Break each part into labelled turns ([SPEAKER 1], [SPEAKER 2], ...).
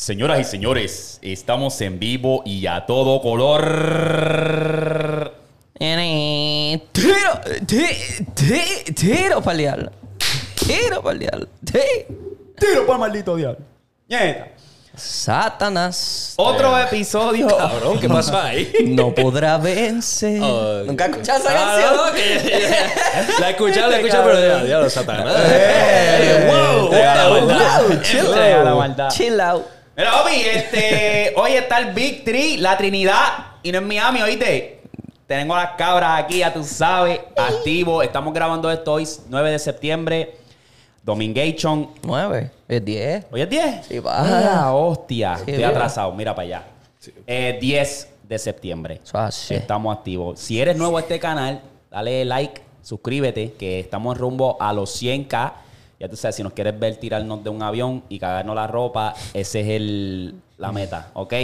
[SPEAKER 1] Señoras y señores, estamos en vivo y a todo color.
[SPEAKER 2] Tiro, ti- ti- tiro para el diablo. Tiro para el diablo.
[SPEAKER 1] Tiro para maldito diablo. Nieta.
[SPEAKER 2] Satanás
[SPEAKER 1] Otro episodio.
[SPEAKER 3] Cabrón, ¿qué pasó ahí?
[SPEAKER 2] no podrá vencer. ¿Nunca has escuchado esa canción?
[SPEAKER 3] no, la he escuchado, la he escuchado, pero ya, diablo, Satanás.
[SPEAKER 1] Eh,
[SPEAKER 3] wow,
[SPEAKER 1] entrega la
[SPEAKER 3] wow, wow,
[SPEAKER 1] la maldad.
[SPEAKER 2] Chill out.
[SPEAKER 1] Mira, papi, este, hoy está el Big Tree, la Trinidad, y no es Miami, ¿oíste? Tenemos las cabras aquí, ya tú sabes, activo. Estamos grabando esto hoy, 9 de septiembre. Domingation.
[SPEAKER 2] Nueve. Es diez.
[SPEAKER 1] ¿Hoy es 10?
[SPEAKER 2] Sí, va.
[SPEAKER 1] Ah, hostia.
[SPEAKER 2] Sí,
[SPEAKER 1] Estoy atrasado, mira para allá. Eh, 10 de septiembre.
[SPEAKER 2] Así.
[SPEAKER 1] Estamos activos. Si eres nuevo a este canal, dale like, suscríbete, que estamos rumbo a los 100k. Ya tú sabes, si nos quieres ver tirarnos de un avión y cagarnos la ropa, ese es el, la meta, ¿ok?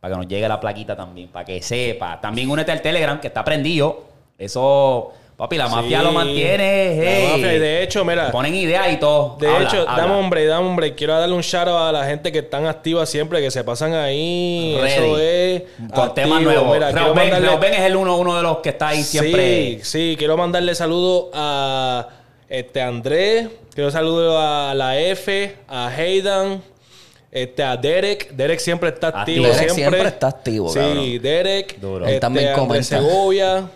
[SPEAKER 1] Para que nos llegue la plaquita también, para que sepa. También únete al Telegram, que está prendido. Eso, papi, la mafia
[SPEAKER 3] Sí.
[SPEAKER 1] lo mantiene.
[SPEAKER 3] La mafia, de hecho, mira,
[SPEAKER 1] Ponen ideas y todo.
[SPEAKER 3] de
[SPEAKER 1] Habla,
[SPEAKER 3] hecho,
[SPEAKER 1] habla.
[SPEAKER 3] dame hombre, dame hombre. Quiero darle un shout out a la gente que están activa siempre, que se pasan ahí.
[SPEAKER 1] Ready.
[SPEAKER 3] Eso es.
[SPEAKER 1] Con
[SPEAKER 3] activo.
[SPEAKER 1] temas nuevos.
[SPEAKER 3] Mandarle-
[SPEAKER 1] Reuben es el uno, uno de los que está ahí siempre.
[SPEAKER 3] Sí, sí, quiero mandarle saludos a este Andrés, quiero saludos a la F, a Hayden, este, a Derek. Derek siempre está activo.
[SPEAKER 1] Derek
[SPEAKER 3] siempre.
[SPEAKER 2] siempre está activo,
[SPEAKER 3] Sí,
[SPEAKER 2] cabrón.
[SPEAKER 3] Derek.
[SPEAKER 1] Duro.
[SPEAKER 2] Él
[SPEAKER 3] Este,
[SPEAKER 2] también
[SPEAKER 3] Andrés
[SPEAKER 2] comenta.
[SPEAKER 3] Segovia.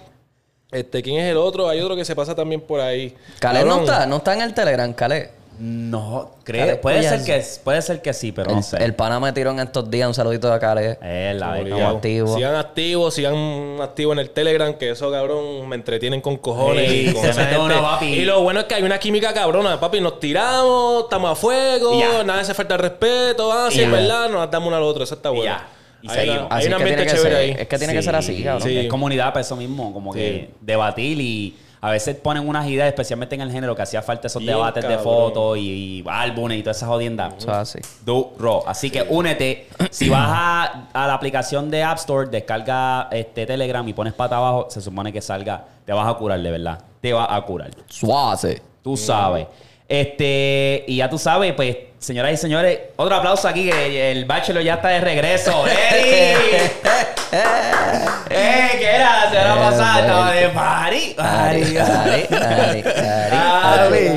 [SPEAKER 3] Este, ¿quién es el otro? Hay otro que se pasa también por ahí.
[SPEAKER 2] Calé no está, no está en el Telegram, Calé.
[SPEAKER 1] No, creo. Puede
[SPEAKER 2] pues
[SPEAKER 1] ser, que, puede ser que sí, pero no
[SPEAKER 2] El,
[SPEAKER 1] sé.
[SPEAKER 2] el pana me tiró en estos días un saludito de Calé.
[SPEAKER 1] Es la
[SPEAKER 2] activos.
[SPEAKER 3] Sigan activos, sigan activos en el Telegram, que eso, cabrón, me entretienen con cojones.
[SPEAKER 1] Sí,
[SPEAKER 3] y con
[SPEAKER 1] se
[SPEAKER 3] esa
[SPEAKER 1] mete
[SPEAKER 3] gente.
[SPEAKER 1] uno, papi.
[SPEAKER 3] Y lo bueno es que hay una química cabrona, papi. Nos tiramos, estamos a fuego,
[SPEAKER 1] ya.
[SPEAKER 3] nada se falta el respeto. Ah, sí, es verdad, nos damos uno al otro. Eso está bueno.
[SPEAKER 1] ya. Y
[SPEAKER 3] hay
[SPEAKER 1] seguimos.
[SPEAKER 3] una- hay
[SPEAKER 2] Así
[SPEAKER 3] un
[SPEAKER 2] es que tiene que
[SPEAKER 3] chévere
[SPEAKER 2] ser.
[SPEAKER 3] ahí.
[SPEAKER 2] Es que tiene que ser así, cabrón.
[SPEAKER 3] Sí.
[SPEAKER 1] Es comunidad para eso mismo, como que debatir y a veces ponen unas ideas, especialmente en el género, que hacía falta esos
[SPEAKER 3] Bien
[SPEAKER 1] debates de fotos y, y álbumes y todas esas jodiendas.
[SPEAKER 2] Eso es así.
[SPEAKER 1] Duro. Así que únete. Si vas a, a la aplicación de App Store, descarga este Telegram y pones pata abajo, se supone que salga. Te vas a curar, de verdad. Te va a curar.
[SPEAKER 2] Suave.
[SPEAKER 1] Tú sabes. Este, y ya tú sabes, pues, señoras y señores, otro aplauso aquí, que el Bachelor ya está de regreso. ¡Ey! ¡Eh! ¿Qué era? La semana
[SPEAKER 2] Eh,
[SPEAKER 1] pasada estaba de party.
[SPEAKER 2] Ari, Ari, Ari,
[SPEAKER 1] Papi.
[SPEAKER 2] Ari.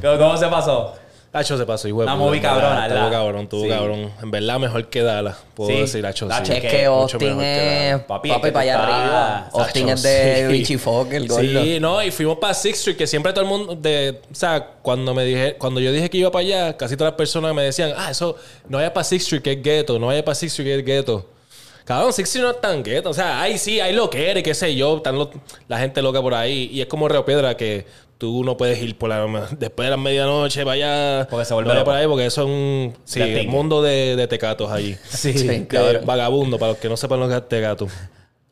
[SPEAKER 1] ¿Cómo, cómo se pasó?
[SPEAKER 3] Hacho se pasó,
[SPEAKER 1] movie
[SPEAKER 3] en verdad.
[SPEAKER 1] cabrona, ¿verdad?
[SPEAKER 3] cabrón, estuvo
[SPEAKER 1] Sí.
[SPEAKER 3] cabrón. En verdad, mejor que Dallas. Puedo
[SPEAKER 1] Sí.
[SPEAKER 3] decir, Hacho,
[SPEAKER 1] Hacho,
[SPEAKER 3] sí.
[SPEAKER 2] Es
[SPEAKER 1] que
[SPEAKER 2] Austin
[SPEAKER 3] mejor que
[SPEAKER 2] es.
[SPEAKER 1] Papi,
[SPEAKER 2] Papi,
[SPEAKER 1] es que
[SPEAKER 2] para allá arriba. Austin es de
[SPEAKER 3] sí.
[SPEAKER 2] Richie Fokker, el gordo.
[SPEAKER 3] Sí, no, y fuimos para Sixth Street, que siempre todo el mundo, de, o sea, cuando me dije, cuando yo dije que iba para allá, casi todas las personas me decían, ah, eso, no vaya para Sixth Street, que es gueto, no vaya para Sixth Street, que es gueto. Cabrón, Street no es tan gueto, o sea, ahí sí, hay lo que eres, qué sé yo, están lo- la gente loca por ahí, y es como Río Piedra, que tú no puedes ir por la, después de las medianoche, vaya,
[SPEAKER 1] Porque se vuelve
[SPEAKER 3] vaya por ahí, porque eso es un, sí, el mundo de, de tecatos allí.
[SPEAKER 1] Sí,
[SPEAKER 2] Sí,
[SPEAKER 3] De vagabundo, para los que no sepan lo que es tecato.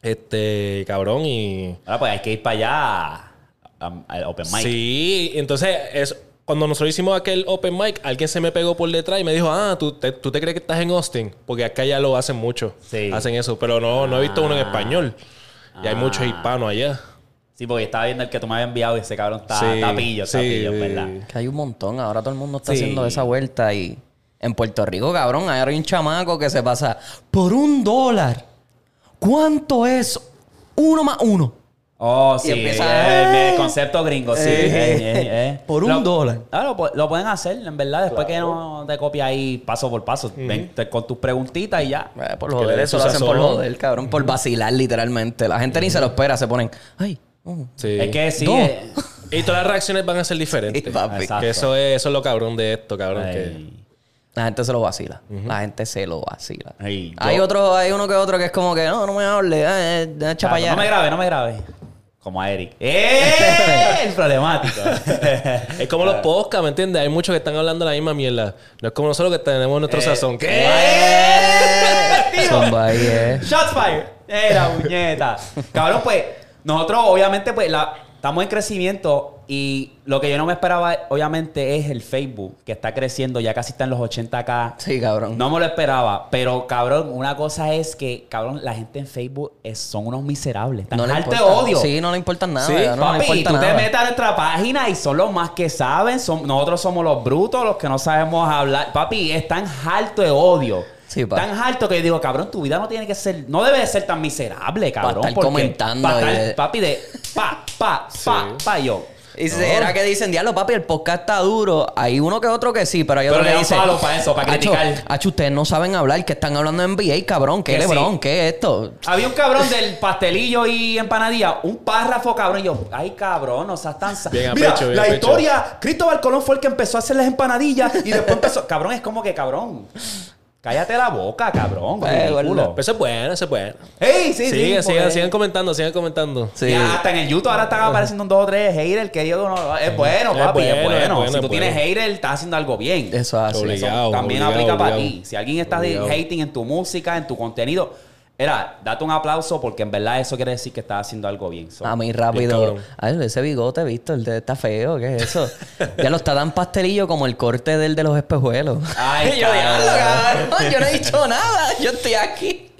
[SPEAKER 3] Este, cabrón, y...
[SPEAKER 1] Ahora, pues hay que ir para allá al Open Mic.
[SPEAKER 3] Sí, entonces es, cuando nosotros hicimos aquel open mic, alguien se me pegó por detrás y me dijo, ah, ¿tú te, tú te crees que estás en Austin? Porque acá ya lo hacen mucho.
[SPEAKER 1] Sí.
[SPEAKER 3] Hacen eso, pero no, no he visto uno en
[SPEAKER 1] Ah.
[SPEAKER 3] español. Y hay
[SPEAKER 1] Ah.
[SPEAKER 3] muchos hispanos allá.
[SPEAKER 1] Sí, porque estaba viendo el que tú me habías enviado y ese cabrón está,
[SPEAKER 3] Sí,
[SPEAKER 1] está pillo, está
[SPEAKER 3] sí.
[SPEAKER 1] pillo, ¿verdad?
[SPEAKER 2] Que hay un montón. Ahora todo el mundo está
[SPEAKER 1] Sí.
[SPEAKER 2] haciendo esa vuelta y en Puerto Rico, cabrón, ahora hay un chamaco que se pasa por un dólar. ¿Cuánto es uno más uno?
[SPEAKER 1] Oh, sí.
[SPEAKER 2] empieza-
[SPEAKER 1] el, el concepto gringo, sí.
[SPEAKER 2] Eh,
[SPEAKER 1] Eh, eh, eh.
[SPEAKER 2] por un
[SPEAKER 1] Lo-
[SPEAKER 2] dólar.
[SPEAKER 1] Ah, lo, lo pueden hacer, en verdad. Después que no te copia ahí paso por paso. Ven te- con tus preguntitas y ya.
[SPEAKER 2] Eh, por joder, eso lo hacen por joder, cabrón. Por vacilar, literalmente. La gente ni se lo espera, se ponen. Ay, oh,
[SPEAKER 3] Sí.
[SPEAKER 1] Es que sí.
[SPEAKER 2] No.
[SPEAKER 1] eh,
[SPEAKER 3] Y todas las reacciones van a ser diferentes. Que eso es, eso es lo cabrón de esto, cabrón. que-.
[SPEAKER 2] La gente se lo vacila. La gente se lo vacila. Hay
[SPEAKER 1] yo-
[SPEAKER 2] otro, hay uno que otro que es como que no, no me hable, eh, eh, echa para allá.
[SPEAKER 1] No me grabe, no me grabe. Como a Eric. ¡Eh! El problemático.
[SPEAKER 3] Es como los podcasts, ¿me entiendes? Hay muchos que están hablando la misma mierda. No es como nosotros que tenemos nuestro
[SPEAKER 1] Eh,
[SPEAKER 3] sazón. ¿Qué?
[SPEAKER 1] ¡Eh!
[SPEAKER 2] Ahí, eh.
[SPEAKER 1] Shots fire. Era muñeta. Cabrón, pues, nosotros obviamente, pues, la, estamos en crecimiento. Y lo que yo no me esperaba, obviamente, es el Facebook, que está creciendo, ya casi está en los 80k.
[SPEAKER 2] Sí, cabrón.
[SPEAKER 1] No me lo esperaba, pero cabrón, una cosa es que, cabrón, la gente en Facebook es- son unos miserables. Están
[SPEAKER 2] no le importa.
[SPEAKER 1] odio.
[SPEAKER 2] Sí, no le importa nada.
[SPEAKER 3] Sí,
[SPEAKER 2] no
[SPEAKER 1] Papi,
[SPEAKER 2] le
[SPEAKER 1] tú
[SPEAKER 2] importa
[SPEAKER 1] te
[SPEAKER 2] nada.
[SPEAKER 1] metes a nuestra página y son los más que saben. Son, nosotros somos los brutos, los que no sabemos hablar. Papi, están harto de odio.
[SPEAKER 2] Sí, pa.
[SPEAKER 1] Tan harto que yo digo, cabrón, tu vida no tiene que ser, no debe de ser tan miserable, cabrón.
[SPEAKER 2] estar
[SPEAKER 1] porque-
[SPEAKER 2] comentando
[SPEAKER 1] pa' estar,
[SPEAKER 2] de-
[SPEAKER 1] Papi, de pa, pa, pa, pa, yo.
[SPEAKER 2] Y será que dicen, diablo, papi, el podcast está duro. Hay uno que otro que sí, pero hay
[SPEAKER 1] Pero
[SPEAKER 2] otro
[SPEAKER 1] le
[SPEAKER 2] que dice...
[SPEAKER 1] palo pa' eso, pa'
[SPEAKER 2] "Acho,
[SPEAKER 1] criticar".
[SPEAKER 2] acho, ustedes no saben hablar, que están hablando de NBA, cabrón. ¿Qué
[SPEAKER 1] Que
[SPEAKER 2] Lebron?
[SPEAKER 1] sí.
[SPEAKER 2] ¿Qué es esto?
[SPEAKER 1] Había un cabrón del pastelillo y empanadilla, un párrafo, cabrón. Y yo, ay, cabrón, no seas tan... sa-
[SPEAKER 3] Bien a
[SPEAKER 1] Mira,
[SPEAKER 3] pecho, bien
[SPEAKER 1] la
[SPEAKER 3] a pecho.
[SPEAKER 1] historia, Cristóbal Colón fue el que empezó a hacer las empanadillas y después empezó... cabrón, es como que, cabrón, cállate la boca, cabrón.
[SPEAKER 2] Bueno.
[SPEAKER 3] Pero eso es bueno, eso es bueno.
[SPEAKER 1] ¡Ey, sí, sí!
[SPEAKER 3] sigan, sigan,
[SPEAKER 1] porque-
[SPEAKER 3] sigan comentando, sigan comentando.
[SPEAKER 2] Sí.
[SPEAKER 1] Ya, hasta en el YouTube ahora están apareciendo un dos o tres haters que yo no, es bueno, papi, es
[SPEAKER 3] bueno,
[SPEAKER 1] bueno.
[SPEAKER 3] es bueno,
[SPEAKER 1] si tú
[SPEAKER 3] es
[SPEAKER 1] tienes
[SPEAKER 3] bueno.
[SPEAKER 1] hater, estás haciendo algo bien.
[SPEAKER 2] Eso es así.
[SPEAKER 3] Obligado.
[SPEAKER 1] Eso también
[SPEAKER 3] obligado,
[SPEAKER 1] aplica para ti. Si alguien está hating en tu música, en tu contenido, era, date un aplauso porque en verdad eso quiere decir que estás haciendo algo bien. So,
[SPEAKER 2] A mí rápido. Ay, ese bigote, visto, el de está feo, ¿qué es eso? ya lo está tan pastelillo como el corte del de los espejuelos.
[SPEAKER 1] Ay,
[SPEAKER 2] yo, diablo,
[SPEAKER 1] cabrón,
[SPEAKER 2] yo no he dicho nada, yo estoy aquí.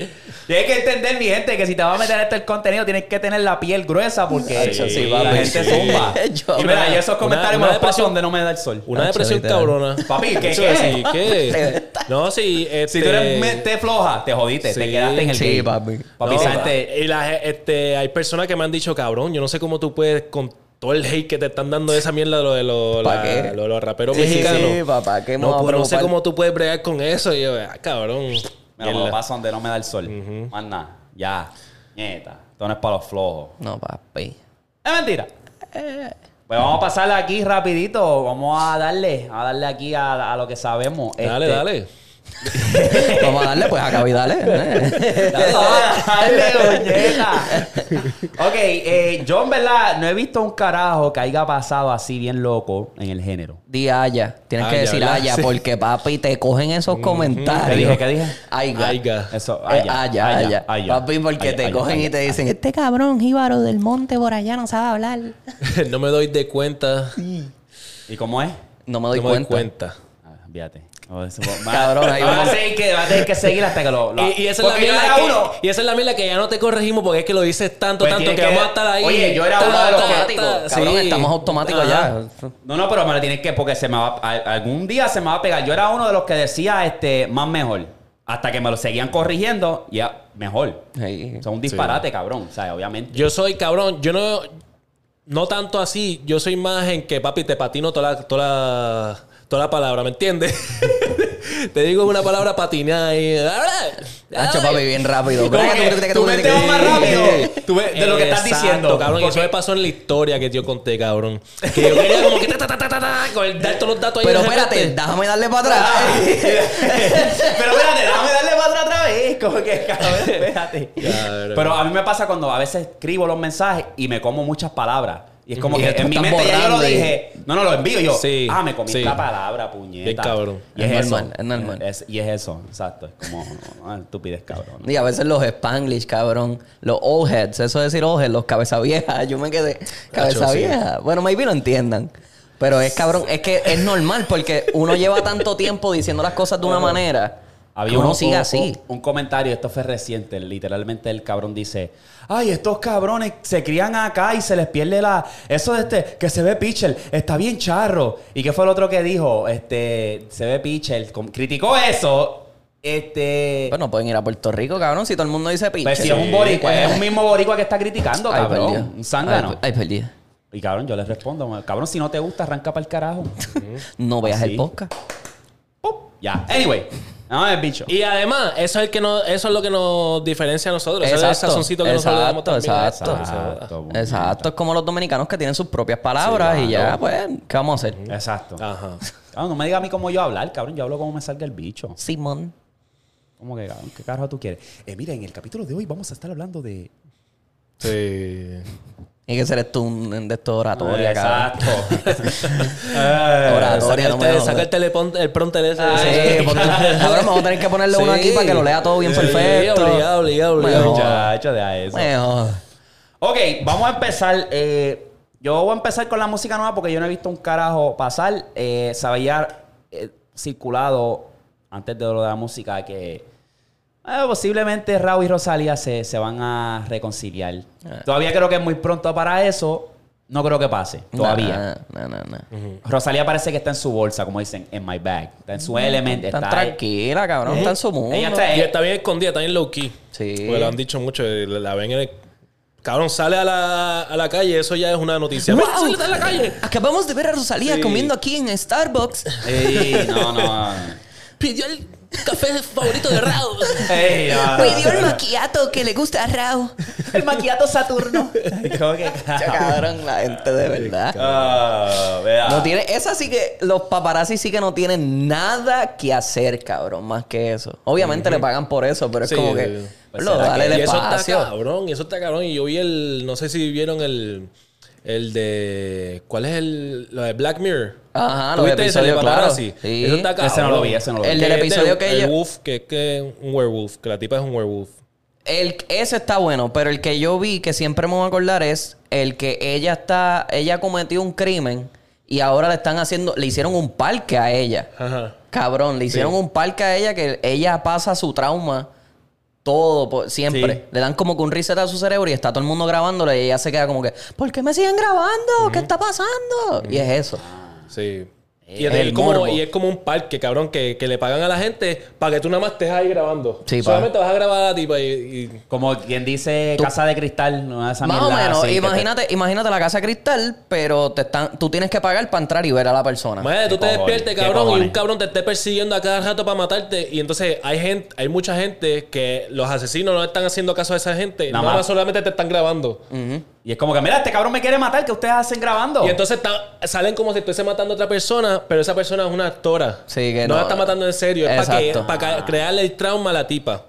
[SPEAKER 1] Tienes que entender, mi gente, que si te vas a meter este el contenido, tienes que tener la piel gruesa porque
[SPEAKER 2] Hacho, sí,
[SPEAKER 1] la
[SPEAKER 2] papi,
[SPEAKER 1] gente
[SPEAKER 2] sí.
[SPEAKER 1] zumba.
[SPEAKER 2] Yo-
[SPEAKER 1] y mira, y esos
[SPEAKER 3] Una-
[SPEAKER 1] comentarios
[SPEAKER 3] una
[SPEAKER 1] me los paso
[SPEAKER 3] depresión-
[SPEAKER 1] donde no me da el sol.
[SPEAKER 3] Una depresión
[SPEAKER 2] literal.
[SPEAKER 3] cabrona.
[SPEAKER 1] Papi, ¿qué, qué?
[SPEAKER 3] sí, ¿qué? No, sí. Este...
[SPEAKER 1] Si tú eres mente floja, te jodiste, te
[SPEAKER 3] Sí.
[SPEAKER 1] quedaste en el
[SPEAKER 2] Sí,
[SPEAKER 1] game.
[SPEAKER 2] papi.
[SPEAKER 1] Papi,
[SPEAKER 3] No,
[SPEAKER 1] esa gente...
[SPEAKER 3] Y la, este, hay personas que me han dicho, cabrón, yo no sé cómo tú puedes con todo el hate que te están dando de esa mierda de lo de, lo-
[SPEAKER 2] ¿Pa
[SPEAKER 3] la-
[SPEAKER 2] qué?
[SPEAKER 3] lo los raperos
[SPEAKER 2] Sí,
[SPEAKER 3] mexicanos.
[SPEAKER 2] sí, papá, ¿qué me
[SPEAKER 3] no,
[SPEAKER 2] a
[SPEAKER 3] pues, no sé cómo tú puedes bregar con eso. Y yo, ah, cabrón.
[SPEAKER 1] Me lo paso donde no me da el sol. Más nada. Ya. Nieta. Esto no es para los flojos.
[SPEAKER 2] No, papi.
[SPEAKER 1] Es mentira. Pues vamos a pasarle aquí rapidito. Vamos a darle, a darle aquí a, a lo que sabemos.
[SPEAKER 3] Dale,
[SPEAKER 1] Este-
[SPEAKER 3] dale.
[SPEAKER 2] Vamos a darle, pues acá y dale. eh.
[SPEAKER 1] Dale, muñeca. ok, eh, yo en verdad no he visto un carajo que haya pasado así bien loco en el género.
[SPEAKER 2] Di Aya. Tienes que
[SPEAKER 3] Aya,
[SPEAKER 2] decir
[SPEAKER 3] ¿verdad?
[SPEAKER 2] Aya,
[SPEAKER 3] Sí.
[SPEAKER 2] porque papi te cogen esos comentarios.
[SPEAKER 1] ¿Qué dije? ¿Qué dije?
[SPEAKER 2] Aiga.
[SPEAKER 3] Aiga.
[SPEAKER 1] Eso,
[SPEAKER 2] Eh, Aya,
[SPEAKER 1] allá,
[SPEAKER 2] Aya.
[SPEAKER 1] allá.
[SPEAKER 2] Papi, porque te cogen y te dicen, este cabrón jíbaro del monte por allá no sabe hablar.
[SPEAKER 3] no me doy de cuenta.
[SPEAKER 1] ¿Y cómo es?
[SPEAKER 2] No me doy
[SPEAKER 3] no me doy
[SPEAKER 2] cuenta.
[SPEAKER 3] cuenta.
[SPEAKER 1] Ah, fíjate. Eso-
[SPEAKER 2] Cabrón, hay
[SPEAKER 1] vas,
[SPEAKER 2] un-
[SPEAKER 1] a tener que, vas a tener que seguir hasta que lo... lo-
[SPEAKER 3] Y, y esa es la mierda que,
[SPEAKER 1] uno...
[SPEAKER 3] y esa es la mierda que ya no te corregimos porque es que lo dices tanto,
[SPEAKER 1] Pues
[SPEAKER 3] tanto que,
[SPEAKER 1] que-
[SPEAKER 3] vamos a estar ahí.
[SPEAKER 1] Oye, yo era
[SPEAKER 3] Ta,
[SPEAKER 1] uno de los
[SPEAKER 2] Cabrón,
[SPEAKER 3] sí.
[SPEAKER 2] estamos automáticos
[SPEAKER 3] Ajá.
[SPEAKER 2] ya.
[SPEAKER 1] No, no, pero me lo tienes que... Porque se me va... a- algún día se me va a pegar. Yo era uno de los que decía, este, más mejor. Hasta que me lo seguían corrigiendo, ya, mejor.
[SPEAKER 2] Sí.
[SPEAKER 1] Son un disparate, cabrón. O sea, obviamente.
[SPEAKER 3] Yo soy cabrón, yo no, no tanto así, yo soy más en que papi te patino toda la, toda la, toda la palabra, ¿me entiendes? te digo una palabra patinar y...
[SPEAKER 2] Hacho, papi, bien rápido.
[SPEAKER 1] Tú vete más rápido tú ves de lo que estás
[SPEAKER 3] Exacto,
[SPEAKER 1] diciendo.
[SPEAKER 3] cabrón. y Eso me pasó en la historia que yo conté, cabrón. Que yo quería como que ta, ta, ta, ta, ta, ta, con el dar todos los datos ahí
[SPEAKER 2] Pero
[SPEAKER 3] de repente.
[SPEAKER 2] espérate, déjame darle para atrás.
[SPEAKER 1] Pero espérate, déjame darle para atrás otra vez. Como que, cabrón, espérate. Pero a mí me pasa cuando a veces escribo los mensajes y me como muchas palabras. Y es como
[SPEAKER 2] Y
[SPEAKER 1] que en mi mente ya yo lo
[SPEAKER 2] borrando
[SPEAKER 1] dije. No, no, lo envío yo.
[SPEAKER 3] Sí,
[SPEAKER 1] ah, me comí
[SPEAKER 3] sí.
[SPEAKER 1] la palabra, puñeta.
[SPEAKER 3] Bien cabrón.
[SPEAKER 1] Y es,
[SPEAKER 2] Es
[SPEAKER 1] eso.
[SPEAKER 2] normal, es normal.
[SPEAKER 1] Es- y es eso, exacto. Es como ah, estupidez, cabrón.
[SPEAKER 2] Y a veces los Spanglish, cabrón. Los old heads. Eso de decir old heads, los cabeza vieja. Yo me quedé. Cabeza vieja. Bueno, maybe lo entiendan. Pero es cabrón. Es que es normal porque uno lleva tanto tiempo diciendo las cosas de una manera.
[SPEAKER 1] Había
[SPEAKER 2] uno
[SPEAKER 1] un,
[SPEAKER 2] así.
[SPEAKER 1] Comentario, esto fue reciente, literalmente el cabrón dice, ay, estos cabrones se crían acá y se les pierde la... Eso de este, que se ve pitcher, está bien charro. ¿Y qué fue el otro que dijo? Este, se ve pitcher, criticó eso, este...
[SPEAKER 2] Pues no pueden ir a Puerto Rico, cabrón, si todo el mundo dice pinche.
[SPEAKER 1] pues si es un boricua, es un mismo boricua que está criticando, cabrón. Un zángano.
[SPEAKER 2] Ay, perdí.
[SPEAKER 1] Y cabrón, yo les respondo, cabrón, si no te gusta, arranca para el carajo.
[SPEAKER 2] No veas
[SPEAKER 1] Así.
[SPEAKER 2] el podcast.
[SPEAKER 1] Ya. Anyway, no es bicho.
[SPEAKER 3] Y además, eso es, el que no, eso es lo que nos diferencia a nosotros. Ese es el
[SPEAKER 2] Exacto,
[SPEAKER 3] sazoncito que nosotros le damos
[SPEAKER 2] exacto,
[SPEAKER 3] también.
[SPEAKER 2] exacto.
[SPEAKER 1] Exacto.
[SPEAKER 2] Exacto, es como los dominicanos que tienen sus propias palabras
[SPEAKER 1] Sí,
[SPEAKER 2] y ya, pues, ¿qué vamos a hacer?
[SPEAKER 1] Exacto.
[SPEAKER 3] Ajá.
[SPEAKER 1] Cabrón, no me digas a mí cómo yo hablar, cabrón. Yo hablo como me salga el bicho.
[SPEAKER 2] Simón.
[SPEAKER 1] ¿Cómo que, cabrón? ¿Qué carajo tú quieres? Eh, mira, en el capítulo de hoy vamos a estar hablando de...
[SPEAKER 3] Sí.
[SPEAKER 2] Y que ser tú un de esto oratoria, cabrón.
[SPEAKER 1] Exacto.
[SPEAKER 2] Oratoria,
[SPEAKER 3] Saca el,
[SPEAKER 2] no me
[SPEAKER 3] saca el telepon- el pronter ese.
[SPEAKER 2] Sí,
[SPEAKER 3] ese.
[SPEAKER 2] porque- cabrón, vamos a tener que ponerle uno
[SPEAKER 3] Sí.
[SPEAKER 2] aquí para que lo lea todo bien
[SPEAKER 3] Sí,
[SPEAKER 2] perfecto.
[SPEAKER 3] obligado, obligado, obligado.
[SPEAKER 1] Muchacho, de a eso.
[SPEAKER 2] Bueno,
[SPEAKER 1] Ok, vamos a empezar. eh, Yo voy a empezar con la música nueva porque yo no he visto un carajo pasar. Eh, se había eh, circulado antes de lo de la música que eh, posiblemente Raúl y Rosalía se, se van a reconciliar.
[SPEAKER 2] Ah.
[SPEAKER 1] Todavía creo que es muy pronto para eso. No creo que pase. Todavía.
[SPEAKER 2] No, no, no.
[SPEAKER 1] Rosalía parece que está en su bolsa, como dicen, en my bag. Está en su element.
[SPEAKER 2] Tan
[SPEAKER 1] Está
[SPEAKER 2] tranquila, cabrón. Está en su mundo.
[SPEAKER 1] Ella está
[SPEAKER 3] Y
[SPEAKER 1] ahí.
[SPEAKER 3] está bien escondida, está bien low key.
[SPEAKER 2] Sí.
[SPEAKER 3] Porque lo han dicho mucho. La, la ven en el... Cabrón, sale a la, a la calle, eso ya es una noticia.
[SPEAKER 2] ¡Wow!
[SPEAKER 3] ¡Mira, sale, está en la calle!
[SPEAKER 2] Acabamos de ver a Rosalía
[SPEAKER 3] Sí.
[SPEAKER 2] comiendo aquí en Starbucks.
[SPEAKER 1] Ey, no, no.
[SPEAKER 3] Pidió el café favorito de Raúl.
[SPEAKER 1] Ey, no.
[SPEAKER 2] Pidió el maquillato que le gusta a Rao.
[SPEAKER 1] El maquillato Saturno. ¿Cómo que?
[SPEAKER 2] cabrón, la gente de verdad.
[SPEAKER 1] Ah, vea.
[SPEAKER 2] No tiene, esa sí que, los paparazzi sí que no tienen nada que hacer, cabrón, más que eso. Obviamente le pagan por eso, pero es
[SPEAKER 3] Sí,
[SPEAKER 2] como que,
[SPEAKER 3] sí.
[SPEAKER 1] Pues
[SPEAKER 2] lo,
[SPEAKER 1] será
[SPEAKER 2] dale el
[SPEAKER 3] y eso está
[SPEAKER 2] espacio.
[SPEAKER 3] cabrón, y eso está cabrón. Y yo vi el, no sé si vieron el, el de, ¿cuál es el, lo de Black Mirror?
[SPEAKER 2] Ajá, los
[SPEAKER 3] ¿Tuviste ese de
[SPEAKER 2] episodios, claro. Sí.
[SPEAKER 3] Eso está cabrón.
[SPEAKER 1] Ese no lo vi, ese no lo vi.
[SPEAKER 2] El del
[SPEAKER 3] Que
[SPEAKER 2] episodio
[SPEAKER 3] de-
[SPEAKER 2] que
[SPEAKER 3] el
[SPEAKER 2] ella-
[SPEAKER 3] wolf, que, que es un werewolf, que la tipa es un werewolf.
[SPEAKER 2] El, ese está bueno, pero el que yo vi que siempre me voy a acordar es el que ella está, ella cometió un crimen y ahora le están haciendo, le hicieron un parque a ella.
[SPEAKER 3] Ajá.
[SPEAKER 2] Cabrón, le hicieron un parque a ella que ella pasa su trauma todo, por- siempre.
[SPEAKER 1] Sí.
[SPEAKER 2] Le dan como que un reset a su cerebro y está todo el mundo grabándole y ella se queda como que, ¿por qué me siguen grabando? ¿Qué está pasando? Y es eso.
[SPEAKER 3] Sí. Y es,
[SPEAKER 1] el
[SPEAKER 3] como, y es como un parque, cabrón, que, que le pagan a la gente para que tú nada más estés ahí grabando.
[SPEAKER 2] Sí.
[SPEAKER 3] Solamente vas a grabar a la tipa y... y-
[SPEAKER 1] Como quien dice Casa de Cristal, no esa
[SPEAKER 2] Más o menos,
[SPEAKER 1] así que te-
[SPEAKER 2] imagínate, imagínate la casa de cristal, pero te están, tú tienes que pagar para entrar y ver a la persona.
[SPEAKER 3] Madre, tú te despiertes,
[SPEAKER 1] ¿Qué
[SPEAKER 3] cabrón, y un cabrón te esté persiguiendo a cada rato para matarte. Y entonces hay gente, hay mucha gente que los asesinos no están haciendo caso a esa gente.
[SPEAKER 1] Nada
[SPEAKER 3] Nada,
[SPEAKER 1] más.
[SPEAKER 3] más solamente te están grabando.
[SPEAKER 1] Y es como que, mira, este cabrón me quiere matar, que ustedes hacen grabando?
[SPEAKER 3] Y entonces salen como si estuviese matando a otra persona, pero esa persona es una actora.
[SPEAKER 2] Sí, que
[SPEAKER 3] no.
[SPEAKER 2] no.
[SPEAKER 3] la está matando en serio. Es para, que, para crearle el trauma a la tipa.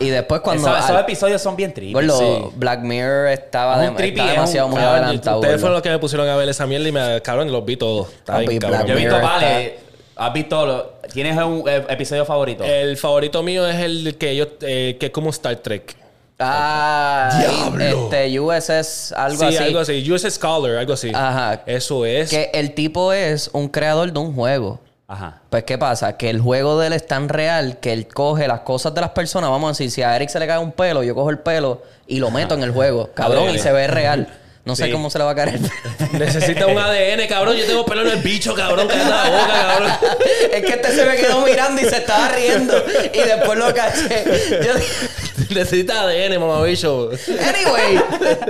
[SPEAKER 2] Y después cuando...
[SPEAKER 1] Esos, esos
[SPEAKER 2] al-
[SPEAKER 1] episodios son bien tristes.
[SPEAKER 2] Gordo,
[SPEAKER 3] Sí.
[SPEAKER 2] Black Mirror estaba,
[SPEAKER 1] Es un
[SPEAKER 2] de-
[SPEAKER 1] trippy,
[SPEAKER 2] está
[SPEAKER 1] es un-
[SPEAKER 2] demasiado muy
[SPEAKER 3] Cabrón,
[SPEAKER 2] adelantado.
[SPEAKER 3] Ustedes fueron los que me pusieron a ver esa mierda y me cabrón, los vi todos. Está bien, cabrón.
[SPEAKER 1] Yo he visto, vale, has visto, lo- ¿tienes un eh, episodio favorito?
[SPEAKER 3] El favorito mío es el que yo, eh, que es como Star Trek.
[SPEAKER 2] Ah, este USS, algo
[SPEAKER 3] sí,
[SPEAKER 2] así.
[SPEAKER 3] algo así. US Scholar, algo así.
[SPEAKER 2] Ajá.
[SPEAKER 3] Eso es.
[SPEAKER 2] Que el tipo es un creador de un juego.
[SPEAKER 1] Ajá.
[SPEAKER 2] Pues, ¿qué pasa? Que el juego de él es tan real que él coge las cosas de las personas. Vamos a decir, si a Eric se le cae un pelo, yo cojo el pelo y lo meto en el juego. Cabrón, y se ve real. No sé
[SPEAKER 1] Sí.
[SPEAKER 2] cómo se le va a caer el pelo.
[SPEAKER 3] Necesita un ADN, cabrón. Yo tengo pelo en el bicho, cabrón. Cállate la boca, cabrón.
[SPEAKER 2] es que este se me quedó mirando y se estaba riendo. Y después lo caché. Yo dije,
[SPEAKER 3] Necesita ADN, mamabicho.
[SPEAKER 2] Anyway,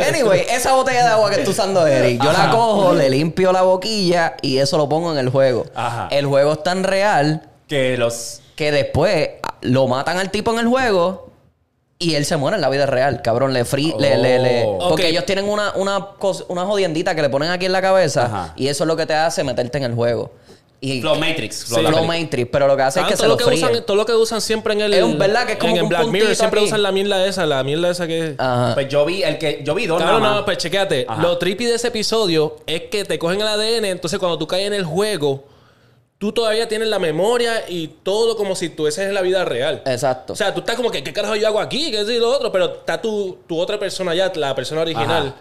[SPEAKER 2] anyway, esa botella de agua que está usando Eric, yo la
[SPEAKER 1] Ajá.
[SPEAKER 2] cojo, le limpio la boquilla y eso lo pongo en el juego.
[SPEAKER 1] Ajá.
[SPEAKER 2] El juego es tan real
[SPEAKER 1] Que los...
[SPEAKER 2] que después ah, lo matan al tipo en el juego y él se muere en la vida real, cabrón. Le free, le, le, le-
[SPEAKER 1] Oh.
[SPEAKER 2] Porque ellos tienen una, una, cos- una jodiendita que le ponen aquí en la cabeza
[SPEAKER 1] Ajá.
[SPEAKER 2] y eso es lo que te hace meterte en el juego. Y
[SPEAKER 1] Flow Matrix. Flow
[SPEAKER 2] Matrix, pero lo que hace es
[SPEAKER 3] Ah,
[SPEAKER 2] que
[SPEAKER 3] todo
[SPEAKER 2] se
[SPEAKER 3] lo
[SPEAKER 2] lo
[SPEAKER 3] que usan, todo lo que usan siempre en el.
[SPEAKER 2] Es un- ¿verdad? Que es como
[SPEAKER 3] en,
[SPEAKER 2] un
[SPEAKER 3] Black Mirror siempre
[SPEAKER 2] aquí.
[SPEAKER 3] usan la mierda esa, la mierda esa que.
[SPEAKER 2] Ajá.
[SPEAKER 1] Pues yo vi el que... Yo vi dos
[SPEAKER 3] Claro,
[SPEAKER 1] nada más.
[SPEAKER 3] no, pues chequéate.
[SPEAKER 1] Ajá.
[SPEAKER 3] Lo trippy de ese episodio es que te cogen el ADN, entonces cuando tú caes en el juego, tú todavía tienes la memoria y todo como si estuvieses en la vida real.
[SPEAKER 2] Exacto.
[SPEAKER 3] O sea, tú estás como que, ¿qué carajo yo hago aquí? ¿Qué es lo otro? Pero está tu, tu otra persona ya, la persona original,
[SPEAKER 1] Ajá.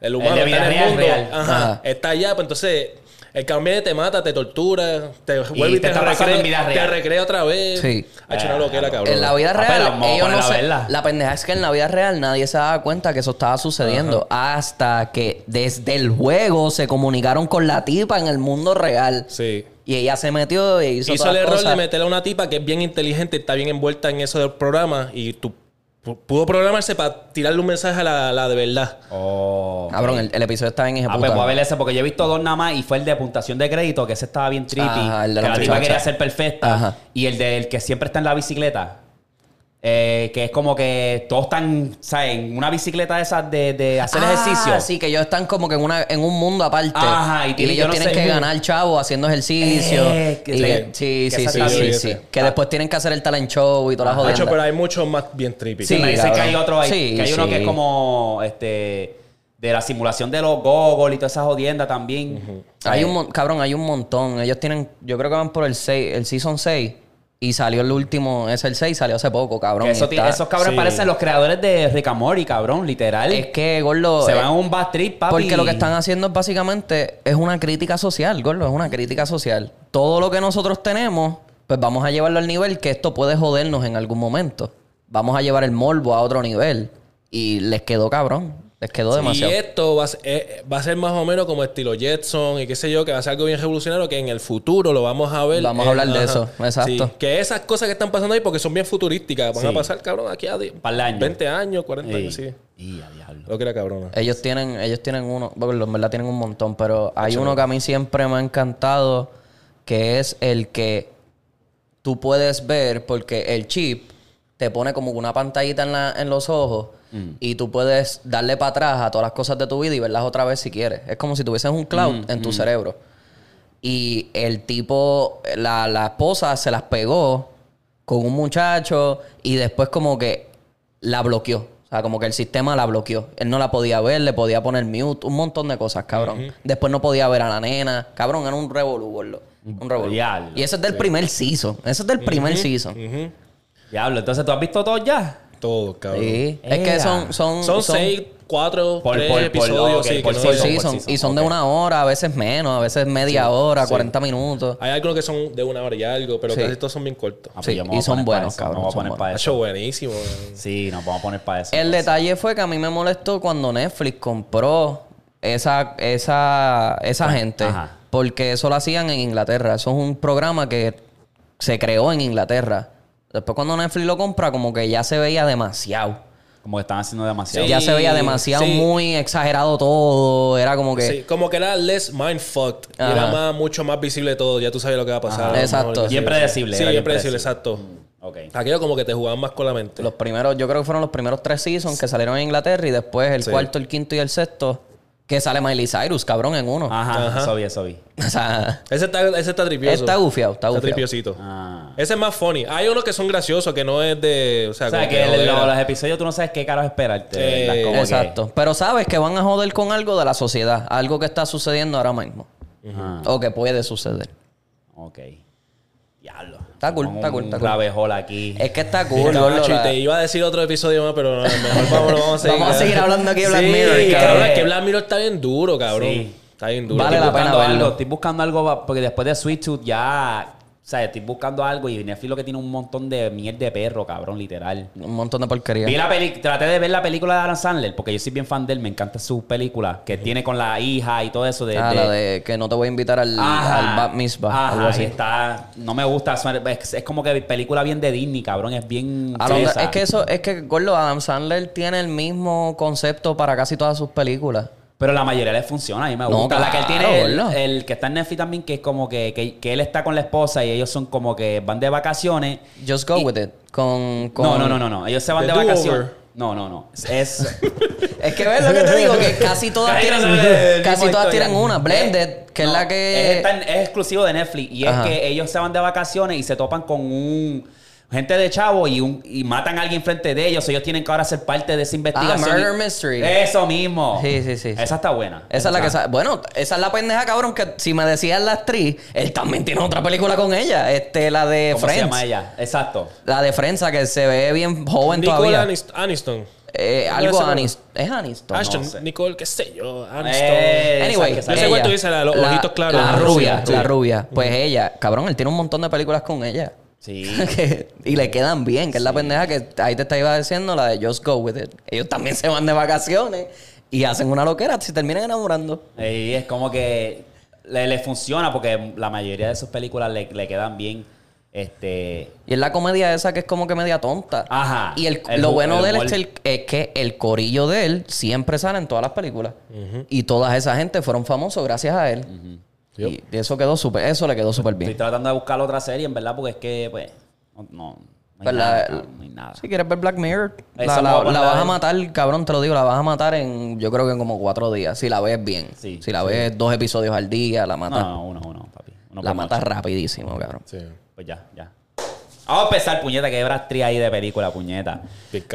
[SPEAKER 3] el humano,
[SPEAKER 1] El
[SPEAKER 3] está en
[SPEAKER 1] vida
[SPEAKER 3] el
[SPEAKER 1] real,
[SPEAKER 3] mundo.
[SPEAKER 1] real.
[SPEAKER 3] Ajá.
[SPEAKER 2] Ajá.
[SPEAKER 3] Está allá, pues entonces el cambio te mata, te tortura, te vuelve y,
[SPEAKER 1] te
[SPEAKER 3] recrea,
[SPEAKER 1] en vida
[SPEAKER 3] te recrea otra vez.
[SPEAKER 2] Sí.
[SPEAKER 3] Ha hecho una loquera, cabrón.
[SPEAKER 2] En la vida
[SPEAKER 1] Ah, pero
[SPEAKER 2] real, ellos no se-. La pendeja es que en la vida real nadie se daba cuenta que eso estaba sucediendo. Hasta que desde el juego se comunicaron con la tipa en el mundo real.
[SPEAKER 3] Sí.
[SPEAKER 2] Y ella se metió y hizo,
[SPEAKER 3] Hizo
[SPEAKER 2] todas
[SPEAKER 3] el error
[SPEAKER 2] cosas.
[SPEAKER 3] de meterle a una tipa que es bien inteligente, está bien envuelta en eso del programa y tú pudo programarse para tirarle un mensaje a la, la de verdad.
[SPEAKER 1] Oh.
[SPEAKER 2] Cabrón, el, el episodio está bien
[SPEAKER 1] Ah,
[SPEAKER 2] ejecuta.
[SPEAKER 1] pues voy a ver ese porque yo he visto dos nada más y fue el de puntuación de crédito, que ese estaba bien trippy.
[SPEAKER 2] Ajá, el de
[SPEAKER 1] que
[SPEAKER 2] la
[SPEAKER 1] tipa quería ser perfecta.
[SPEAKER 2] Ajá.
[SPEAKER 1] Y el del que siempre está en la bicicleta. Eh, que es como que todos están, ¿sabes? En una bicicleta de esas de, de hacer
[SPEAKER 2] Ah,
[SPEAKER 1] ejercicio.
[SPEAKER 2] sí, que ellos están como que en, una, en un mundo aparte.
[SPEAKER 1] Ajá, y tiene-
[SPEAKER 2] ellos
[SPEAKER 1] no
[SPEAKER 2] tienen
[SPEAKER 1] sé-
[SPEAKER 2] que ganar chavo haciendo ejercicio.
[SPEAKER 1] Eh, que-
[SPEAKER 2] Y
[SPEAKER 1] que-
[SPEAKER 2] que- sí, sí, sí, sí, sí. Que después tienen que hacer el talent show y toda la
[SPEAKER 3] De
[SPEAKER 2] jodienda.
[SPEAKER 3] hecho, pero hay muchos más bien trippy.
[SPEAKER 2] Sí,
[SPEAKER 1] me dicen que hay otro ahí.
[SPEAKER 2] Sí,
[SPEAKER 1] que hay uno que es como este de la simulación de los goggles y toda esa jodienda también.
[SPEAKER 2] Hay
[SPEAKER 1] Eh,
[SPEAKER 2] un cabrón, hay un montón. Ellos tienen, yo creo que van por el 6, el season 6. Y salió el último, es el 6, salió hace poco, cabrón.
[SPEAKER 1] Eso
[SPEAKER 2] está-
[SPEAKER 1] esos cabrones
[SPEAKER 3] sí.
[SPEAKER 1] parecen los creadores de Rick and Morty, cabrón, literal.
[SPEAKER 2] Es que, gordo.
[SPEAKER 1] se
[SPEAKER 2] eh,
[SPEAKER 1] van a un bad trip, papi.
[SPEAKER 2] Porque lo que están haciendo es básicamente es una crítica social, gordo, es una crítica social. Todo lo que nosotros tenemos, pues vamos a llevarlo al nivel que esto puede jodernos en algún momento. Vamos a llevar el morbo a otro nivel. Y les quedó cabrón. Les quedó demasiado.
[SPEAKER 3] Y esto va a, ser, eh, va a ser más o menos como estilo Jetson y qué sé yo, que va a ser algo bien revolucionario que en el futuro lo vamos a ver.
[SPEAKER 2] Vamos a hablar de eso, exacto.
[SPEAKER 3] Sí, que esas cosas que están pasando ahí, porque son bien futurísticas, van
[SPEAKER 1] Sí.
[SPEAKER 3] a pasar, cabrón, aquí a
[SPEAKER 1] años.
[SPEAKER 3] 20 años, 40 años, sí.
[SPEAKER 1] Y a diablo.
[SPEAKER 3] Lo que era cabrón.
[SPEAKER 2] Ellos tienen, ellos tienen uno, bueno, en verdad tienen un montón, pero hay uno que a mí siempre me ha encantado, que es el que tú puedes ver, porque el chip te pone como una pantallita en, la, en los ojos y tú puedes darle para atrás a todas las cosas de tu vida y verlas otra vez si quieres. Es como si tuvieses un cloud en tu cerebro. Y el tipo, la, la esposa se las pegó con un muchacho y después como que la bloqueó. O sea, como que el sistema la bloqueó. Él no la podía ver, le podía poner mute, un montón de cosas, cabrón. Después no podía ver a la nena. Cabrón, era un revolú, gordo. Un revolú. Y ese es del primer season. Ese es del primer season.
[SPEAKER 1] Diablo, entonces tú has visto todos ya.
[SPEAKER 3] Todo, cabrón.
[SPEAKER 2] Sí. Es que son... Son,
[SPEAKER 3] Son seis, cuatro,
[SPEAKER 1] Por-
[SPEAKER 3] tres
[SPEAKER 1] por- por-
[SPEAKER 3] episodios, sí,
[SPEAKER 1] por
[SPEAKER 3] no
[SPEAKER 1] season,
[SPEAKER 2] Y son de una hora, a veces menos, a veces media hora, 40 minutos.
[SPEAKER 3] Hay algunos que son de una hora y algo, pero
[SPEAKER 2] Sí.
[SPEAKER 3] casi todos son bien cortos.
[SPEAKER 1] Ah, pues
[SPEAKER 2] Sí, y son buenos, cabrón,
[SPEAKER 1] a poner para eso.
[SPEAKER 3] hecho buenísimo. man.
[SPEAKER 1] Sí, nos vamos a poner para eso.
[SPEAKER 2] El
[SPEAKER 1] entonces.
[SPEAKER 2] detalle fue que a mí me molestó cuando Netflix compró esa, esa, esa gente.
[SPEAKER 1] ajá.
[SPEAKER 2] Porque eso lo hacían en Inglaterra. Eso es un programa que se creó en Inglaterra. Después cuando Netflix lo compra, como que ya se veía demasiado.
[SPEAKER 1] Como que están haciendo demasiado.
[SPEAKER 3] Sí.
[SPEAKER 2] Ya se veía demasiado
[SPEAKER 3] sí.
[SPEAKER 2] muy exagerado todo. Era como que...
[SPEAKER 3] Sí, como que era less mindfucked. Y
[SPEAKER 2] Ajá.
[SPEAKER 3] era más, mucho más visible todo. Ya tú sabes lo que va a pasar.
[SPEAKER 2] Ajá. Exacto.
[SPEAKER 1] Bien predecible,
[SPEAKER 3] Sí,
[SPEAKER 1] era
[SPEAKER 3] bien
[SPEAKER 1] bien
[SPEAKER 3] predecible,
[SPEAKER 1] predecible.
[SPEAKER 3] exacto.
[SPEAKER 1] Ok.
[SPEAKER 3] Aquello como que te jugaban más con la mente.
[SPEAKER 2] Los primeros, yo creo que fueron los primeros tres seasons que salieron en Inglaterra y después el
[SPEAKER 3] Sí.
[SPEAKER 2] cuarto, el quinto y el sexto que sale Miley Cyrus, cabrón, en uno.
[SPEAKER 1] Ajá,
[SPEAKER 3] Ajá.
[SPEAKER 1] eso vi, eso vi.
[SPEAKER 2] O sea,
[SPEAKER 3] Ese está, ese está tripioso.
[SPEAKER 2] está gufiado, está
[SPEAKER 3] Está
[SPEAKER 2] gufiado.
[SPEAKER 3] tripiosito.
[SPEAKER 1] Ah.
[SPEAKER 3] Ese es más funny. Hay unos que son graciosos, que no es de... O sea,
[SPEAKER 1] O sea,
[SPEAKER 3] como
[SPEAKER 1] que el-
[SPEAKER 3] jodera.
[SPEAKER 1] los episodios tú no sabes qué carajo esperarte.
[SPEAKER 3] Eh,
[SPEAKER 2] Exacto. Pero sabes que van a joder con algo de la sociedad, algo que está sucediendo ahora mismo.
[SPEAKER 1] Ah,
[SPEAKER 2] O que puede suceder.
[SPEAKER 1] ok. Diablo.
[SPEAKER 2] Está cool, está cool, está cool.
[SPEAKER 1] hole aquí.
[SPEAKER 2] Es que está
[SPEAKER 3] Mira,
[SPEAKER 2] cool, gordo,
[SPEAKER 3] macho, y
[SPEAKER 2] la-
[SPEAKER 3] te iba a decir otro episodio más, pero no, mejor vamos, vamos a seguir.
[SPEAKER 2] Vamos a seguir hablando aquí de Black
[SPEAKER 3] Sí,
[SPEAKER 2] Mirror,
[SPEAKER 3] cabrón.
[SPEAKER 2] cabrón.
[SPEAKER 3] Es que Black Mirror está bien duro, cabrón.
[SPEAKER 1] Sí.
[SPEAKER 3] Está bien duro.
[SPEAKER 2] Vale
[SPEAKER 1] estoy
[SPEAKER 2] la pena
[SPEAKER 1] buscando
[SPEAKER 2] verlo.
[SPEAKER 1] algo, estoy buscando algo porque después de Sweet Tooth ya, o sea, estoy buscando algo y Netflix lo que tiene un montón de miel de perro, cabrón, literal.
[SPEAKER 2] Un montón de porquería.
[SPEAKER 1] Vi la peli traté de ver la película de Adam Sandler porque yo soy bien fan de él, me encanta su película que tiene con la hija y todo eso de,
[SPEAKER 2] Ah,
[SPEAKER 1] de-
[SPEAKER 2] la de que no te voy a invitar al,
[SPEAKER 1] Ajá.
[SPEAKER 2] al Bat Mitzvah,
[SPEAKER 1] Ajá,
[SPEAKER 2] algo así.
[SPEAKER 1] está no me gusta, es, es como que película bien de Disney, cabrón, es bien
[SPEAKER 2] es que eso, es que Gordo, Adam Sandler tiene el mismo concepto para casi todas sus películas.
[SPEAKER 1] Pero la mayoría les funciona, a mí me
[SPEAKER 2] No,
[SPEAKER 1] gusta. la que él tiene, el, que está en Netflix también, que es como que, que, que él está con la esposa y ellos son como que van de vacaciones.
[SPEAKER 2] Just go
[SPEAKER 1] Y-
[SPEAKER 2] with it. Con, con-
[SPEAKER 1] No, no, no, no, no. Ellos se van
[SPEAKER 3] The
[SPEAKER 1] de vacaciones. No, no, no. Es.
[SPEAKER 2] Es que ves lo que te digo, que casi todas
[SPEAKER 1] Casi
[SPEAKER 2] tienen, casi todas tienen una. Blended, que es la que.
[SPEAKER 1] Es, tan- es exclusivo de Netflix. Y
[SPEAKER 2] Ajá.
[SPEAKER 1] es que ellos se van de vacaciones y se topan con un. Gente de chavo y, un, y matan a alguien frente de ellos. Ellos tienen que ahora ser parte de esa investigación.
[SPEAKER 2] Ah, Murder
[SPEAKER 1] Y-
[SPEAKER 2] Mystery.
[SPEAKER 1] Eso mismo.
[SPEAKER 2] Sí, sí, sí, sí.
[SPEAKER 1] Esa está buena.
[SPEAKER 2] Esa es la que
[SPEAKER 1] está-
[SPEAKER 2] Bueno, esa es la pendeja, cabrón, que si me decías la actriz, él también tiene otra película con ella. Este, la de
[SPEAKER 1] ¿Cómo
[SPEAKER 2] Friends.
[SPEAKER 1] se llama ella? Exacto.
[SPEAKER 2] La de Friends, que se ve bien joven
[SPEAKER 3] Nicole
[SPEAKER 2] todavía.
[SPEAKER 3] Anist- Aniston.
[SPEAKER 2] Eh,
[SPEAKER 3] No,
[SPEAKER 2] algo
[SPEAKER 3] no.
[SPEAKER 2] Aniston. Es Aniston.
[SPEAKER 3] Ashton,
[SPEAKER 1] sé.
[SPEAKER 3] Nicole, qué sé yo. Aniston.
[SPEAKER 1] Eh,
[SPEAKER 2] Anyway,
[SPEAKER 1] esa-
[SPEAKER 3] Yo sé
[SPEAKER 2] ella,
[SPEAKER 3] cuál tú dices, la los ojitos claros.
[SPEAKER 2] La
[SPEAKER 3] La
[SPEAKER 2] rubia,
[SPEAKER 3] rubia,
[SPEAKER 2] la rubia. Pues ella, cabrón, él tiene un montón de películas con ella.
[SPEAKER 1] Sí.
[SPEAKER 2] Que- y le quedan bien, que es la pendeja que ahí te está iba diciendo, la de Just Go With It. Ellos también se van de vacaciones y hacen una loquera, se terminan enamorando.
[SPEAKER 1] Y es como que le, le funciona porque la mayoría de sus películas le, le quedan bien. Este.
[SPEAKER 2] Y es la comedia esa que es como que media tonta.
[SPEAKER 1] Ajá.
[SPEAKER 2] Y el,
[SPEAKER 1] El
[SPEAKER 2] lo bueno
[SPEAKER 1] el
[SPEAKER 2] de él es, el- es que el corillo de él siempre sale en todas las películas. Y toda esa gente fueron famosos gracias a él. Y eso quedó súper, eso le quedó súper
[SPEAKER 1] Estoy
[SPEAKER 2] bien.
[SPEAKER 1] tratando de buscar otra serie, en verdad, porque es que, pues. No. No, no hay
[SPEAKER 2] Pues la-
[SPEAKER 1] nada, cabrón, no hay nada.
[SPEAKER 2] Si quieres ver Black Mirror, la, la- la vas a matar, cabrón, te lo digo, la vas a matar en, yo creo que en como cuatro días. Si la ves bien.
[SPEAKER 1] Sí,
[SPEAKER 2] si la ves dos episodios al día, la matas.
[SPEAKER 1] no, uno, uno, papi. Uno
[SPEAKER 2] la matas rapidísimo, cabrón.
[SPEAKER 3] Sí.
[SPEAKER 1] Pues ya, ya. Vamos a empezar, puñeta, que habrá actriz ahí de película, puñeta.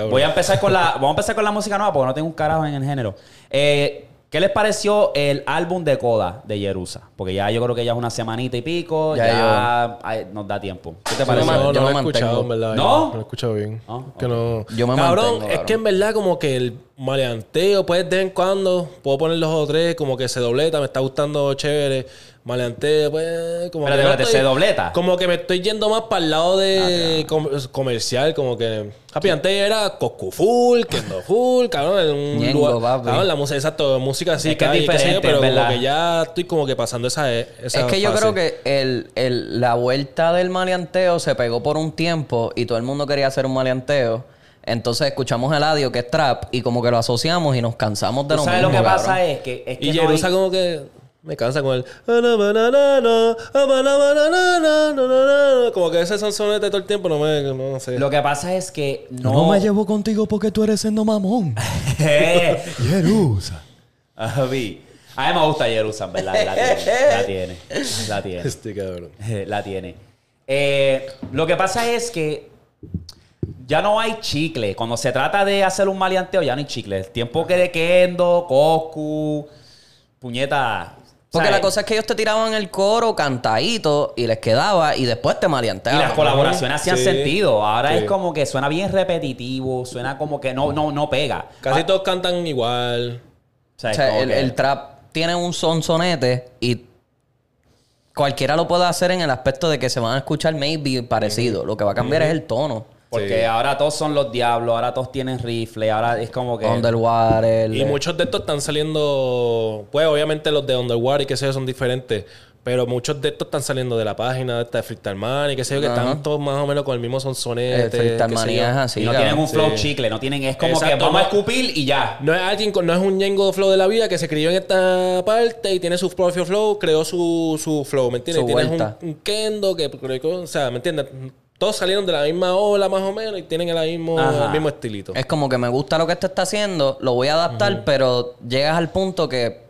[SPEAKER 1] Voy a empezar con la. Vamos a empezar con la música nueva porque no tengo un carajo en el género. Eh, ¿Qué les pareció el álbum de Coda de Jerusa? Porque ya yo creo que ya es una semanita y pico, ya,
[SPEAKER 2] Ya
[SPEAKER 1] ay, nos da tiempo. ¿Qué te pareció?
[SPEAKER 2] man-
[SPEAKER 3] No,
[SPEAKER 2] yo
[SPEAKER 3] no
[SPEAKER 2] me
[SPEAKER 3] lo he escuchado, en verdad.
[SPEAKER 1] ¿No?
[SPEAKER 3] No lo he escuchado bien.
[SPEAKER 1] Ah,
[SPEAKER 3] que no.
[SPEAKER 2] Yo me
[SPEAKER 3] cabrón,
[SPEAKER 2] mantengo,
[SPEAKER 3] es
[SPEAKER 2] cabrón.
[SPEAKER 3] que en verdad como que el maleanteo, pues de vez en cuando, puedo poner dos o tres, como que se dobleta, me está gustando chévere. Maleanteo, pues, como
[SPEAKER 1] Espérate,
[SPEAKER 3] que no
[SPEAKER 1] espérate, ¿se dobleta?
[SPEAKER 3] Como que me estoy yendo más para el lado
[SPEAKER 1] Ah,
[SPEAKER 3] de com- comercial, como que... Happy antes era Coscu Full, Kendo Full, cabrón, en un
[SPEAKER 2] Ñengo,
[SPEAKER 3] lugar...
[SPEAKER 2] papi.
[SPEAKER 3] Cabrón, la música, exacto, música así,
[SPEAKER 1] Es que es
[SPEAKER 3] calle, qué sé yo,
[SPEAKER 1] diferente,
[SPEAKER 3] pero como
[SPEAKER 1] ¿verdad?
[SPEAKER 3] que ya estoy como que pasando esa, esa
[SPEAKER 2] es que yo
[SPEAKER 3] fase.
[SPEAKER 2] creo que el, el- la vuelta del maleanteo se pegó por un tiempo y todo el mundo quería hacer un maleanteo. Entonces escuchamos el audio que es trap y como que lo asociamos y nos cansamos de
[SPEAKER 1] ¿Tú
[SPEAKER 2] lo
[SPEAKER 1] ¿Sabes
[SPEAKER 2] mismo.
[SPEAKER 1] lo que
[SPEAKER 2] cabrón.
[SPEAKER 1] pasa? Es que, es que
[SPEAKER 3] Y
[SPEAKER 1] no
[SPEAKER 3] Jerusa
[SPEAKER 1] hay-
[SPEAKER 3] como que me cansa con el... Como que ese sonsonete todo el tiempo no me... No sé.
[SPEAKER 1] Lo que pasa es que no...
[SPEAKER 2] llevo contigo porque tú eres siendo mamón. Jerusa.
[SPEAKER 1] A mí, a mí me gusta Jerusalén, ¿verdad? La tiene, la tiene, la tiene.
[SPEAKER 3] Este cabrón.
[SPEAKER 1] La tiene. Eh, lo que pasa es que ya no hay chicle. Cuando se trata de hacer un maleanteo, ya no hay chicle. El tiempo que de Kendo, Coscu, puñeta.
[SPEAKER 2] Porque
[SPEAKER 1] ¿sabes?
[SPEAKER 2] la cosa es que ellos te tiraban el coro cantadito y les quedaba y después te
[SPEAKER 1] Y
[SPEAKER 2] maleanteaban.
[SPEAKER 1] las colaboraciones hacían
[SPEAKER 3] Sí.
[SPEAKER 1] sentido. Ahora
[SPEAKER 3] Sí.
[SPEAKER 1] es como que suena bien repetitivo, suena como que no, no, no pega.
[SPEAKER 3] Casi
[SPEAKER 1] Ah,
[SPEAKER 3] todos cantan igual.
[SPEAKER 1] o sea,
[SPEAKER 2] O
[SPEAKER 1] es
[SPEAKER 2] sea,
[SPEAKER 1] como
[SPEAKER 2] el,
[SPEAKER 1] que-
[SPEAKER 2] el trap tiene un sonsonete y cualquiera lo puede hacer en el aspecto de que se van a escuchar maybe parecido. Lo que va a cambiar es el tono.
[SPEAKER 1] Porque
[SPEAKER 3] Sí.
[SPEAKER 1] ahora todos son los diablos, ahora todos tienen rifle, ahora es como que...
[SPEAKER 2] Underwater.
[SPEAKER 3] Y muchos de estos están saliendo... Pues obviamente los de Underwater y qué sé yo son diferentes. Pero muchos de estos están saliendo de la página de esta de Freestyle Man y qué sé yo, que están todos más o menos con el mismo sonsonete.
[SPEAKER 2] El Freestyle es así.
[SPEAKER 1] y no tienen un flow
[SPEAKER 3] Sí.
[SPEAKER 1] chicle, no tienen... Es como que vamos a escupir y ya.
[SPEAKER 3] No es alguien con- no es un Ñengo flow de la vida que se crió en esta parte y tiene su propio flow, creó su, su flow, ¿me entiendes?
[SPEAKER 2] Su
[SPEAKER 3] Tienes
[SPEAKER 2] vuelta.
[SPEAKER 3] un, un Kendo que creó- o sea, ¿me entiendes? Todos salieron de la misma ola más o menos y tienen el mismo, el mismo estilito.
[SPEAKER 2] Es como que me gusta lo que este está haciendo, lo voy a adaptar, pero llegas al punto que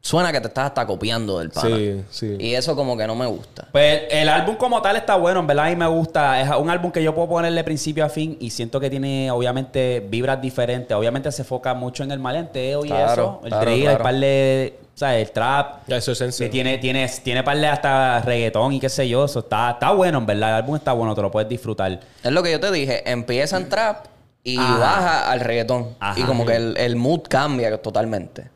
[SPEAKER 2] suena que te estás hasta copiando del pana.
[SPEAKER 3] Sí, sí.
[SPEAKER 2] Y eso como que no me gusta.
[SPEAKER 1] Pues el álbum como tal está bueno, en verdad a mí me gusta. Es un álbum que yo puedo ponerle principio a fin y siento que tiene obviamente vibras diferentes. Obviamente se enfoca mucho en el malenteo y
[SPEAKER 2] Claro,
[SPEAKER 1] eso. El
[SPEAKER 2] claro,
[SPEAKER 1] drill,
[SPEAKER 2] claro.
[SPEAKER 1] el par de... O sea, el trap.
[SPEAKER 3] Eso es
[SPEAKER 1] Que tiene, tiene, tiene par de hasta reggaetón y qué sé yo. Eso está, está bueno, en verdad. El álbum está bueno, te lo puedes disfrutar.
[SPEAKER 2] Es lo que yo te dije, empieza en trap y
[SPEAKER 1] Ajá.
[SPEAKER 2] baja al reggaetón.
[SPEAKER 1] Ajá.
[SPEAKER 2] Y como que el, el mood cambia totalmente.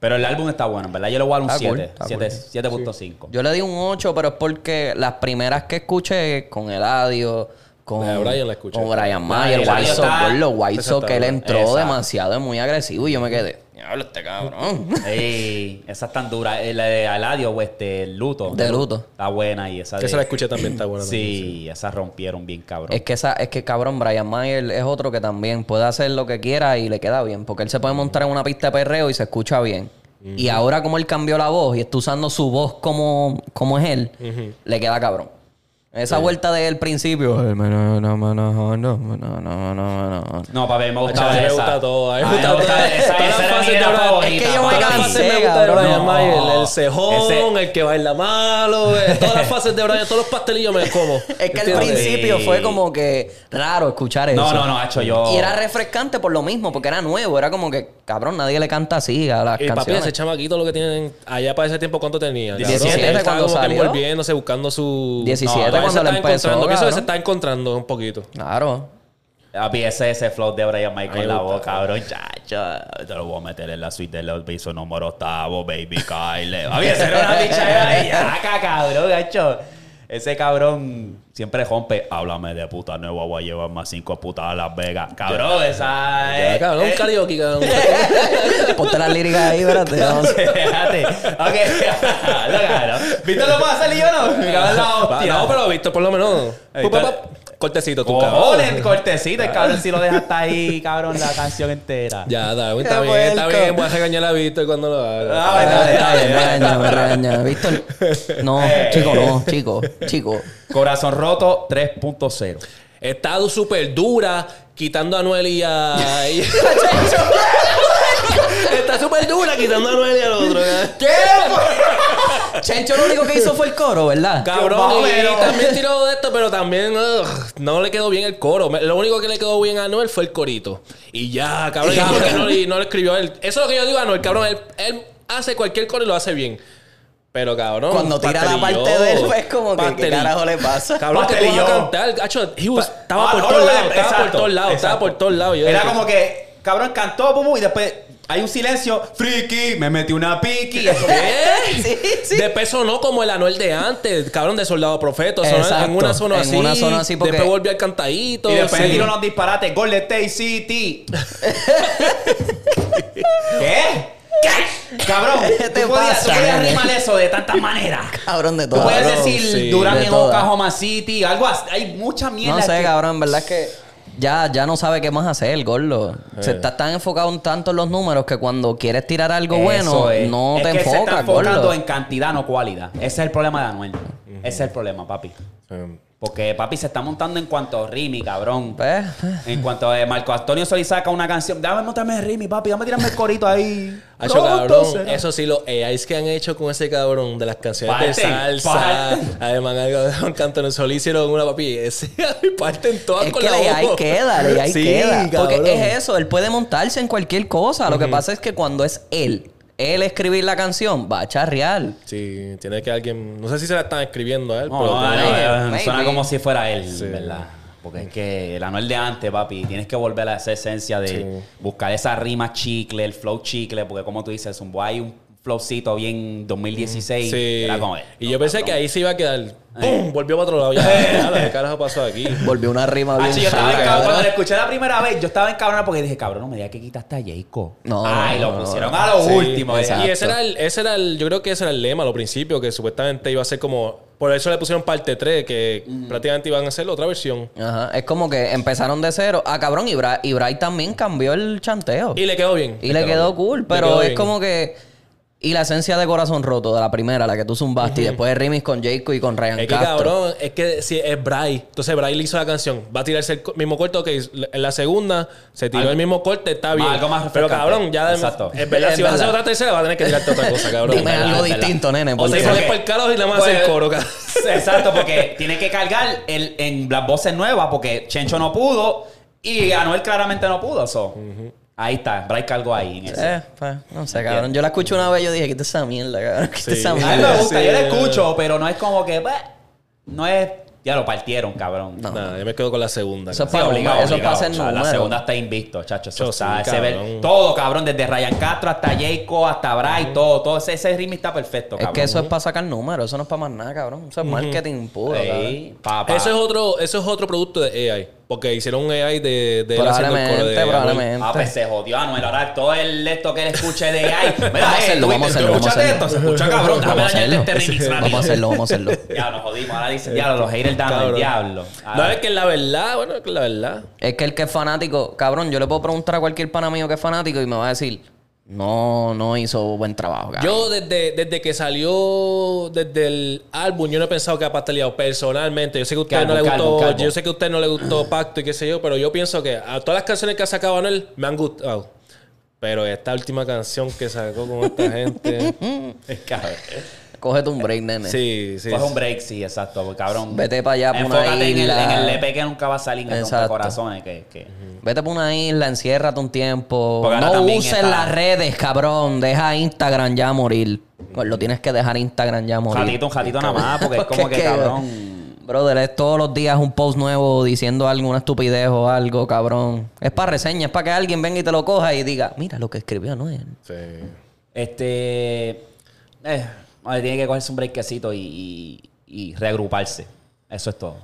[SPEAKER 1] Pero el álbum está bueno, en verdad. Yo le voy a dar un
[SPEAKER 2] Está cool,
[SPEAKER 1] 7.
[SPEAKER 2] está
[SPEAKER 1] 7 7.5.
[SPEAKER 2] Yo le di un 8, pero es porque las primeras que escuché con Eladio, con,
[SPEAKER 3] La de Brian la escuché.
[SPEAKER 2] con Brian Mayer,
[SPEAKER 1] Eladio
[SPEAKER 2] White Sox, por los White Sox, que él entró
[SPEAKER 1] Exacto.
[SPEAKER 2] demasiado, es muy agresivo y yo me quedé, diablo, este cabrón.
[SPEAKER 1] Ey, esa es tan dura. Eh, La de Aladio o este, el luto.
[SPEAKER 2] De luto.
[SPEAKER 1] Está buena y esa de-
[SPEAKER 3] se la escuché también, está buena. también,
[SPEAKER 1] Sí, esa rompieron bien cabrón.
[SPEAKER 2] Es que esa, es que cabrón, Brian Mayer es otro que también puede hacer lo que quiera y le queda bien. Porque él se puede montar en una pista de perreo y se escucha bien. Y ahora como él cambió la voz y está usando su voz como, como es él, le queda cabrón. Esa vuelta del principio.
[SPEAKER 1] No, papi, me
[SPEAKER 3] A
[SPEAKER 1] gustaba
[SPEAKER 3] mí me
[SPEAKER 1] esa.
[SPEAKER 3] gusta todo. A mí me gusta
[SPEAKER 1] gusta
[SPEAKER 3] todo.
[SPEAKER 1] esa.
[SPEAKER 3] Todas
[SPEAKER 1] Esa
[SPEAKER 3] las
[SPEAKER 1] era mi
[SPEAKER 3] fases de
[SPEAKER 1] era
[SPEAKER 3] Brian-
[SPEAKER 1] favorita.
[SPEAKER 2] Es que yo me cansé,
[SPEAKER 3] me gusta de. Brian
[SPEAKER 1] No.
[SPEAKER 3] Mayer. El cejón,
[SPEAKER 1] Ese-
[SPEAKER 3] el que baila malo. eh, Todas las fases de Brian, todos los pastelillos me como.
[SPEAKER 2] Es que al principio
[SPEAKER 1] Sí.
[SPEAKER 2] fue como que raro escuchar eso.
[SPEAKER 1] No, no, no, hecho yo.
[SPEAKER 2] Y era refrescante por lo mismo, porque era nuevo. Era como que, cabrón, nadie le canta así a las
[SPEAKER 3] Y papi,
[SPEAKER 2] canciones.
[SPEAKER 3] ese chamaquito lo que tienen allá para ese tiempo, ¿cuánto tenía?
[SPEAKER 1] 17
[SPEAKER 3] Cabrón, él estaba
[SPEAKER 2] cuando
[SPEAKER 3] como que
[SPEAKER 2] salió.
[SPEAKER 3] envolviéndose, buscando su...
[SPEAKER 2] 17
[SPEAKER 3] todavía
[SPEAKER 2] cuando
[SPEAKER 3] está
[SPEAKER 2] empezó,
[SPEAKER 3] encontrando. Pienso que se está encontrando un poquito.
[SPEAKER 2] Claro.
[SPEAKER 1] Papi, ese, ese flow de Brian
[SPEAKER 3] Ay,
[SPEAKER 1] con la
[SPEAKER 3] gusta.
[SPEAKER 1] cabrón, chacho. Te lo voy a meter en la suite de los pisos número octavo, baby Kyle. Papi, ese era una pichadera de yaca, cabrón, gacho. Ese cabrón siempre rompe. Háblame de puta nueva, voy a llevar más cinco putas a Las Vegas. Cabrón, esa
[SPEAKER 3] Ya,
[SPEAKER 1] es.
[SPEAKER 3] cabrón, un karaoke, cabrón.
[SPEAKER 2] Ponte las líricas ahí, espérate.
[SPEAKER 1] Fíjate. Ok. Cabrón. ¿Viste lo más salir yo no? Me cago en la hostia.
[SPEAKER 3] no, pero visto por lo menos. Cortecito, tu
[SPEAKER 1] Cojones,
[SPEAKER 3] cabrón.
[SPEAKER 1] cortecito. El cabrón si lo deja hasta ahí, cabrón, la canción entera.
[SPEAKER 3] Ya, está bien, está bien, está bien. Voy a regañar a Víctor cuando lo haga.
[SPEAKER 1] Ah,
[SPEAKER 2] Está
[SPEAKER 1] dale,
[SPEAKER 2] bien, bien,
[SPEAKER 1] dale.
[SPEAKER 2] regaña, regaña. Víctor. No, chico, no, chico, chico.
[SPEAKER 1] Corazón roto 3.0.
[SPEAKER 3] Está súper dura, quitando a Noel y a... Está súper dura, quitando a Noel y al otro. ¿eh?
[SPEAKER 1] ¿Qué?
[SPEAKER 2] Chencho lo único que hizo fue el coro, ¿verdad?
[SPEAKER 3] Cabrón, y también tiró de esto, pero también ugh, no le quedó bien el coro. Lo único que le quedó bien a Anuel fue el corito. Y ya, cabrón, ¿y por qué no, le- no le escribió él? Eso es lo que yo digo a Anuel, cabrón. Él, él hace cualquier coro y lo hace bien. Pero, cabrón.
[SPEAKER 2] Cuando tira la parte de él, pues como que, ¿qué carajo le pasa?
[SPEAKER 3] Cabrón, que tú vas a cantar. Gacho, he was- estaba por todos lados, estaba por todos lados, estaba por todos lados.
[SPEAKER 1] Era como que, cabrón, cantó, pum, y después hay un silencio. Friki, me metí una piqui.
[SPEAKER 3] ¿Qué?
[SPEAKER 2] Sí, sí.
[SPEAKER 3] Después sonó como el Anuel de antes, cabrón, de Soldado Profeto. Sonó
[SPEAKER 2] Exacto.
[SPEAKER 3] en una zona
[SPEAKER 2] En
[SPEAKER 3] así.
[SPEAKER 2] una zona así porque-
[SPEAKER 3] Después volvió al cantadito.
[SPEAKER 1] Y después
[SPEAKER 3] sí.
[SPEAKER 1] tiró unos disparates. Golden State City. ¿Qué? ¿Qué? Cabrón,
[SPEAKER 2] ¿Qué te
[SPEAKER 1] tú podías, tú podías rimar eso de tantas maneras.
[SPEAKER 2] Cabrón de
[SPEAKER 1] Tú
[SPEAKER 2] todo.
[SPEAKER 1] puedes
[SPEAKER 3] Cabrón,
[SPEAKER 1] decir
[SPEAKER 3] sí,
[SPEAKER 1] Durán
[SPEAKER 2] de
[SPEAKER 1] en. Oklahoma City, algo así. Hay mucha mierda.
[SPEAKER 2] No sé,
[SPEAKER 1] que-
[SPEAKER 2] cabrón, en verdad es que ya, ya no sabe qué más hacer, gordo.
[SPEAKER 3] Eh.
[SPEAKER 2] Se está tan enfocado en tanto en los números que cuando quieres tirar algo
[SPEAKER 1] Eso
[SPEAKER 2] bueno,
[SPEAKER 1] es.
[SPEAKER 2] no
[SPEAKER 1] Es
[SPEAKER 2] te
[SPEAKER 1] que se está
[SPEAKER 2] enfocas,
[SPEAKER 1] enfocando
[SPEAKER 2] gordo.
[SPEAKER 1] en cantidad, no cualidad. Ese es el problema de Anuel. Ese es el problema, papi.
[SPEAKER 3] Um,
[SPEAKER 1] Porque papi se está montando en cuanto a Rimi, cabrón.
[SPEAKER 2] Pues,
[SPEAKER 1] En cuanto a Marco Antonio Solís saca una canción, dame montarme Rimi, papi, dame tirarme el corito ahí.
[SPEAKER 3] Hacho,
[SPEAKER 1] Pronto
[SPEAKER 3] cabrón,
[SPEAKER 1] será.
[SPEAKER 3] eso sí, los AIs que han hecho con ese cabrón de las canciones de salsa,
[SPEAKER 1] parten.
[SPEAKER 3] además con Cantón Solís hicieron una papi, ese parten todas
[SPEAKER 2] es
[SPEAKER 3] con
[SPEAKER 2] que
[SPEAKER 3] la
[SPEAKER 2] hay
[SPEAKER 3] voz.
[SPEAKER 2] queda, le hay
[SPEAKER 3] Sí,
[SPEAKER 2] queda. Porque es eso, él puede montarse en cualquier cosa. Lo que pasa es que cuando es él, él escribir la canción, va a charrear.
[SPEAKER 3] Sí, tiene que alguien, no sé si se la están escribiendo a él,
[SPEAKER 1] No,
[SPEAKER 3] pero
[SPEAKER 1] no, no, no, suena
[SPEAKER 2] maybe.
[SPEAKER 1] como si fuera él,
[SPEAKER 3] Sí.
[SPEAKER 1] ¿verdad? Porque es que el Anuel de antes, papi, tienes que volver a esa esencia de
[SPEAKER 3] Sí.
[SPEAKER 1] buscar esa rima chicle, el flow chicle, porque como tú dices, un hay un flowcito bien 2016.
[SPEAKER 3] Sí.
[SPEAKER 1] Era como, eh,
[SPEAKER 3] y
[SPEAKER 1] no,
[SPEAKER 3] yo pensé
[SPEAKER 1] cabrón.
[SPEAKER 3] que ahí se iba a quedar. ¡Pum! Volvió para otro lado. Ya, ¿qué carajo pasó aquí?
[SPEAKER 2] Volvió una rima bien
[SPEAKER 1] Ah, sí, yo estaba
[SPEAKER 2] chata,
[SPEAKER 1] en cabrón.
[SPEAKER 2] ¿verdad?
[SPEAKER 1] Cuando lo escuché la primera vez, yo estaba en cabrón porque dije, cabrón, no me digas que quitaste a Jayco.
[SPEAKER 2] No,
[SPEAKER 1] Ay, lo pusieron
[SPEAKER 2] no.
[SPEAKER 1] a lo
[SPEAKER 3] Sí,
[SPEAKER 1] último.
[SPEAKER 2] exacto.
[SPEAKER 1] eh.
[SPEAKER 3] Y ese era, el, ese era el, yo creo que ese era el lema al principio, que supuestamente iba a ser como, por eso le pusieron parte 3, que prácticamente iban a hacer otra versión.
[SPEAKER 2] Ajá, es como que empezaron de cero. Ah, cabrón, y Bra- y Bray también cambió el chanteo.
[SPEAKER 3] Y le quedó bien.
[SPEAKER 2] Y le quedó cool, pero
[SPEAKER 3] quedó
[SPEAKER 2] es
[SPEAKER 3] bien.
[SPEAKER 2] como que. Y la esencia de Corazón Roto, de la primera, la que tú zumbaste, y después el remix con Jayco y con Ryan
[SPEAKER 3] Es que
[SPEAKER 2] Castro.
[SPEAKER 3] cabrón, es que si es Bray. Entonces Bray le hizo la canción. Va a tirarse el mismo corte que en la segunda se tiró
[SPEAKER 1] Algo-
[SPEAKER 3] el mismo corte, está bien.
[SPEAKER 1] Algo más
[SPEAKER 3] Pero cabrón, ya
[SPEAKER 1] Exacto.
[SPEAKER 3] es verdad,
[SPEAKER 2] Es
[SPEAKER 3] si vas a hacer otra tercera, va a tener que tirarte otra cosa, cabrón.
[SPEAKER 2] Dime
[SPEAKER 1] Es
[SPEAKER 2] algo
[SPEAKER 1] es
[SPEAKER 2] distinto, nene.
[SPEAKER 3] O sea,
[SPEAKER 1] porque-
[SPEAKER 3] sale por el calor y nada más hace el
[SPEAKER 1] Pues,
[SPEAKER 3] coro, cabrón.
[SPEAKER 1] Exacto, porque tiene que cargar el, en las voces nuevas porque Chencho no pudo y Anuel claramente no pudo. so. Ahí está, Bray cargó ahí en ese.
[SPEAKER 2] Eh, pues, no sé, cabrón. Yo la escuché una vez y yo dije, ¿qué es esa mierda, cabrón? ¿Qué es
[SPEAKER 3] Sí.
[SPEAKER 2] esa
[SPEAKER 1] A mí
[SPEAKER 2] mierda?
[SPEAKER 1] me gusta,
[SPEAKER 3] Sí.
[SPEAKER 1] yo la escucho, pero no es como que, pues, no es, ya lo partieron, cabrón.
[SPEAKER 2] No.
[SPEAKER 3] Nada, yo me quedo con la segunda.
[SPEAKER 2] Eso es para
[SPEAKER 1] obligado,
[SPEAKER 2] eso es
[SPEAKER 1] obligado.
[SPEAKER 2] para hacer
[SPEAKER 1] O sea, La segunda está invicto, chacho. Eso
[SPEAKER 3] Yo
[SPEAKER 1] está,
[SPEAKER 3] sí,
[SPEAKER 1] ese ver-
[SPEAKER 3] cabrón.
[SPEAKER 1] todo, cabrón, desde Ryan Castro hasta Jayco, hasta Bray, todo, todo ese, ese ritmo está perfecto,
[SPEAKER 2] Es
[SPEAKER 1] cabrón.
[SPEAKER 2] que eso es para sacar números, eso no es para más nada, cabrón. Eso es marketing puro, cabrón.
[SPEAKER 1] Pa.
[SPEAKER 3] Eso es otro, eso es otro producto de AI. Porque hicieron un AI de, de él haciendo el coro de
[SPEAKER 2] probablemente.
[SPEAKER 1] Ah, pues se jodió Anuel. Ahora todo el esto que él escuche de ay, mira,
[SPEAKER 2] Vamos a
[SPEAKER 1] eh,
[SPEAKER 2] hacerlo, vamos a hacerlo,
[SPEAKER 1] escúchate
[SPEAKER 2] hacerlo.
[SPEAKER 1] esto, se escucha cabrón. Déjame
[SPEAKER 2] Vamos a
[SPEAKER 1] dañarte
[SPEAKER 2] hacerlo.
[SPEAKER 1] este remix,
[SPEAKER 2] Vamos a hacerlo, vamos a hacerlo.
[SPEAKER 1] Ya nos jodimos. Ahora dicen, diablo, los haters dan el diablo.
[SPEAKER 3] No, es que la verdad, bueno, es que la verdad.
[SPEAKER 2] Es que el que es fanático, cabrón, yo le puedo preguntar a cualquier pana mío que es fanático y me va a decir, no, no hizo buen trabajo.
[SPEAKER 3] Yo desde, desde que salió desde el álbum, yo no he pensado que ha pasteleado personalmente. Yo sé que a usted
[SPEAKER 1] Calvo,
[SPEAKER 3] no le
[SPEAKER 1] calvo,
[SPEAKER 3] gustó,
[SPEAKER 1] calvo.
[SPEAKER 3] yo sé que a usted no le gustó Pacto y qué sé yo, pero yo pienso que a todas las canciones que ha sacado Anuel me han gustado. Pero esta última canción que sacó con esta gente.
[SPEAKER 1] Cabrón.
[SPEAKER 2] Cógete un break, nene.
[SPEAKER 3] sí, sí.
[SPEAKER 1] Coge un break, sí, exacto. porque, Cabrón.
[SPEAKER 2] Vete pa' allá, pa' una
[SPEAKER 1] Enfócate en el,
[SPEAKER 2] isla.
[SPEAKER 1] en el EP que nunca va a salir en el
[SPEAKER 2] Exacto.
[SPEAKER 1] corazones. Que, que...
[SPEAKER 2] Vete por una isla, enciérrate un tiempo.
[SPEAKER 1] Porque
[SPEAKER 2] No uses
[SPEAKER 1] está-
[SPEAKER 2] las redes, cabrón. Deja Instagram ya a morir. Pues lo tienes que dejar Instagram ya a
[SPEAKER 1] Un
[SPEAKER 2] morir.
[SPEAKER 1] jatito, un jatito nada más, porque es como que,
[SPEAKER 2] es que-
[SPEAKER 1] cabrón.
[SPEAKER 2] Brother, es todos los días un post nuevo diciendo alguna estupidez o algo, cabrón. Es para reseña, es para que alguien venga y te lo coja y diga, mira lo que escribió Noel.
[SPEAKER 3] Sí.
[SPEAKER 1] Este. Eh, vale, tiene que cogerse un breakcito y, y, y reagruparse. Eso es todo.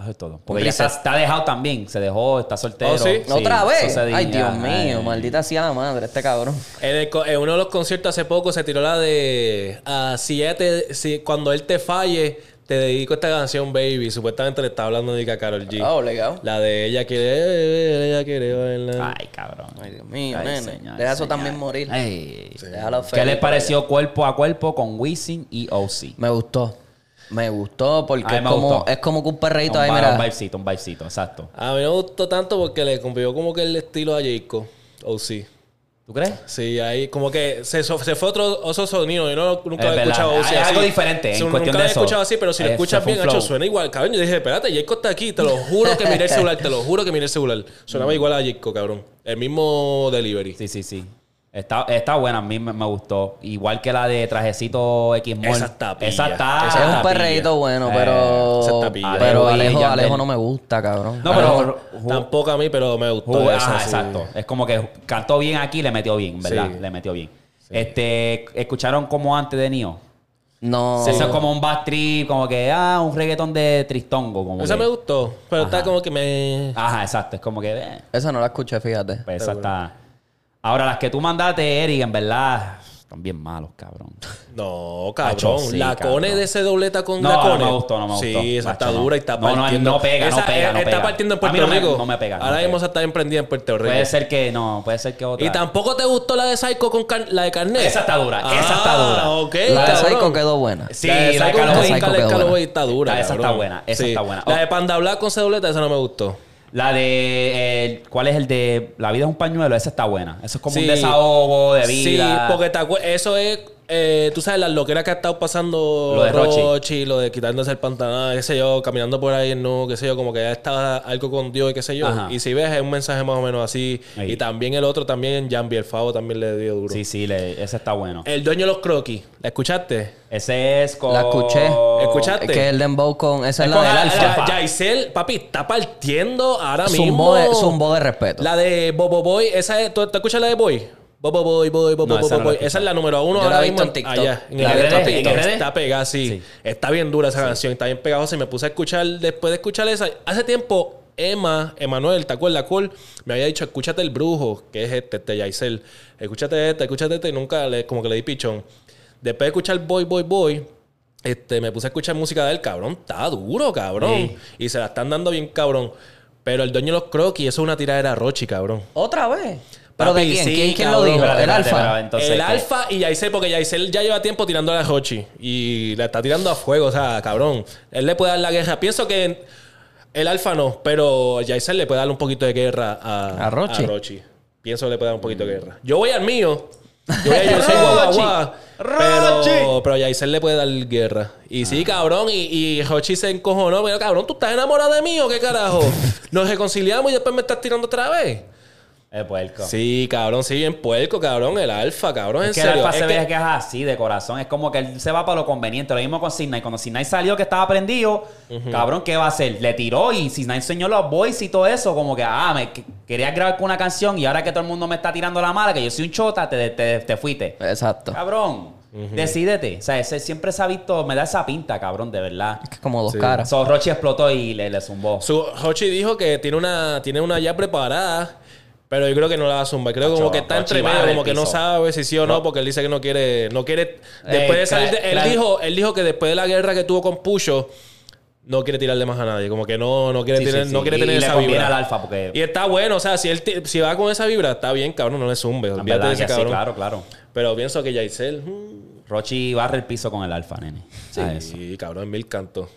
[SPEAKER 1] Eso es todo. Porque ya está, dejado también. Se dejó, está soltero.
[SPEAKER 3] Oh, ¿sí?
[SPEAKER 2] ¿Otra vez? Ay. Dios mío,
[SPEAKER 1] Ay.
[SPEAKER 2] maldita sea la madre, este cabrón.
[SPEAKER 3] En, el co- en uno de los conciertos hace poco se tiró la de ah, si te, si cuando él te falle, te dedico esta canción, baby. Supuestamente le está hablando de a Carol G.
[SPEAKER 2] Oh, legal.
[SPEAKER 3] La de ella quiere, ella quiere bailar.
[SPEAKER 1] Ay, cabrón.
[SPEAKER 2] Ay, Dios mío,
[SPEAKER 1] Ay,
[SPEAKER 2] nene.
[SPEAKER 1] señor,
[SPEAKER 2] Deja eso
[SPEAKER 1] señor.
[SPEAKER 2] también morir.
[SPEAKER 1] Ay.
[SPEAKER 2] Déjalo
[SPEAKER 1] ¿Qué les pareció cuerpo a cuerpo con Wisin y OC?
[SPEAKER 2] Me gustó. Me gustó porque es
[SPEAKER 1] me
[SPEAKER 2] como,
[SPEAKER 1] gustó.
[SPEAKER 2] es como que un perreíto
[SPEAKER 1] un,
[SPEAKER 2] ahí, mira.
[SPEAKER 1] un vibecito, un vibecito, exacto.
[SPEAKER 3] A mí me gustó tanto porque le cumplió como que el estilo a Jacob. O sí.
[SPEAKER 1] ¿Tú crees?
[SPEAKER 3] Sí, ahí como que se, se fue otro, otro sonido. Yo no, nunca lo he escuchado así.
[SPEAKER 1] algo diferente en
[SPEAKER 3] nunca
[SPEAKER 1] de
[SPEAKER 3] lo he escuchado así, pero si lo escuchas bien, hecho, suena igual, cabrón. Yo dije, espérate, Jacob está aquí, te lo juro que miré el celular, te lo juro que miré el celular. Sonaba igual a Jacob, cabrón. El mismo delivery.
[SPEAKER 1] Sí, sí, sí. Está, está buena, a mí me, me gustó. Igual que la de trajecito X Mall.
[SPEAKER 3] Esa está pilla.
[SPEAKER 1] Esa está.
[SPEAKER 3] Esa
[SPEAKER 2] es un perreíto bueno,
[SPEAKER 1] Eh,
[SPEAKER 2] pero.
[SPEAKER 3] esa está pilla.
[SPEAKER 2] Pero
[SPEAKER 1] Alejo
[SPEAKER 2] Alejo, no me gusta, cabrón.
[SPEAKER 1] No, pero.
[SPEAKER 3] Tampoco a mí, pero me gustó esa,
[SPEAKER 1] ajá,
[SPEAKER 3] sí.
[SPEAKER 1] exacto. Es como que cantó bien aquí, le metió bien, ¿verdad?
[SPEAKER 3] Sí.
[SPEAKER 1] Le metió bien. Este, ¿escucharon como antes de Nio?
[SPEAKER 2] No.
[SPEAKER 1] Eso es como un back trip, como que, ah, un reggaetón de Tristongo. Como
[SPEAKER 3] Esa
[SPEAKER 1] que-
[SPEAKER 3] me gustó, pero
[SPEAKER 1] Ajá.
[SPEAKER 3] está como que me...
[SPEAKER 1] Ajá, exacto. Es como que, eh,
[SPEAKER 2] Esa no la escuché, fíjate.
[SPEAKER 1] pues esa está. Ahora, las que tú mandaste, Eric, en verdad, están bien malos, cabrón.
[SPEAKER 3] No, cabrón.
[SPEAKER 1] Acho, sí,
[SPEAKER 3] la
[SPEAKER 1] cabrón.
[SPEAKER 3] cone de ese dobleta con
[SPEAKER 1] No,
[SPEAKER 3] la
[SPEAKER 1] no me gustó, no me gustó.
[SPEAKER 3] Sí, esa está
[SPEAKER 1] no.
[SPEAKER 3] dura y está
[SPEAKER 1] No, no,
[SPEAKER 3] partiendo.
[SPEAKER 1] no pega, no
[SPEAKER 3] Esa,
[SPEAKER 1] pega,
[SPEAKER 3] eh,
[SPEAKER 1] no
[SPEAKER 3] Está
[SPEAKER 1] pega.
[SPEAKER 3] partiendo en
[SPEAKER 1] A
[SPEAKER 3] Puerto
[SPEAKER 1] mí no me-
[SPEAKER 3] Rico.
[SPEAKER 1] no me pega, no
[SPEAKER 3] Ahora mismo se está emprendida en Puerto Rico.
[SPEAKER 1] Puede ser que no, puede ser que otra.
[SPEAKER 3] ¿Y tampoco te gustó la de Psycho con car- la de carnet?
[SPEAKER 1] Esa está dura, esa está dura.
[SPEAKER 3] Ah, ok,
[SPEAKER 2] La de. Psycho quedó buena.
[SPEAKER 1] Sí,
[SPEAKER 3] la de
[SPEAKER 1] la de
[SPEAKER 3] Psycho
[SPEAKER 1] Calloway.
[SPEAKER 3] Psycho
[SPEAKER 2] quedó
[SPEAKER 3] Calloway
[SPEAKER 2] buena.
[SPEAKER 3] está dura.
[SPEAKER 1] Esa está buena, esa está buena.
[SPEAKER 3] La
[SPEAKER 1] Oh.
[SPEAKER 3] de Panda Black con ceduleta, esa no me gustó.
[SPEAKER 1] La de. el- ¿Cuál es el de La vida es un pañuelo? Esa está buena. Eso es como un
[SPEAKER 3] Sí.
[SPEAKER 1] desahogo de
[SPEAKER 3] Sí,
[SPEAKER 1] vida.
[SPEAKER 3] porque te acuer- eso es, eh, tú sabes, las loqueras que ha estado pasando
[SPEAKER 1] Lo de Rochi.
[SPEAKER 3] Rochi, lo de quitándose el pantalón, qué sé yo, caminando por ahí, no, qué sé yo, como que ya estaba algo con Dios y qué sé yo.
[SPEAKER 1] Ajá.
[SPEAKER 3] Y si ves, es un mensaje más o menos así.
[SPEAKER 1] Ahí.
[SPEAKER 3] Y también el otro, también, Jambi, el Favo también le dio duro.
[SPEAKER 1] Sí, sí, le- ese está bueno.
[SPEAKER 3] El dueño de los croquis, ¿la escuchaste?
[SPEAKER 1] Ese es con.
[SPEAKER 2] La escuché.
[SPEAKER 3] ¿Escuchaste?
[SPEAKER 2] Es que el Dembow con. Esa es,
[SPEAKER 1] Es
[SPEAKER 2] la
[SPEAKER 1] con
[SPEAKER 2] del Alfa.
[SPEAKER 1] Alfa.
[SPEAKER 3] Ya, Yaisel, papi, está partiendo ahora mismo.
[SPEAKER 2] Zumbó de, zumbó de respeto.
[SPEAKER 3] La de Bobo Boy, esa es, ¿tú, tú escuchas la de Boy? Bobo Boy, Boy, Bobo
[SPEAKER 1] No,
[SPEAKER 3] Bobo Boy. Esa es la número uno
[SPEAKER 2] Yo la
[SPEAKER 3] ahora
[SPEAKER 2] he visto
[SPEAKER 3] mismo.
[SPEAKER 2] en TikTok.
[SPEAKER 3] Allá, en
[SPEAKER 1] ¿La
[SPEAKER 3] el
[SPEAKER 1] de RD?
[SPEAKER 3] TikTok.
[SPEAKER 1] ¿En RD?
[SPEAKER 3] Está pegada, sí.
[SPEAKER 1] Sí.
[SPEAKER 3] Está bien dura esa canción, está bien pegajosa. Y me puse a escuchar, después de escuchar esa, hace tiempo, Emma, Emanuel, ¿te acuerdas? Cool, me había dicho, escúchate el brujo, que es este, este Yaisel. Escúchate este, escúchate este, y nunca le, como que le di pichón. Después de escuchar Boy, Boy, Boy, este, me puse a escuchar música de él, cabrón. Está duro, cabrón.
[SPEAKER 1] Sí.
[SPEAKER 3] Y se la están dando bien, cabrón. Pero el dueño de los croquis, eso es una tiradera Rochi, cabrón.
[SPEAKER 2] ¿Otra vez? ¿Pero de quién?
[SPEAKER 3] sí,
[SPEAKER 2] ¿Quién, quién lo dijo?
[SPEAKER 1] Espérate,
[SPEAKER 2] ¿El
[SPEAKER 1] espérate,
[SPEAKER 2] Alfa?
[SPEAKER 1] espérate, entonces,
[SPEAKER 3] el
[SPEAKER 1] ¿qué?
[SPEAKER 3] Alfa y Yaisel, porque Yaisel ya lleva tiempo tirando a Rochi. Y la está tirando a fuego, o sea, cabrón. Él le puede dar la guerra. Pienso que el Alfa no, pero Yaisel le puede dar un poquito de guerra a,
[SPEAKER 2] A Rochi.
[SPEAKER 3] Pienso que le puede dar un poquito de guerra. Yo voy al mío. Yo voy a yo soy guau, guau, guau. Pero, pero Yaisel le puede dar guerra. Y sí, cabrón. Y, y Rochi se encojonó. Pero, cabrón, ¿tú estás enamorado de mí o qué carajo? Nos reconciliamos y después me estás tirando otra vez.
[SPEAKER 1] Es puerco.
[SPEAKER 3] Sí, cabrón, sí, bien puerco, cabrón. El alfa, cabrón,
[SPEAKER 1] Es
[SPEAKER 3] en
[SPEAKER 1] que
[SPEAKER 3] serio.
[SPEAKER 1] el Alfa
[SPEAKER 3] Es
[SPEAKER 1] se
[SPEAKER 3] que-
[SPEAKER 1] ve que es así de corazón. Es como que él se va para lo conveniente. Lo mismo con Sidney. Cuando Sidney salió que estaba prendido, cabrón, ¿qué va a hacer? Le tiró y Sidney enseñó los boys y todo eso. Como que, ah, me que- quería grabar con una canción y ahora que todo el mundo me está tirando la mala, que yo soy un chota, te, te, te fuiste.
[SPEAKER 2] Exacto.
[SPEAKER 1] Cabrón, decídete. O sea, ese siempre se ha visto, me da esa pinta, cabrón, de verdad.
[SPEAKER 2] Es que como dos
[SPEAKER 3] Sí.
[SPEAKER 2] caras.
[SPEAKER 1] So, Rochi explotó y le, le zumbó.
[SPEAKER 3] Su, Hochi dijo que tiene una, tiene una ya preparada, pero yo creo que no la va a zumbar. Creo como que está
[SPEAKER 1] Hochi
[SPEAKER 3] entre
[SPEAKER 1] barre
[SPEAKER 3] medio,
[SPEAKER 1] el
[SPEAKER 3] como que no sabe si sí o no, porque él dice que no quiere, no quiere. Después
[SPEAKER 1] Eh,
[SPEAKER 3] de salir, de-
[SPEAKER 1] cla-
[SPEAKER 3] él
[SPEAKER 1] claro.
[SPEAKER 3] dijo, él dijo que después de la guerra que tuvo con Pucho, no quiere tirarle más a nadie, como que no, no quiere
[SPEAKER 1] Sí,
[SPEAKER 3] tener,
[SPEAKER 1] sí,
[SPEAKER 3] no quiere
[SPEAKER 1] Y
[SPEAKER 3] tener esa vibra.
[SPEAKER 1] al Alfa, porque-
[SPEAKER 3] Y está bueno, o sea, si él si va con esa vibra, está bien, cabrón, no le zumbe,
[SPEAKER 1] En
[SPEAKER 3] olvídate de ese cabrón.
[SPEAKER 1] claro, claro.
[SPEAKER 3] Pero pienso que Yaisel, hmm,
[SPEAKER 1] Rochi barre el piso con el Alfa, nene.
[SPEAKER 3] Sí, cabrón, mil cantos.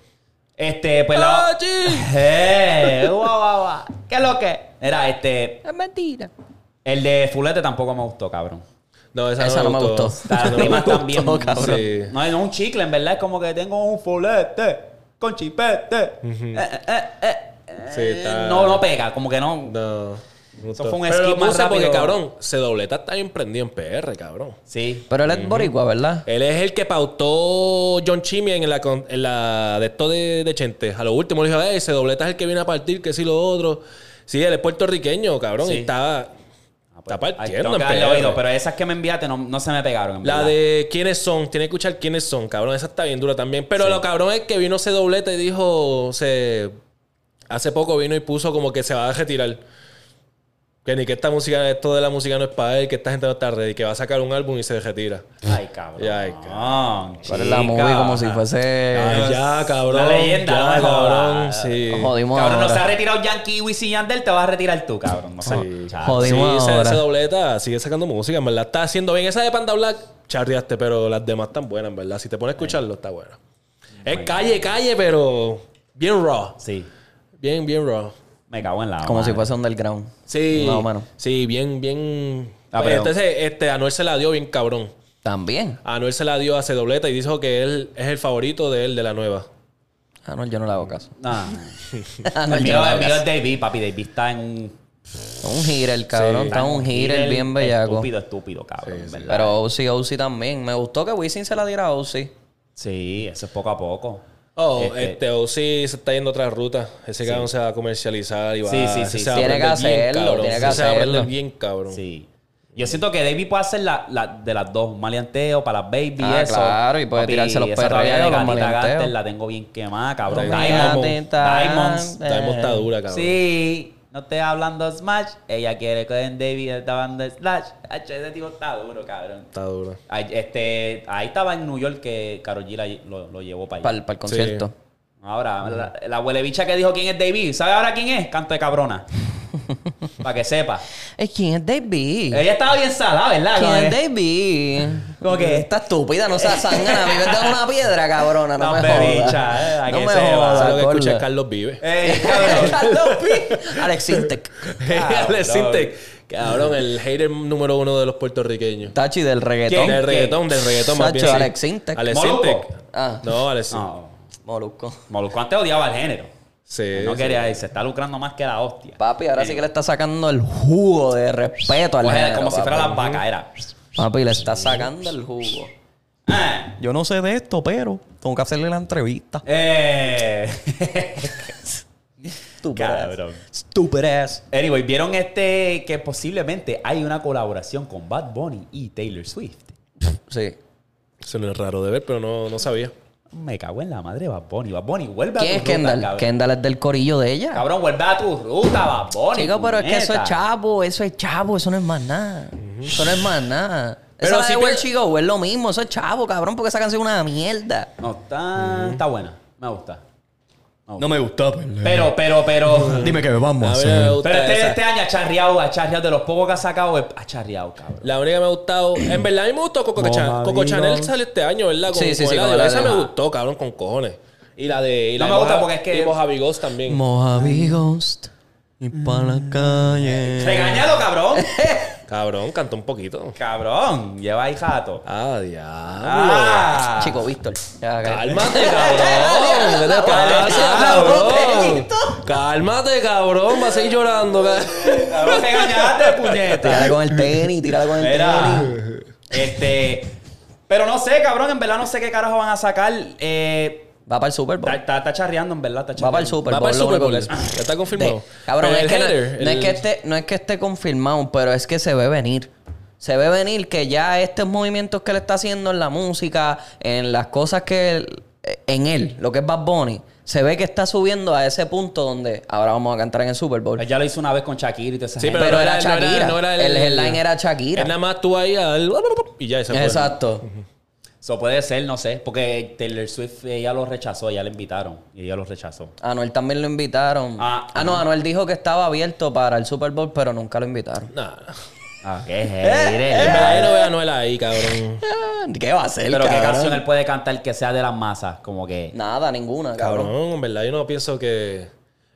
[SPEAKER 1] Este, pues la. ¡Eh! ¡Guau, guau, guau! ¿Qué es lo que? Era este.
[SPEAKER 2] Es mentira.
[SPEAKER 1] El de Fulete tampoco me gustó, cabrón.
[SPEAKER 3] No, esa,
[SPEAKER 2] Esa no me gustó.
[SPEAKER 1] Las rimas también.
[SPEAKER 2] gustó, cabrón.
[SPEAKER 3] Sí.
[SPEAKER 1] No es un chicle, en verdad. Es como que tengo un fulete con chipete. Eh, eh, eh, eh.
[SPEAKER 3] Sí, está-
[SPEAKER 1] No, no pega. Como que no.
[SPEAKER 3] No.
[SPEAKER 1] Eso fue un
[SPEAKER 3] Pero lo
[SPEAKER 1] más
[SPEAKER 3] puse porque, cabrón, se dobleta está bien prendido en PR, cabrón.
[SPEAKER 1] Sí.
[SPEAKER 2] Pero él es boricua, ¿verdad?
[SPEAKER 3] Él es el que pautó John Chimmy en la, con- en la de esto de, de Chente. A lo último le dijo, ey, se dobleta es el que viene a partir, que sí lo otro. Sí, él es puertorriqueño, cabrón.
[SPEAKER 1] Sí.
[SPEAKER 3] Y está,
[SPEAKER 1] Ah, pues,
[SPEAKER 3] está
[SPEAKER 1] ay,
[SPEAKER 3] partiendo
[SPEAKER 1] tengo
[SPEAKER 3] en
[SPEAKER 1] que
[SPEAKER 3] PR.
[SPEAKER 1] oído, pero esas que me enviaste no, no se me pegaron. en
[SPEAKER 3] La
[SPEAKER 1] verdad.
[SPEAKER 3] de quiénes son, tiene que escuchar quiénes son, cabrón. Esa está bien dura también. Pero
[SPEAKER 1] Sí.
[SPEAKER 3] lo cabrón es que vino ese doblete y dijo, se hace poco vino y puso como que se va a retirar. Que ni que esta música, esto de la música no es para él, que esta gente no está ready, que va a sacar un álbum y se retira.
[SPEAKER 1] Ay, cabrón.
[SPEAKER 3] Ay,
[SPEAKER 1] cabrón.
[SPEAKER 2] Pero la movie como si fuese...
[SPEAKER 3] Ay, ya, cabrón.
[SPEAKER 1] Una leyenda,
[SPEAKER 3] ya,
[SPEAKER 1] no
[SPEAKER 3] cabrón. Sí.
[SPEAKER 2] Jodimos
[SPEAKER 1] Cabrón, no se ha retirado Yankee, Wisin y Yandel, te vas a retirar tú, cabrón. No sé.
[SPEAKER 3] Sí.
[SPEAKER 2] Jodimos
[SPEAKER 3] Sí,
[SPEAKER 2] ahora.
[SPEAKER 3] se dobleta, sigue sacando música, en verdad. Está haciendo bien. Esa de Panda Black, charreaste, pero las demás están buenas, en verdad. Si te pones a escucharlo, está buena. Es calle, calle, pero bien raw.
[SPEAKER 1] Sí.
[SPEAKER 3] Bien, bien raw.
[SPEAKER 1] Me cago en la
[SPEAKER 2] Como si fuese underground.
[SPEAKER 3] Sí.
[SPEAKER 2] Más o menos.
[SPEAKER 3] Sí, bien, bien.
[SPEAKER 1] Ah,
[SPEAKER 3] Pues
[SPEAKER 1] pero-
[SPEAKER 3] entonces, este, Anuel se la dio bien cabrón.
[SPEAKER 2] También.
[SPEAKER 3] Anuel se la dio a dobleta y dijo que él es el favorito de él de la nueva.
[SPEAKER 2] Ah, no, yo no le hago caso.
[SPEAKER 1] Nah.
[SPEAKER 2] Ah, no,
[SPEAKER 1] el mío,
[SPEAKER 2] no le
[SPEAKER 1] el
[SPEAKER 2] hago
[SPEAKER 1] mío
[SPEAKER 2] caso.
[SPEAKER 1] es David, papi. David está en...
[SPEAKER 2] Un giro el cabrón.
[SPEAKER 3] Sí.
[SPEAKER 2] Está un giro el bien bellaco.
[SPEAKER 1] Estúpido, estúpido, cabrón.
[SPEAKER 3] Sí, sí.
[SPEAKER 1] ¿verdad?
[SPEAKER 2] Pero OC, OC también. Me gustó que Wisin se la diera a OC.
[SPEAKER 1] Sí, eso es poco a poco.
[SPEAKER 3] Oh,
[SPEAKER 1] Este-
[SPEAKER 3] este, o sí se está yendo a otra ruta. Ese cabrón se va a comercializar y va
[SPEAKER 1] Sí, sí, sí,
[SPEAKER 3] se
[SPEAKER 2] Tiene que hacerlo,
[SPEAKER 3] cabrón.
[SPEAKER 2] tiene que
[SPEAKER 3] se
[SPEAKER 2] hacerlo.
[SPEAKER 3] bien, cabrón.
[SPEAKER 1] Sí. Yo siento que David puede hacer la, la- de las dos, un maleanteo para las baby
[SPEAKER 2] Ah,
[SPEAKER 1] eso.
[SPEAKER 2] claro, y puede tirarse los
[SPEAKER 1] todavía de
[SPEAKER 2] maleanteos.
[SPEAKER 1] Garter la tengo bien quemada, cabrón. Diamonds.
[SPEAKER 2] Garter.
[SPEAKER 3] Diamond está dura, cabrón.
[SPEAKER 1] Sí, no estoy hablando Smash. Ella quiere que den David esta banda Slash. Ese tipo está duro, cabrón.
[SPEAKER 3] Está duro.
[SPEAKER 1] Ahí, este, ahí estaba en New York que Karol G la- lo, lo llevó para allá.
[SPEAKER 2] Para el concierto.
[SPEAKER 1] Ahora, la, la huele bicha que dijo quién es David, ¿sabe ahora quién es? Canto de cabrona. Para que sepa.
[SPEAKER 2] Es quién es David.
[SPEAKER 1] Ella estaba bien salada, ¿verdad?
[SPEAKER 2] ¿Quién es
[SPEAKER 1] que-
[SPEAKER 2] David?
[SPEAKER 1] Como que-
[SPEAKER 2] Está estúpida, no seas sangana. A mí me da una piedra, cabrona. No,
[SPEAKER 1] No,
[SPEAKER 2] me
[SPEAKER 1] bicha, eh, a
[SPEAKER 2] no
[SPEAKER 1] que
[SPEAKER 2] me
[SPEAKER 3] lo que escucha
[SPEAKER 2] gorda.
[SPEAKER 3] es Carlos Vive.
[SPEAKER 1] Ey.
[SPEAKER 2] Carlos P. Alex Intec.
[SPEAKER 3] Alex Sintek. Cabrón, el hater número uno de los puertorriqueños.
[SPEAKER 2] Tachi del reggaetón.
[SPEAKER 1] ¿Quién?
[SPEAKER 3] Del reggaetón, del reggaetón más bien. sí.
[SPEAKER 2] Alex Sintek.
[SPEAKER 3] Alex. Sintek.
[SPEAKER 2] Ah.
[SPEAKER 3] No, Alex
[SPEAKER 1] No,
[SPEAKER 2] Molusco.
[SPEAKER 1] Molusco antes odiaba el género.
[SPEAKER 3] Sí.
[SPEAKER 1] no
[SPEAKER 3] sí.
[SPEAKER 1] quería ir, se está lucrando más que la hostia.
[SPEAKER 2] Papi, ahora sí que le está sacando el jugo de respeto al
[SPEAKER 1] Pues,
[SPEAKER 2] género,
[SPEAKER 1] como si fuera las vacas, era.
[SPEAKER 2] Papi, le está sacando el jugo.
[SPEAKER 1] Ah,
[SPEAKER 2] Yo no sé de esto, pero tengo que hacerle la entrevista.
[SPEAKER 1] eh.
[SPEAKER 2] Stupid ass.
[SPEAKER 1] Cabrón.
[SPEAKER 2] Stupid ass.
[SPEAKER 1] Anyway, ¿vieron este que posiblemente hay una colaboración con Bad Bunny y Taylor Swift?
[SPEAKER 2] Sí.
[SPEAKER 3] Eso no es raro de ver, pero no, no sabía.
[SPEAKER 1] Me cago en la madre Bad Bunny. Bad Bunny, vuelve a
[SPEAKER 2] ¿Quién
[SPEAKER 1] tu
[SPEAKER 2] es
[SPEAKER 1] ruta,
[SPEAKER 2] Kendall?
[SPEAKER 1] cabrón.
[SPEAKER 2] Kendall es del corillo de ella.
[SPEAKER 1] Cabrón, vuelve a tu ruta, Bad Bunny.
[SPEAKER 2] Chico, pero es que eso es
[SPEAKER 1] puñeta.
[SPEAKER 2] chavo, eso es chavo, eso no es más nada. Eso no es más nada.
[SPEAKER 3] Pero
[SPEAKER 2] Pero
[SPEAKER 3] si
[SPEAKER 2] si Go es lo mismo, eso es chavo, cabrón, porque esa canción es una mierda.
[SPEAKER 1] No, está, está buena. Me gusta.
[SPEAKER 4] No me gustó, pues.
[SPEAKER 1] Pero, pero, pero.
[SPEAKER 4] Dime que vamos a
[SPEAKER 3] A
[SPEAKER 4] hacer.
[SPEAKER 3] ver, me gusta
[SPEAKER 1] pero este,
[SPEAKER 3] esa.
[SPEAKER 1] este año ha charreado, ha charreado. De los pocos que ha sacado, ha charreado, cabrón.
[SPEAKER 3] La única que me ha gustado. En verdad, a mí me gustó Coco, Cha-
[SPEAKER 1] Mojavito.
[SPEAKER 3] Coco Chanel sale este año, ¿verdad? Con,
[SPEAKER 2] Sí, sí,
[SPEAKER 3] con
[SPEAKER 2] sí,
[SPEAKER 3] el
[SPEAKER 2] con
[SPEAKER 3] audio.
[SPEAKER 2] el
[SPEAKER 3] Esa me gustó, cabrón, con cojones. Y la de. y
[SPEAKER 1] No
[SPEAKER 3] la
[SPEAKER 1] me
[SPEAKER 3] de
[SPEAKER 1] gusta
[SPEAKER 3] Moja-
[SPEAKER 1] porque es que-
[SPEAKER 3] Y Mojave Ghost también.
[SPEAKER 2] Mojave Ghost y pa' la calle.
[SPEAKER 1] Regañado, cabrón.
[SPEAKER 3] Cabrón, cantó un poquito.
[SPEAKER 1] cabrón, lleva ahí jato.
[SPEAKER 3] Ah, diablo.
[SPEAKER 1] Ah,
[SPEAKER 2] Chico, Víctor. Ya,
[SPEAKER 3] Cálmate, cabrón. ¿Qué te pasa, cabrón? Cálmate, cabrón. Vas a seguir llorando. ca-
[SPEAKER 1] Cabrón, regañaste, puñeta.
[SPEAKER 2] Tírale con el tenis, tírale con el
[SPEAKER 1] Mira,
[SPEAKER 2] tenis.
[SPEAKER 1] este. Pero no sé, cabrón, en verdad no sé qué carajo van a sacar. Eh,
[SPEAKER 2] Va para el Super Bowl.
[SPEAKER 1] está, está- charreando, en verdad. Está
[SPEAKER 2] Va para el Super
[SPEAKER 3] Va
[SPEAKER 2] Bowl.
[SPEAKER 3] para el Super Bowl.
[SPEAKER 2] que-
[SPEAKER 3] Ya está confirmado.
[SPEAKER 2] De- cabrón,
[SPEAKER 3] Pero
[SPEAKER 2] es que, no- no, es que esté, no es que esté confirmado, pero es que se ve venir. Se ve venir que ya estos movimientos que él está haciendo en la música, en las cosas que... él- en él, lo que es Bad Bunny, se ve que está subiendo a ese punto donde ahora vamos a cantar en el Super Bowl.
[SPEAKER 1] Ya lo hizo una vez con Shakira y esa
[SPEAKER 3] Sí, pero,
[SPEAKER 2] Pero
[SPEAKER 3] no
[SPEAKER 2] era
[SPEAKER 3] no
[SPEAKER 2] Shakira.
[SPEAKER 3] no
[SPEAKER 2] El headline era Shakira.
[SPEAKER 3] Él nada más tú ahí al... y ya, se fue.
[SPEAKER 1] Eso puede ser, no sé. Porque Taylor Swift, ella lo rechazó, ella le invitaron. Y ella lo rechazó.
[SPEAKER 2] A Anuel también lo invitaron.
[SPEAKER 1] Ah,
[SPEAKER 2] Ah, no, Anuel dijo que estaba abierto para el Super Bowl, pero nunca lo invitaron.
[SPEAKER 3] Nah.
[SPEAKER 1] Ah, qué
[SPEAKER 3] En verdad, yo no veo a Anuel ahí, cabrón.
[SPEAKER 2] ¿Qué va a hacer,
[SPEAKER 1] Pero qué
[SPEAKER 2] cabrón?
[SPEAKER 1] canción él puede cantar que sea de las masas. Como que.
[SPEAKER 2] Nada, ninguna, cabrón.
[SPEAKER 3] Cabrón, en verdad, yo no pienso que...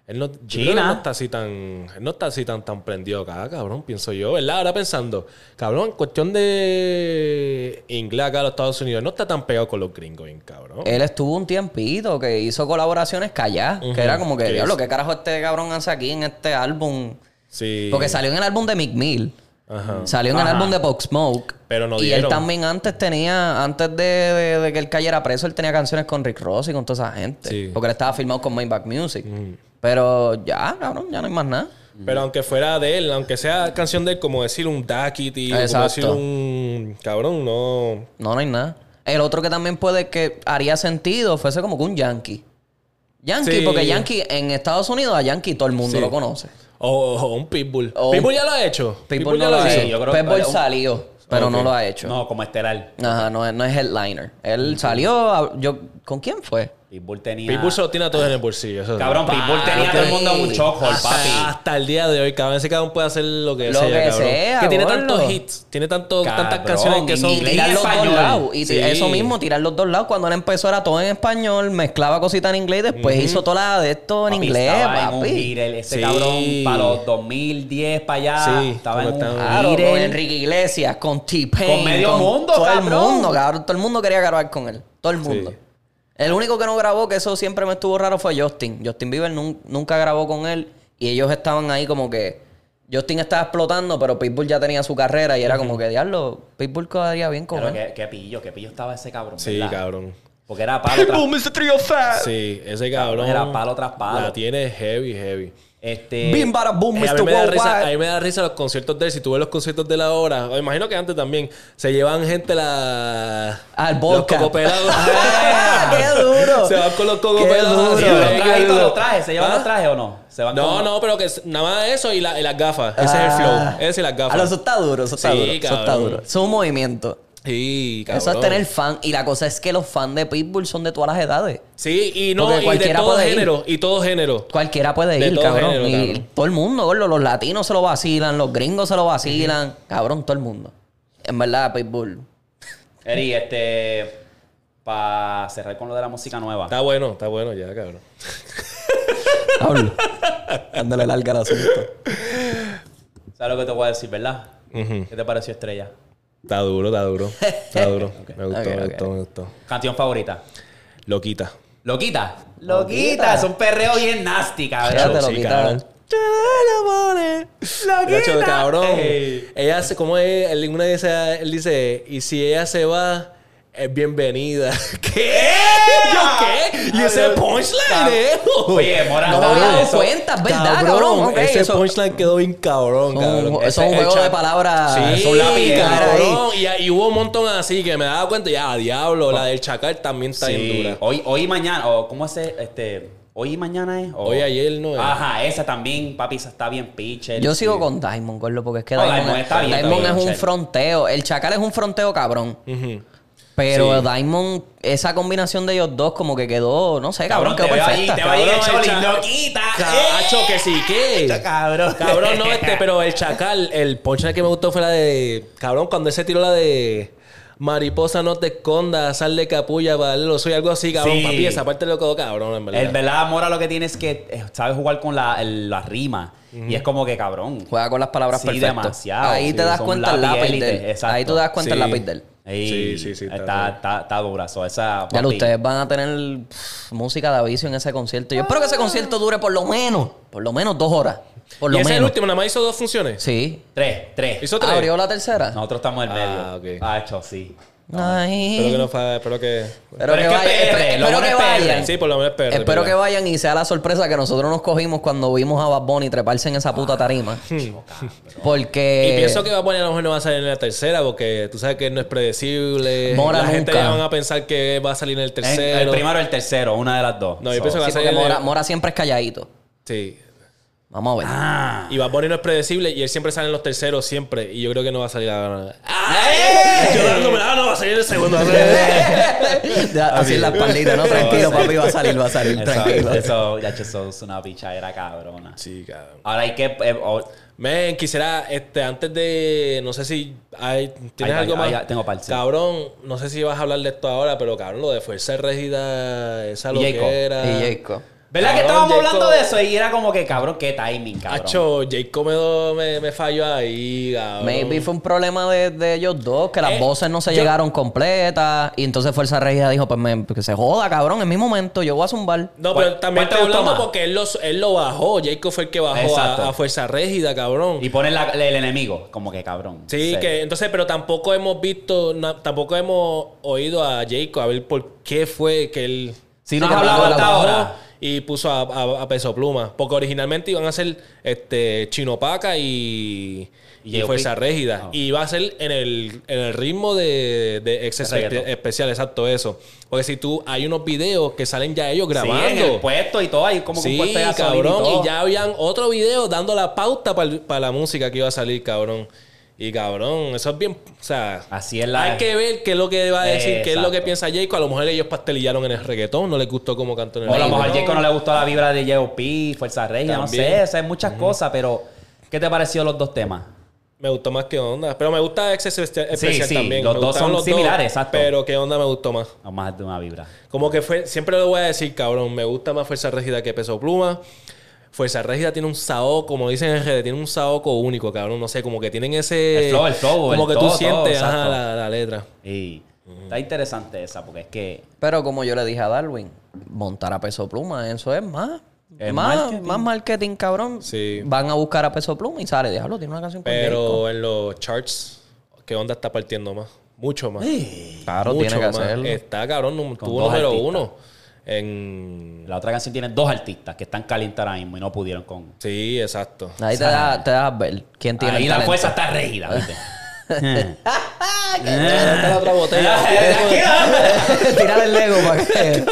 [SPEAKER 3] Él no,
[SPEAKER 1] China.
[SPEAKER 3] él no está así tan... Él no está así tan, tan prendido acá, cabrón, pienso yo, ¿verdad? Ahora pensando, cabrón, en cuestión de inglés acá en los Estados Unidos, no está tan pegado con los gringos, bien, cabrón.
[SPEAKER 2] Él estuvo un tiempito que hizo colaboraciones calladas. Que era como que,
[SPEAKER 3] ¿Qué
[SPEAKER 2] diablo,
[SPEAKER 3] es?
[SPEAKER 2] ¿qué carajo este cabrón hace aquí en este álbum?
[SPEAKER 3] Sí.
[SPEAKER 2] Porque salió en el álbum de Mick Mill.
[SPEAKER 3] Ajá.
[SPEAKER 2] Salió en el álbum de Pop Smoke.
[SPEAKER 3] Pero no
[SPEAKER 2] Y
[SPEAKER 3] dieron.
[SPEAKER 2] él también antes tenía, antes de, de- de que él cayera preso, él tenía canciones con Rick Ross y con toda esa gente.
[SPEAKER 3] Sí.
[SPEAKER 2] Porque él estaba filmado con Maybach Music. Pero ya, cabrón, ya no hay más nada.
[SPEAKER 3] Pero aunque fuera de él, aunque sea canción de él, como decir un Duckity, como decir un... Cabrón, no...
[SPEAKER 2] No, no hay nada. El otro que también puede que haría sentido fuese como que un Yankee. Yankee,
[SPEAKER 3] Sí.
[SPEAKER 2] porque Yankee en Estados Unidos a Yankee todo el mundo
[SPEAKER 3] Sí.
[SPEAKER 2] lo conoce.
[SPEAKER 3] O, o un Pitbull.
[SPEAKER 2] O un-
[SPEAKER 3] Pitbull ya lo ha hecho.
[SPEAKER 2] Pitbull no
[SPEAKER 3] ya
[SPEAKER 2] lo ha
[SPEAKER 1] sí,
[SPEAKER 2] hecho.
[SPEAKER 1] yo creo-
[SPEAKER 2] Pitbull salió, pero no lo ha hecho.
[SPEAKER 1] No, como estelar.
[SPEAKER 2] Ajá, no, es- no es headliner. Él salió, a- yo, ¿con quién fue?
[SPEAKER 1] Pitbull tenía.
[SPEAKER 3] Pitbull se lo tiene a todos en el bolsillo. eso.
[SPEAKER 1] Cabrón, Pitbull tenía a todo el mundo en un papi.
[SPEAKER 3] hasta el día de hoy, cabrón. Ese cabrón puede hacer lo que
[SPEAKER 2] Lo
[SPEAKER 3] sea,
[SPEAKER 2] que
[SPEAKER 3] cabrón.
[SPEAKER 2] sea,
[SPEAKER 3] que tiene tantos hits, tiene tanto,
[SPEAKER 1] Cabrón,
[SPEAKER 3] tantas canciones que son...
[SPEAKER 1] en
[SPEAKER 2] tirar los dos lados. Y
[SPEAKER 3] Sí.
[SPEAKER 2] eso mismo, tirar los dos lados. Cuando él empezó era todo en español, mezclaba cositas en inglés y después hizo toda la de esto en
[SPEAKER 1] Papi,
[SPEAKER 2] inglés,
[SPEAKER 1] estaba en un
[SPEAKER 2] papi.
[SPEAKER 1] el- ese
[SPEAKER 3] Sí.
[SPEAKER 1] cabrón para los 2010 para allá.
[SPEAKER 3] Sí,
[SPEAKER 1] estaba en un.
[SPEAKER 2] Claro, con Enrique Iglesias, con T-Pain.
[SPEAKER 1] Con medio mundo,
[SPEAKER 2] Todo
[SPEAKER 1] cabrón.
[SPEAKER 2] el mundo, cabrón. Todo el mundo quería grabar con él. Todo el mundo. El único que no grabó, que eso siempre me estuvo raro, fue Justin. Justin Bieber nun- nunca grabó con él. Y ellos estaban ahí como que... Justin estaba explotando, pero Pitbull ya tenía su carrera. Y era como que, diablo, Pitbull quedaría bien con
[SPEAKER 1] Pero
[SPEAKER 2] él.
[SPEAKER 1] qué, qué pillo, qué pillo estaba ese cabrón.
[SPEAKER 3] Sí,
[SPEAKER 1] ¿verdad?
[SPEAKER 3] cabrón.
[SPEAKER 1] Porque era palo tras
[SPEAKER 4] Mr. Trio Fat.
[SPEAKER 3] Sí, ese cabrón...
[SPEAKER 1] Era palo tras palo.
[SPEAKER 3] La tiene heavy, heavy.
[SPEAKER 1] Este.
[SPEAKER 2] Bim, bada, boom,
[SPEAKER 3] Eh, a,
[SPEAKER 2] Mr.
[SPEAKER 3] mí me da risa, a mí me da risa los conciertos de él. Si tú ves los conciertos de él ahora, o imagino que antes también, se llevan gente la...
[SPEAKER 2] Al
[SPEAKER 3] los
[SPEAKER 2] vodka.
[SPEAKER 3] cocopelados.
[SPEAKER 2] Ah, ¡Qué duro!
[SPEAKER 3] Se van con los cocopelados.
[SPEAKER 2] duro.
[SPEAKER 1] Sí, los trajes, los. ¿Se llevan
[SPEAKER 3] ¿Ah?
[SPEAKER 1] los trajes o no? Se van
[SPEAKER 3] No,
[SPEAKER 1] con-
[SPEAKER 3] no, pero que nada más eso y, la- y las gafas. Ese es el
[SPEAKER 2] Ah.
[SPEAKER 3] flow. Ese y las
[SPEAKER 2] Ah,
[SPEAKER 3] gafas.
[SPEAKER 2] no, eso está duro, eso está
[SPEAKER 3] Sí,
[SPEAKER 2] duro. Eso está
[SPEAKER 3] cabrón.
[SPEAKER 2] duro. Es un movimiento.
[SPEAKER 3] Sí, cabrón.
[SPEAKER 2] Eso es tener fan. Y la cosa es que los fans de Pitbull son de todas las edades.
[SPEAKER 3] Sí, y no,
[SPEAKER 2] Porque
[SPEAKER 3] y de
[SPEAKER 2] cualquiera
[SPEAKER 3] todo
[SPEAKER 2] puede ir.
[SPEAKER 3] género. Y todo género.
[SPEAKER 2] Cualquiera puede
[SPEAKER 3] De
[SPEAKER 2] ir,
[SPEAKER 3] todo
[SPEAKER 2] cabrón.
[SPEAKER 3] género,
[SPEAKER 2] y
[SPEAKER 3] cabrón.
[SPEAKER 2] todo el mundo, gordo. Los latinos se lo vacilan, los gringos se lo vacilan. Cabrón, todo el mundo. En verdad, Pitbull.
[SPEAKER 1] Eri, este. Para cerrar con lo de la música nueva.
[SPEAKER 3] Está bueno, está bueno ya, cabrón.
[SPEAKER 2] Pablo. Dándole larga al asunto.
[SPEAKER 1] ¿Sabes lo que te voy a decir, verdad? ¿Qué te pareció Estrella?
[SPEAKER 3] Está duro, está duro. Está duro. Me gustó, me gustó, me gustó.
[SPEAKER 1] Canción favorita.
[SPEAKER 3] Loquita.
[SPEAKER 1] Loquita.
[SPEAKER 2] Loquita.
[SPEAKER 1] Es un perreo bien nasty, cabrón.
[SPEAKER 3] cabrón. Ella hace, como es? Él, una dice, él dice, y si ella se va, es bienvenida. ¿Qué? ¿Yo qué? Y ese punchline, eh.
[SPEAKER 1] Oye, Mora,
[SPEAKER 2] No me
[SPEAKER 1] ¿sabes
[SPEAKER 2] había dado cuenta, es verdad, cabrón.
[SPEAKER 3] Ese
[SPEAKER 2] eso-
[SPEAKER 3] punchline quedó bien cabrón, cabrón.
[SPEAKER 2] eso es un juego de palabras.
[SPEAKER 3] Sí, cabrón. Y, y hubo un montón así que me daba cuenta, ya, diablo, la del chacal también está bien dura.
[SPEAKER 1] Hoy, hoy y mañana, o ¿cómo es este? Hoy y mañana es. O-
[SPEAKER 3] Hoy, ayer, no es.
[SPEAKER 1] Ajá, esa también, papi, esa está bien pitcher.
[SPEAKER 2] Yo sigo
[SPEAKER 1] Sí.
[SPEAKER 2] con Diamond, gordo, porque es que Diamond,
[SPEAKER 1] Diamond
[SPEAKER 2] es-
[SPEAKER 1] está bien,
[SPEAKER 2] Diamond
[SPEAKER 1] está bien,
[SPEAKER 2] es un
[SPEAKER 1] chévere.
[SPEAKER 2] fronteo. El Chacal es un fronteo cabrón.
[SPEAKER 3] Ujú.
[SPEAKER 2] Pero
[SPEAKER 3] Sí.
[SPEAKER 2] Diamond, esa combinación de ellos dos, como que quedó, no sé, cabrón,
[SPEAKER 1] Cabrón, te
[SPEAKER 2] quedó perfecta.
[SPEAKER 1] te va allí el
[SPEAKER 3] Cabrón, el
[SPEAKER 1] loquita.
[SPEAKER 3] Cacho, que sí, ¿qué?
[SPEAKER 1] Cabrón.
[SPEAKER 3] Cabrón, no, este, pero el chacal, el punchline que me gustó fue la de. Cabrón, cuando él se tiró la de. Mariposa, no te escondas, sal de capulla, vale, lo soy algo así, cabrón.
[SPEAKER 1] Sí.
[SPEAKER 3] Papi, esa parte lo quedó cabrón, en verdad.
[SPEAKER 1] El verdad, Mora lo que tiene es que eh, sabe jugar con la, el- la rima. Y es como que cabrón.
[SPEAKER 2] Juega con las palabras
[SPEAKER 1] Sí,
[SPEAKER 2] perfectas.
[SPEAKER 1] demasiado.
[SPEAKER 2] Ahí
[SPEAKER 1] Sí,
[SPEAKER 2] te das cuenta el
[SPEAKER 1] lápiz
[SPEAKER 2] de él.
[SPEAKER 1] exacto.
[SPEAKER 2] Ahí tú te das cuenta el lápiz de él.
[SPEAKER 1] Ey,
[SPEAKER 3] Sí, sí, sí, está
[SPEAKER 1] Está, está, está dura. so, esa,
[SPEAKER 2] Ya ustedes van a tener pff, música de aviso en ese concierto. Yo espero que ese concierto dure por lo menos, por lo menos dos horas. Por
[SPEAKER 3] y ese es el
[SPEAKER 2] menos.
[SPEAKER 3] último, nada más hizo dos funciones.
[SPEAKER 2] Sí.
[SPEAKER 1] Tres, tres.
[SPEAKER 3] Hizo tres.
[SPEAKER 2] ¿Abrió la tercera?
[SPEAKER 1] Nosotros estamos en medio.
[SPEAKER 3] Ah, ok.
[SPEAKER 1] Ah, hecho, sí.
[SPEAKER 2] Ay.
[SPEAKER 3] Espero que no espero que.
[SPEAKER 2] Espero
[SPEAKER 1] Pero
[SPEAKER 2] que
[SPEAKER 1] es que
[SPEAKER 2] vayan.
[SPEAKER 1] PR, PR.
[SPEAKER 3] Sí, por lo menos espero.
[SPEAKER 2] Espero que vayan y sea la sorpresa que nosotros nos cogimos cuando vimos a Bad Bunny treparse en esa puta tarima. Porque.
[SPEAKER 3] Y pienso que va a poner a lo mejor no va a salir en la tercera porque tú sabes que no es predecible.
[SPEAKER 2] Mora
[SPEAKER 3] la gente
[SPEAKER 2] nunca.
[SPEAKER 3] ya van a pensar que va a salir en el
[SPEAKER 1] En-
[SPEAKER 3] tercero.
[SPEAKER 1] el primero o el tercero, una de las dos.
[SPEAKER 3] No, yo
[SPEAKER 1] So,
[SPEAKER 3] pienso que va
[SPEAKER 2] Sí,
[SPEAKER 3] a salir el-
[SPEAKER 2] Mora, Mora siempre es calladito.
[SPEAKER 3] Sí.
[SPEAKER 2] Vamos a ver.
[SPEAKER 1] Ah.
[SPEAKER 3] Y Bad Bunny no es predecible y él siempre sale en los terceros, siempre. Y yo creo que no va a salir a
[SPEAKER 2] ¡Eh!
[SPEAKER 3] Yo dándome, ah, no va a salir el segundo.
[SPEAKER 2] Ya, Así en la espaldita, ¿no? Tranquilo, papi, va a salir, va a salir,
[SPEAKER 1] Eso,
[SPEAKER 2] tranquilo.
[SPEAKER 1] eso, ya, eso es una pichadera cabrona.
[SPEAKER 3] sí, cabrón.
[SPEAKER 1] Ahora hay que. eh, oh,
[SPEAKER 3] Men, quisiera, este, antes de. No sé si hay. ¿Tienes
[SPEAKER 1] Ay,
[SPEAKER 3] algo
[SPEAKER 1] ay,
[SPEAKER 3] más?
[SPEAKER 1] ay, tengo parce.
[SPEAKER 3] Cabrón, no sé si vas a hablar de esto ahora, pero cabrón, lo de Fuerza Regida, esa
[SPEAKER 1] Y
[SPEAKER 3] loquera.
[SPEAKER 2] Y Jacob.
[SPEAKER 1] ¿Verdad que estábamos
[SPEAKER 3] Jacob-
[SPEAKER 1] hablando de eso? Y era como que, cabrón, qué timing, cabrón.
[SPEAKER 3] Hacho, Jacob me, do- me, me falló ahí, cabrón.
[SPEAKER 2] Maybe fue un problema de, de ellos dos, que las
[SPEAKER 3] Eh,
[SPEAKER 2] voces no se
[SPEAKER 3] yo-
[SPEAKER 2] llegaron completas. Y entonces Fuerza Regida dijo: Pues me- que se joda, cabrón, en mi momento, yo voy a zumbar.
[SPEAKER 3] No,
[SPEAKER 1] ¿Cuál-
[SPEAKER 3] pero también
[SPEAKER 1] gustó
[SPEAKER 3] hablando
[SPEAKER 1] más?
[SPEAKER 3] porque él lo, él lo bajó. Jacob fue el que bajó a, a Fuerza Régida, cabrón.
[SPEAKER 1] Y ponen la- el enemigo, como que cabrón.
[SPEAKER 3] Sí, que entonces, pero tampoco hemos visto, na- tampoco hemos oído a Jacob a ver por qué fue que él.
[SPEAKER 1] Si no
[SPEAKER 2] Sí, que
[SPEAKER 1] hablado
[SPEAKER 2] la
[SPEAKER 1] hasta ahora.
[SPEAKER 3] Y puso a, a- a Peso Pluma. Porque originalmente iban a ser este, Chino Paca y,
[SPEAKER 1] Y
[SPEAKER 3] y. Fuerza Régida.
[SPEAKER 1] Ah.
[SPEAKER 3] Y iba a ser en el, en el ritmo de, de ex
[SPEAKER 1] reggaetón.
[SPEAKER 3] especial, exacto eso. Porque si tú, hay unos videos que salen ya ellos
[SPEAKER 1] Sí,
[SPEAKER 3] grabando.
[SPEAKER 1] en el puesto y todo, ahí como
[SPEAKER 3] Sí, cabrón.
[SPEAKER 1] y todo.
[SPEAKER 3] Y ya habían otro video dando la pauta para la música que iba a salir, cabrón. Y cabrón, eso es bien. O sea,
[SPEAKER 1] Así es la-
[SPEAKER 3] hay que ver qué es lo que va a decir, qué es lo que piensa Jayco. A lo mejor ellos pastelillaron en el reggaetón, no les gustó cómo cantó en el
[SPEAKER 1] O a lo mejor. Jacob no le gustó la vibra de J.O.P., Fuerza Regia, no sé. O sea, hay muchas cosas, pero ¿qué te pareció los dos temas?
[SPEAKER 3] Me gustó más que onda. Pero me gusta Exceso Especial
[SPEAKER 1] sí,
[SPEAKER 3] también.
[SPEAKER 1] los
[SPEAKER 3] Me
[SPEAKER 1] dos son similares, exacto.
[SPEAKER 3] Pero qué onda me gustó más.
[SPEAKER 1] O más de una vibra.
[SPEAKER 3] Como que fue, siempre lo voy a decir, cabrón, me gusta más Fuerza Régida que Peso Pluma. Fuerza Régida tiene un saoco, como dicen en RD, tiene un saoco único, cabrón. No sé, como que tienen ese.
[SPEAKER 1] El flow, el flow,
[SPEAKER 3] Como
[SPEAKER 1] el
[SPEAKER 3] que
[SPEAKER 1] todo,
[SPEAKER 3] tú sientes
[SPEAKER 1] todo,
[SPEAKER 3] ajá,
[SPEAKER 1] exacto.
[SPEAKER 3] la, la letra.
[SPEAKER 1] Y está interesante esa, porque es que
[SPEAKER 2] Pero como yo le dije a Darwin, montar a peso pluma, eso es más.
[SPEAKER 1] Es
[SPEAKER 2] más,
[SPEAKER 1] marketing.
[SPEAKER 2] más marketing, cabrón.
[SPEAKER 3] Sí.
[SPEAKER 2] Van a buscar a peso pluma y sale, déjalo, tiene una canción.
[SPEAKER 3] Pero en los charts, ¿qué onda está partiendo más? Mucho más.
[SPEAKER 2] Claro,
[SPEAKER 3] Mucho
[SPEAKER 2] tiene que
[SPEAKER 3] más.
[SPEAKER 2] hacerlo.
[SPEAKER 3] Está cabrón, tuvo número
[SPEAKER 1] artistas.
[SPEAKER 3] uno. En.
[SPEAKER 1] la otra canción tiene dos artistas que están calientes ahora mismo y no pudieron con.
[SPEAKER 3] Sí, exacto.
[SPEAKER 2] Ahí te, da, te das ver quién tiene
[SPEAKER 1] Ahí
[SPEAKER 2] el
[SPEAKER 1] la fuerza está rígida, ¿viste?
[SPEAKER 3] la otra botella.
[SPEAKER 2] Tirar el Lego para que.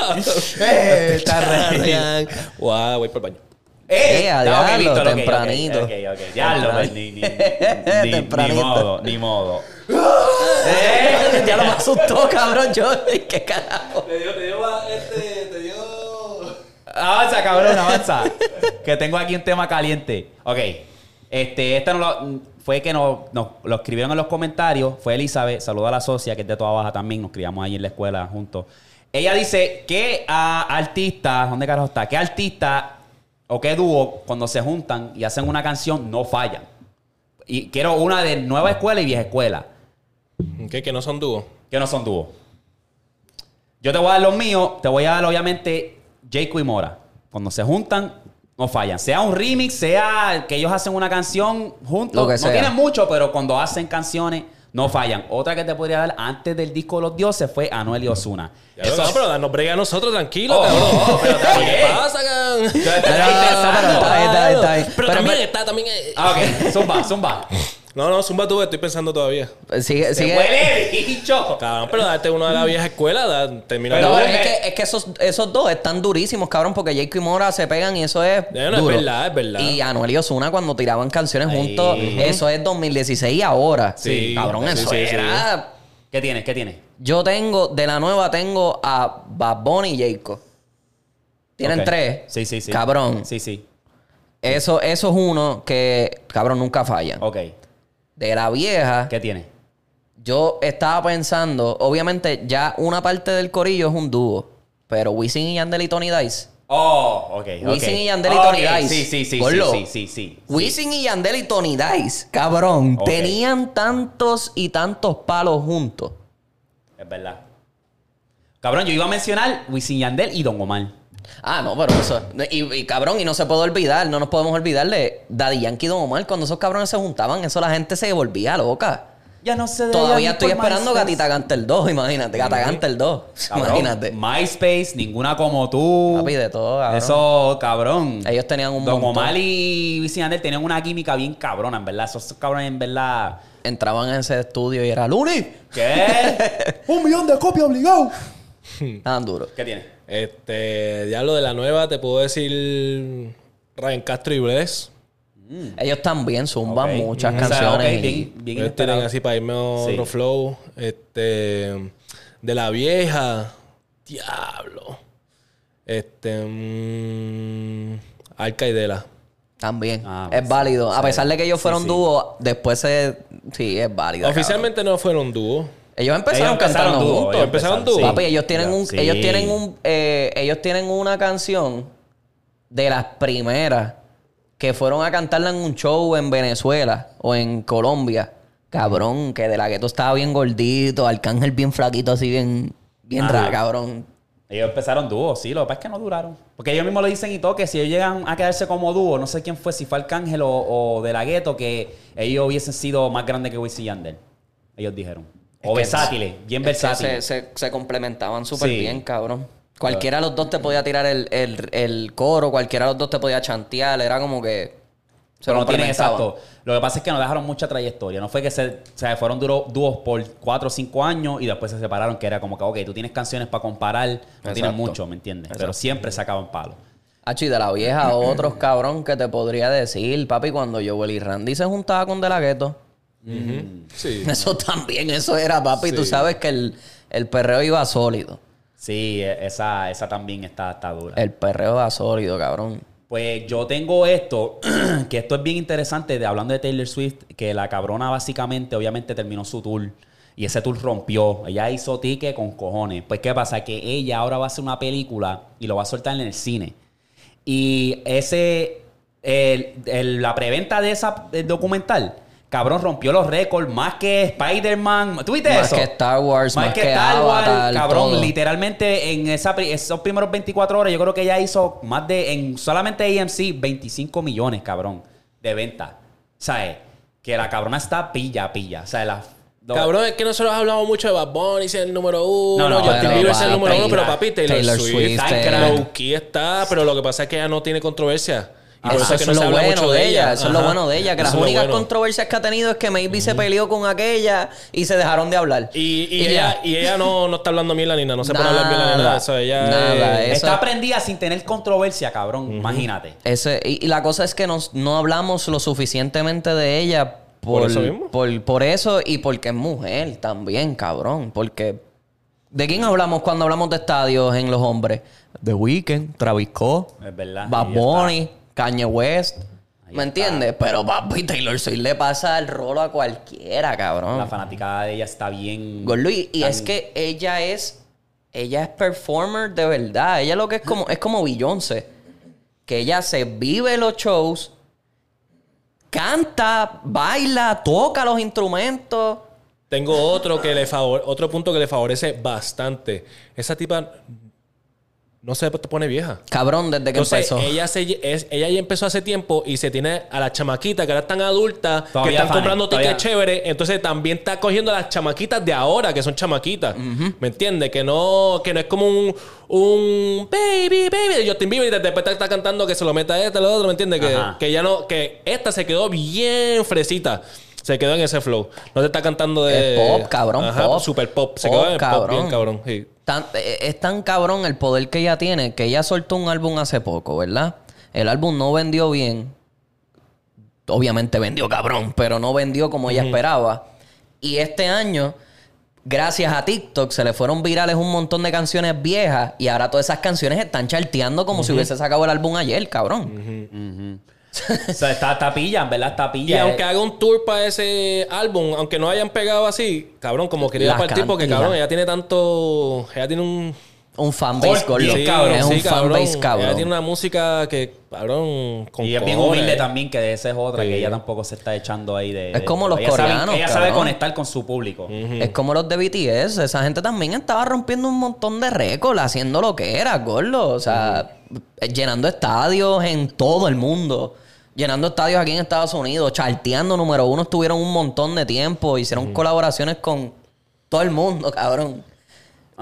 [SPEAKER 2] Eh, está re-
[SPEAKER 3] Wow, voy por el baño.
[SPEAKER 2] Eh,
[SPEAKER 1] no, ok, ok,
[SPEAKER 2] tempranito.
[SPEAKER 1] Ok, ok, Ya lo ni, ni, ni, ni, modo, ni modo.
[SPEAKER 2] Eh, ya lo me asustó, cabrón. Yo, ¿qué carajo?
[SPEAKER 3] Te dio, te dio, este, te dio.
[SPEAKER 1] Avanza, cabrón, avanza. que tengo aquí un tema caliente. Ok. Este, esta no lo, fue que nos, nos lo escribieron en los comentarios. Fue Elizabeth, saluda a la socia, que es de toda baja también. Nos criamos ahí en la escuela juntos. Ella dice que a artistas, ¿dónde carajo está? ¿Qué artista o qué dúo cuando se juntan y hacen una canción no fallan? Y quiero una de nueva escuela y vieja escuela,
[SPEAKER 3] ¿Qué? Que no son dúos.
[SPEAKER 1] que no son dúos. Yo te voy a dar los míos, te voy a dar obviamente Jayco y Mora. Cuando se juntan, no fallan. Sea un remix, sea que ellos hacen una canción juntos.
[SPEAKER 2] Lo que
[SPEAKER 1] no
[SPEAKER 2] sea.
[SPEAKER 1] tienen mucho, pero cuando hacen canciones, no fallan. Otra que te podría dar antes del disco de los dioses fue Anuel y Osuna.
[SPEAKER 3] Lo- no, pero danos brega a nosotros, tranquilo,
[SPEAKER 1] Oh,
[SPEAKER 3] cabrón.
[SPEAKER 1] oh, pero
[SPEAKER 3] ¿Qué pasa, cabrón?
[SPEAKER 2] Pero.
[SPEAKER 3] Pero,
[SPEAKER 2] Pero
[SPEAKER 3] también está, también. eh,
[SPEAKER 1] Ah, ok. Zumba, zumba.
[SPEAKER 3] No, no, Zumba tú, estoy pensando todavía.
[SPEAKER 2] Sigue,
[SPEAKER 1] Se
[SPEAKER 2] sigue.
[SPEAKER 1] huele, bicho.
[SPEAKER 3] Cabrón, pero darte uno de la vieja escuela, da, termina
[SPEAKER 1] Pero bueno,
[SPEAKER 2] es que, es que esos, esos dos están durísimos, cabrón, porque Jake y Mora se pegan y eso es.
[SPEAKER 3] Ya, no, es
[SPEAKER 2] duro.
[SPEAKER 3] verdad, es verdad.
[SPEAKER 2] Y Anuel y Osuna cuando tiraban canciones
[SPEAKER 1] Ahí.
[SPEAKER 2] juntos, eso es 2016 y ahora.
[SPEAKER 3] Sí,
[SPEAKER 2] cabrón,
[SPEAKER 3] sí,
[SPEAKER 2] eso
[SPEAKER 3] sí, sí.
[SPEAKER 2] era.
[SPEAKER 1] ¿Qué tienes? ¿Qué tienes?
[SPEAKER 2] Yo tengo, de la nueva tengo a Bad Bunny y Jayco. Tienen
[SPEAKER 1] Ok.
[SPEAKER 2] tres.
[SPEAKER 1] Sí, sí, sí.
[SPEAKER 2] Cabrón.
[SPEAKER 1] Sí, sí.
[SPEAKER 2] Eso, eso es uno que, cabrón, nunca fallan.
[SPEAKER 1] Ok.
[SPEAKER 2] De la vieja,
[SPEAKER 1] ¿Qué tienes?
[SPEAKER 2] yo estaba pensando, obviamente ya una parte del corillo es un dúo, pero Wisin y Yandel y Tony Dice.
[SPEAKER 1] Oh, ok.
[SPEAKER 2] Wisin y Yandel y Tony Dice.
[SPEAKER 1] Sí, sí, sí.
[SPEAKER 2] Gordo.
[SPEAKER 1] Sí, sí.
[SPEAKER 2] Wisin y Yandel y Tony Dice, cabrón, tenían tantos y tantos palos juntos.
[SPEAKER 1] Es verdad. Cabrón, yo iba a mencionar Wisin y Yandel y Don Omar.
[SPEAKER 2] Ah, no, pero eso. Y, y, cabrón, y no se puede olvidar, no nos podemos olvidar de Daddy Yankee y Don Omar. Cuando esos cabrones se juntaban, eso la gente se volvía loca.
[SPEAKER 1] Ya no sé de
[SPEAKER 2] Todavía estoy esperando
[SPEAKER 1] MySpace.
[SPEAKER 2] Gatita canta el 2, imagínate. Gata canta el 2.
[SPEAKER 1] Cabrón,
[SPEAKER 2] Imagínate.
[SPEAKER 1] MySpace, ninguna como tú.
[SPEAKER 2] Papi, de todo, cabrón.
[SPEAKER 1] Eso, cabrón.
[SPEAKER 2] Ellos tenían un
[SPEAKER 1] Don
[SPEAKER 2] montón.
[SPEAKER 1] Omar y Wisin Yandel tenían una química bien cabrona, en verdad. Esos cabrones, en verdad.
[SPEAKER 2] Entraban en ese estudio y era Luni.
[SPEAKER 1] ¿Qué?
[SPEAKER 4] Un millón de copias obligado.
[SPEAKER 2] Estaban duros.
[SPEAKER 1] ¿Qué tiene?
[SPEAKER 3] Este, ya lo de la nueva, te puedo decir Ryan Castro y Bless.
[SPEAKER 2] Ellos también zumban muchas
[SPEAKER 1] O sea,
[SPEAKER 2] canciones.
[SPEAKER 1] bien, bien
[SPEAKER 3] Ellos tienen así para irme a otro
[SPEAKER 1] Sí.
[SPEAKER 3] flow. Este, de la vieja, diablo. Este, mm, Arca y Dela.
[SPEAKER 2] También.
[SPEAKER 1] Ah,
[SPEAKER 2] es
[SPEAKER 1] pues,
[SPEAKER 2] válido. A pesar de que ellos fueron
[SPEAKER 1] sí.
[SPEAKER 2] dúo, después se. Sí, es válido.
[SPEAKER 3] Oficialmente no fueron dúo.
[SPEAKER 2] Ellos empezaron
[SPEAKER 1] Ellos empezaron
[SPEAKER 2] cantando
[SPEAKER 1] dúo,
[SPEAKER 2] juntos.
[SPEAKER 1] ellos
[SPEAKER 3] empezaron
[SPEAKER 1] empezaron,
[SPEAKER 3] dúo.
[SPEAKER 2] Papi, ellos tienen un,
[SPEAKER 1] Sí.
[SPEAKER 2] ellos tienen un, eh, ellos tienen una canción de las primeras que fueron a cantarla en un show en Venezuela o en Colombia. Cabrón, que de la gueto estaba bien gordito, Arcángel bien flaquito, así bien, bien raro, cabrón.
[SPEAKER 1] Ellos empezaron dúo, sí, lo que pasa es que no duraron. Porque ellos mismos lo dicen y todo, que si ellos llegan a quedarse como dúo, no sé quién fue, si fue Arcángel o, o De La Gueto, que ellos hubiesen sido más grandes que Wisin y Yandel. Ellos dijeron. O versátiles, bien versátiles.
[SPEAKER 2] Se, se- se complementaban súper
[SPEAKER 1] Sí.
[SPEAKER 2] bien, cabrón. Cualquiera de los dos te podía tirar el, el- el coro, cualquiera de los dos te podía chantear, era como que... se
[SPEAKER 1] Pero no tienen exacto. Lo que pasa es que no dejaron mucha trayectoria. No fue que se, o sea, fueron dúos por cuatro o cinco años y después se separaron, que era como que, ok, tú tienes canciones para comparar, no tienes
[SPEAKER 2] Exacto.
[SPEAKER 1] mucho, ¿me entiendes? Pero siempre sacaban palos.
[SPEAKER 2] Hacho, y de la vieja, otros cabrón que te podría decir, papi, cuando Joel y Randy se juntaba con De La Ghetto,
[SPEAKER 3] Sí.
[SPEAKER 2] Eso también, eso era, papi. Tú sabes que el, el perreo iba sólido.
[SPEAKER 1] Sí, e- esa, esa también está, está dura.
[SPEAKER 2] El perreo va sólido, cabrón.
[SPEAKER 1] Pues yo tengo esto, que esto es bien interesante, de, hablando de Taylor Swift, que la cabrona básicamente, obviamente terminó su tour. Y ese tour rompió. Ella hizo ticket con cojones. Pues, ¿qué pasa? Que ella ahora va a hacer una película y lo va a soltar en el cine. Y ese. el- el- la preventa de esa documental, cabrón, rompió los récords más que Spider-Man. ¿Tú viste
[SPEAKER 2] Más que Star Wars, más, que,
[SPEAKER 1] Star Wars,
[SPEAKER 2] Avatar,
[SPEAKER 1] cabrón,
[SPEAKER 2] todo.
[SPEAKER 1] literalmente en esa, esos primeros 24 horas, yo creo que ella hizo más de, en solamente AMC, 25 millones, cabrón, de venta. ¿Sabes? Que la cabrona está pilla, pilla. O sea, la...
[SPEAKER 3] Cabrón, es que nosotros hablamos mucho de Bad Bunny, si es el número uno,
[SPEAKER 1] No, no,
[SPEAKER 3] Justin
[SPEAKER 1] pero
[SPEAKER 3] Bieber es el número uno, pero papi, Taylor,
[SPEAKER 2] Taylor
[SPEAKER 3] Swift,
[SPEAKER 2] Swift,
[SPEAKER 3] está
[SPEAKER 1] eh.
[SPEAKER 3] está, pero lo que pasa es que ella no tiene controversia. Y por
[SPEAKER 2] Eso,
[SPEAKER 3] eso es que no
[SPEAKER 2] lo bueno
[SPEAKER 3] mucho
[SPEAKER 2] de ella. Eso es lo bueno de ella. Que
[SPEAKER 3] Eso
[SPEAKER 2] las únicas
[SPEAKER 3] bueno.
[SPEAKER 2] controversias que ha tenido es que maybe se peleó con aquella y se dejaron de hablar.
[SPEAKER 3] Y, ella, y ella no, no está hablando mierda ni nada, no se pone a hablar mierda ni nada.
[SPEAKER 2] Nada,
[SPEAKER 3] Eso, ella
[SPEAKER 2] nada,
[SPEAKER 3] es-
[SPEAKER 2] eso-
[SPEAKER 1] Está prendida sin tener controversia, cabrón. Imagínate.
[SPEAKER 2] Ese, y, y la cosa es que nos, no hablamos lo suficientemente de ella por,
[SPEAKER 3] Por eso mismo.
[SPEAKER 2] Por, por eso y porque es mujer también, cabrón. Porque. ¿De quién hablamos cuando hablamos de estadios en los hombres? The Weeknd, Travis Scott,
[SPEAKER 1] Es verdad.
[SPEAKER 2] Bad. Bunny, Kanye West.
[SPEAKER 1] Ahí
[SPEAKER 2] ¿Me entiendes? Pero papi, Taylor Swift le pasa el rolo a cualquiera, cabrón.
[SPEAKER 1] La fanaticada de ella está bien...
[SPEAKER 2] Gordo, y, y
[SPEAKER 1] tan-
[SPEAKER 2] es que ella es. Ella es performer de verdad. Ella lo que es como. Es como Beyoncé. Que ella se vive los shows. Canta, baila, toca los instrumentos.
[SPEAKER 3] Tengo otro que le otro punto que le favorece bastante. Esa tipa no se pone vieja.
[SPEAKER 2] Cabrón, desde que
[SPEAKER 3] Entonces,
[SPEAKER 2] empezó.
[SPEAKER 3] ella, se, es- ella ya empezó hace tiempo y se tiene a las chamaquitas que ahora están adultas, que están
[SPEAKER 1] fan,
[SPEAKER 3] comprando
[SPEAKER 1] todavía.
[SPEAKER 3] tickets chéveres. Entonces, también está cogiendo a las chamaquitas de ahora, que son chamaquitas. ¿Me entiendes? Que no, que no es como un, un baby, baby de Justin Bieber y después está, está cantando que se lo meta a este, lo otro. ¿Me entiendes? Que, que ya no, que esta se quedó bien fresita. Se quedó en ese flow. No te está cantando de.
[SPEAKER 2] Pop, cabrón,
[SPEAKER 3] Ajá,
[SPEAKER 2] pop.
[SPEAKER 3] super pop. Se
[SPEAKER 2] Pop,
[SPEAKER 3] quedó en el pop bien, cabrón. Sí.
[SPEAKER 2] Tan- eh, es tan cabrón el poder que ella tiene que ella soltó un álbum hace poco, ¿verdad? El álbum no vendió bien. Obviamente vendió cabrón, pero no vendió como ella esperaba. Y este año, gracias a TikTok, se le fueron virales un montón de canciones viejas y ahora todas esas canciones están charteando como si hubiese sacado el álbum ayer, cabrón.
[SPEAKER 1] O sea, está, está pilla, en verdad está
[SPEAKER 3] Y aunque haga un tour para ese álbum, aunque no hayan pegado así, cabrón, como quería partir, porque cabrón, ella tiene tanto. Ella tiene un.
[SPEAKER 2] Un fanbase, gordo.
[SPEAKER 1] sí, cabrón,
[SPEAKER 2] es un
[SPEAKER 3] sí, cabrón.
[SPEAKER 2] fanbase, cabrón.
[SPEAKER 3] Ella tiene una música que, cabrón, con
[SPEAKER 1] Y es bien humilde también, que de esa es otra,
[SPEAKER 3] Sí.
[SPEAKER 1] que ella tampoco se está echando ahí de...
[SPEAKER 2] Es
[SPEAKER 1] de-
[SPEAKER 2] como los
[SPEAKER 1] ella sabe-
[SPEAKER 2] coreanos,
[SPEAKER 1] ella sabe conectar con su público.
[SPEAKER 2] Es como los de BTS. Esa gente también estaba rompiendo un montón de récords, haciendo lo que era, gordo. O sea, llenando estadios en todo el mundo. Llenando estadios aquí en Estados Unidos. Charteando número uno. Estuvieron un montón de tiempo. Hicieron colaboraciones con todo el mundo, cabrón.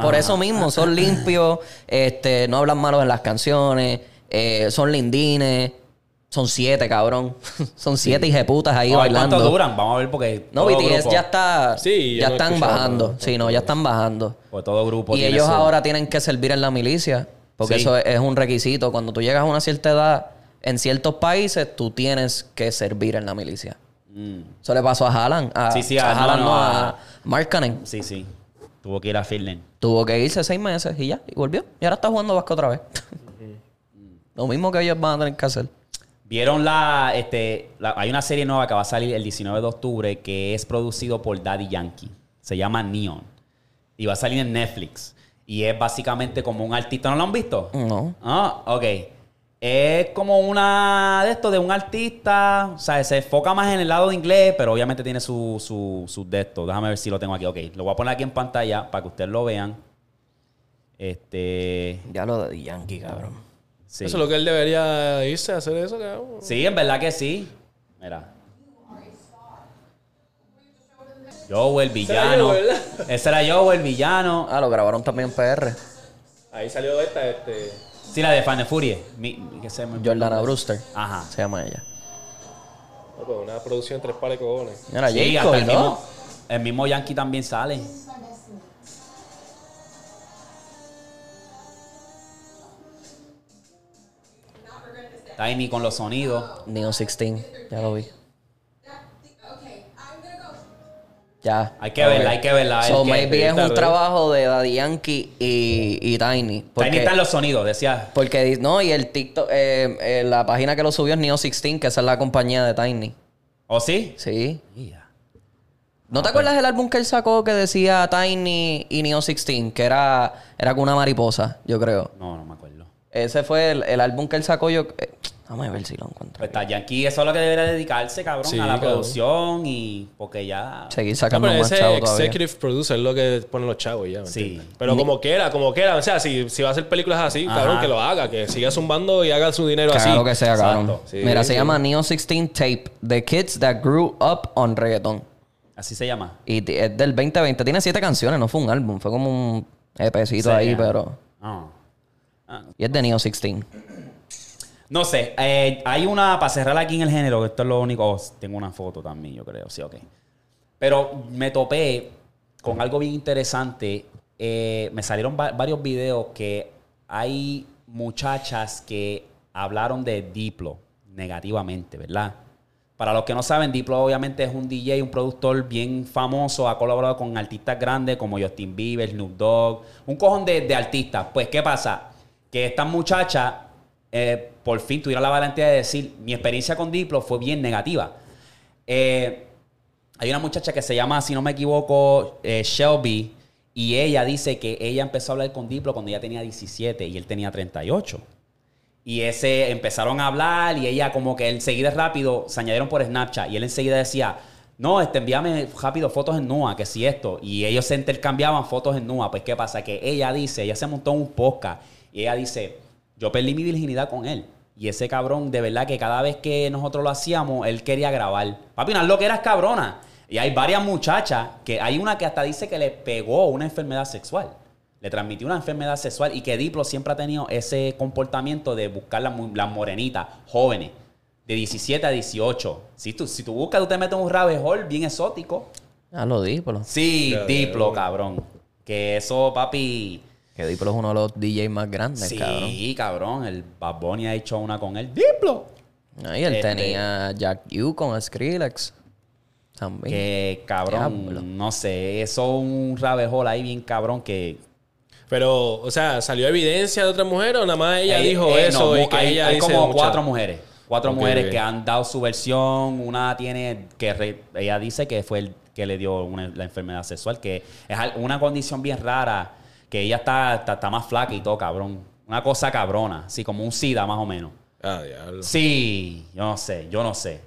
[SPEAKER 2] Por eso mismo, son limpios. este, no hablan malos en las canciones. eh, son lindines. Son siete, cabrón. son siete hijeputas ahí bailando.
[SPEAKER 1] ¿Cuánto duran? Vamos a ver porque...
[SPEAKER 2] No, BTS
[SPEAKER 1] grupo-
[SPEAKER 2] ya está.
[SPEAKER 3] Sí,
[SPEAKER 2] ya están bajando. Sí, no, ya están bajando.
[SPEAKER 1] Pues todo grupo
[SPEAKER 2] Y
[SPEAKER 1] tiene
[SPEAKER 2] ellos
[SPEAKER 1] su-
[SPEAKER 2] ahora tienen que servir en la milicia. Porque
[SPEAKER 1] Sí.
[SPEAKER 2] eso es, un requisito. Cuando tú llegas a una cierta edad, en ciertos países, tú tienes que servir en la milicia.
[SPEAKER 1] Mm,
[SPEAKER 2] Eso le pasó a Haaland. A,
[SPEAKER 1] Sí, sí,
[SPEAKER 2] a
[SPEAKER 1] a-
[SPEAKER 2] Haaland,
[SPEAKER 1] no,
[SPEAKER 2] no,
[SPEAKER 1] a-
[SPEAKER 2] a Markkanen.
[SPEAKER 1] sí, sí. Tuvo que ir a Finland.
[SPEAKER 2] Tuvo que irse seis meses y ya. Y volvió. Y ahora está jugando Vasco otra vez. Lo mismo que ellos van a tener que hacer.
[SPEAKER 1] Vieron la, este, la- hay una serie nueva que va a salir el 19 de octubre que es producido por Daddy Yankee. Se llama Neon. Y va a salir en Netflix. Y es básicamente como un artista. ¿No lo han visto?
[SPEAKER 2] No.
[SPEAKER 1] Ah, ok. Es como una de esto de un artista. O sea, se enfoca más en el lado de inglés, pero obviamente tiene su, su, sus de esto. Déjame ver si lo tengo aquí. Ok, lo voy a poner aquí en pantalla para que ustedes lo vean. Este.
[SPEAKER 2] Ya lo de Yankee, cabrón.
[SPEAKER 1] Sí.
[SPEAKER 3] Eso es lo que él debería irse a hacer eso, cabrón.
[SPEAKER 1] Sí, en verdad que sí. Mira. Joe el villano. Ese era Joe el villano.
[SPEAKER 2] Ah, lo grabaron también en PR.
[SPEAKER 3] Ahí salió esta, este.
[SPEAKER 1] Sí, la de Fan Fury. Mi, ¿qué se llama?
[SPEAKER 2] Jordana Brewster.
[SPEAKER 1] Ajá.
[SPEAKER 2] Se llama ella.
[SPEAKER 3] no, pues, una producción tres pares de cojones.
[SPEAKER 2] Mira,
[SPEAKER 1] Sí, hasta el
[SPEAKER 2] ¿no?
[SPEAKER 1] mismo, el mismo Yankee también sale. Tiny con los sonidos.
[SPEAKER 2] Neo 16. Ya lo vi. Ya.
[SPEAKER 1] Hay que verla, hay que verla.
[SPEAKER 2] So,
[SPEAKER 1] que-
[SPEAKER 2] maybe es un
[SPEAKER 3] tarde.
[SPEAKER 2] trabajo de Daddy Yankee y, y Tiny. Porque,
[SPEAKER 1] Ahí están los sonidos, decía.
[SPEAKER 2] porque no, y el TikTok, eh, eh, la página que lo subió es Neo16, que esa es la compañía de Tiny.
[SPEAKER 1] ¿O sí?
[SPEAKER 2] Sí.
[SPEAKER 1] Yeah.
[SPEAKER 2] ¿No
[SPEAKER 1] Ah,
[SPEAKER 2] te acuerdas del álbum que él sacó que decía Tiny y Neo16? Que era, era con una mariposa, yo creo.
[SPEAKER 1] No, no me acuerdo.
[SPEAKER 2] Ese fue el, el álbum que él sacó. Yo, eh, vamos a ver si lo encuentro.
[SPEAKER 1] Pues está Yankee, eso es lo que debería dedicarse, cabrón,
[SPEAKER 3] Sí,
[SPEAKER 1] a la
[SPEAKER 3] cabrón.
[SPEAKER 1] producción y. Porque ya.
[SPEAKER 2] Seguir
[SPEAKER 3] No,
[SPEAKER 2] sacando
[SPEAKER 3] pero
[SPEAKER 2] más
[SPEAKER 3] ese
[SPEAKER 2] chavo todavía.
[SPEAKER 3] executive producer es lo que ponen los chavos ya. ¿me
[SPEAKER 1] Sí.
[SPEAKER 3] entiendes? Pero como quiera, como quiera. O sea, si, si va a hacer películas así,
[SPEAKER 1] Ajá.
[SPEAKER 3] cabrón, que lo haga. Que siga zumbando y haga su dinero así.
[SPEAKER 2] Claro que sea, cabrón.
[SPEAKER 1] Exacto.
[SPEAKER 3] Sí,
[SPEAKER 2] Mira, se llama Neo16 Tape. The Kids That Grew Up on Reggaeton.
[SPEAKER 1] Así se llama.
[SPEAKER 2] Y es del 2020. Tiene siete canciones, no fue un álbum. Fue como un EPcito
[SPEAKER 1] Sí,
[SPEAKER 2] ahí,
[SPEAKER 1] ya.
[SPEAKER 2] pero...
[SPEAKER 1] Ah. Ah.
[SPEAKER 2] Y es de Neo16.
[SPEAKER 1] No sé, eh, hay una, para cerrar aquí en el género, que esto es lo único, oh, tengo una foto también, yo creo, sí, ok. Pero me topé con algo bien interesante, eh, me salieron va- varios videos que hay muchachas que hablaron de Diplo negativamente, ¿verdad? Para los que no saben, Diplo obviamente es un DJ, un productor bien famoso, ha colaborado con artistas grandes como Justin Bieber, Snoop Dogg, un cojón de, de artistas. Pues, ¿qué pasa? Que esta muchacha eh, por fin tuviera la valentía de decir, mi experiencia con Diplo fue bien negativa. Eh, hay una muchacha que se llama, si no me equivoco, eh, Shelby, y ella dice que ella empezó a hablar con Diplo cuando ella tenía 17 y él tenía 38. Y ese empezaron a hablar y ella como que enseguida rápido se añadieron por Snapchat y él enseguida decía, no, este, envíame rápido fotos en Nua, que si esto. Y ellos se intercambiaban fotos en Nua. Pues, ¿qué pasa? Que ella dice, ella se montó un podcast y ella dice, yo perdí mi virginidad con él. Y ese cabrón, de verdad que cada vez que nosotros lo hacíamos, él quería grabar. Papi, unas loqueras cabrona. Y hay varias muchachas que hay una que hasta dice que le pegó una enfermedad sexual. Le transmitió una enfermedad sexual y que Diplo siempre ha tenido ese comportamiento de buscar las, morenitas jóvenes, de 17 a 18. Si tú, si tú buscas, tú te metes un rabbit hole bien exótico.
[SPEAKER 2] Ah, lo Diplo.
[SPEAKER 1] Sí, Diplo, cabrón. Que eso, papi.
[SPEAKER 2] Que Diplo es uno de los DJs más grandes,
[SPEAKER 1] Sí,
[SPEAKER 2] cabrón.
[SPEAKER 1] cabrón. El Bad Bunny ha hecho una con él. Diplo.
[SPEAKER 2] Ahí él
[SPEAKER 1] Este-
[SPEAKER 2] tenía Jack U con Skrillex. También.
[SPEAKER 1] Que cabrón,
[SPEAKER 2] Diablo.
[SPEAKER 1] no sé, eso es un rabbit hole ahí bien cabrón que
[SPEAKER 3] Pero, o sea, ¿salió evidencia de otra mujer o nada más ella
[SPEAKER 1] Eh,
[SPEAKER 3] dijo
[SPEAKER 1] eh,
[SPEAKER 3] eso
[SPEAKER 1] no,
[SPEAKER 3] y que
[SPEAKER 1] hay,
[SPEAKER 3] ella
[SPEAKER 1] hay
[SPEAKER 3] dice
[SPEAKER 1] como
[SPEAKER 3] mucha-
[SPEAKER 1] cuatro mujeres. Cuatro mujeres que han dado su versión. Una tiene que re- ella dice que fue el que le dio una- la enfermedad sexual, que es una condición bien rara, que ella está, está, está más flaca y todo, cabrón. Una cosa cabrona, así como un SIDA más o menos.
[SPEAKER 3] Ah, diablo.
[SPEAKER 1] Sí, yo no sé, yo no sé.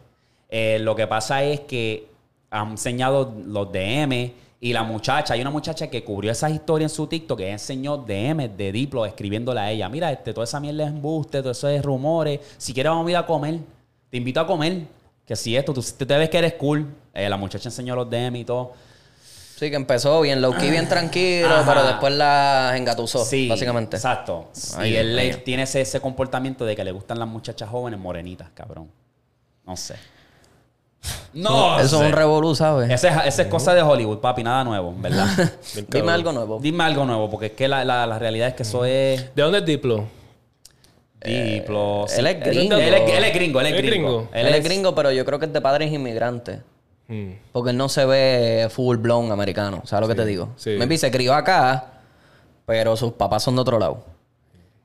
[SPEAKER 1] Eh, lo que pasa es que han enseñado los DM y la muchacha, hay una muchacha que cubrió esas historias en su TikTok que enseñó DM de Diplo escribiéndole a ella. Mira, este, toda esa mierda es embuste, todo eso es rumores. Si quieres vamos a ir a comer. Te invito a comer. Que si esto, tú, tú te ves que eres cool. Eh, la muchacha enseñó los DM y todo.
[SPEAKER 2] Sí, que empezó bien low key, bien tranquilo,
[SPEAKER 1] Ajá.
[SPEAKER 2] pero después la engatusó,
[SPEAKER 1] Sí,
[SPEAKER 2] básicamente.
[SPEAKER 1] Exacto.
[SPEAKER 2] Ay,
[SPEAKER 1] y él tiene ese, ese comportamiento de que le gustan las muchachas jóvenes morenitas, cabrón. No sé. No,
[SPEAKER 2] Eso
[SPEAKER 1] sé.
[SPEAKER 2] es un revolú, ¿sabes?
[SPEAKER 1] Esa es, cosa de Hollywood, papi, nada nuevo, ¿verdad?
[SPEAKER 2] Dime algo nuevo.
[SPEAKER 1] Dime algo nuevo, porque es que la, la- la realidad es que eso es
[SPEAKER 3] ¿De dónde es Diplo?
[SPEAKER 1] Diplo.
[SPEAKER 2] él es gringo.
[SPEAKER 1] Él es, él es gringo, él es
[SPEAKER 3] ¿Él es
[SPEAKER 1] gringo.
[SPEAKER 3] gringo?
[SPEAKER 2] Él es gringo, pero yo creo que es de padres inmigrantes.
[SPEAKER 3] Hmm.
[SPEAKER 2] Porque él no se ve full blown americano. ¿Sabes lo que te digo?
[SPEAKER 3] sí.
[SPEAKER 2] Maybe se crió acá, pero sus papás son de otro lado.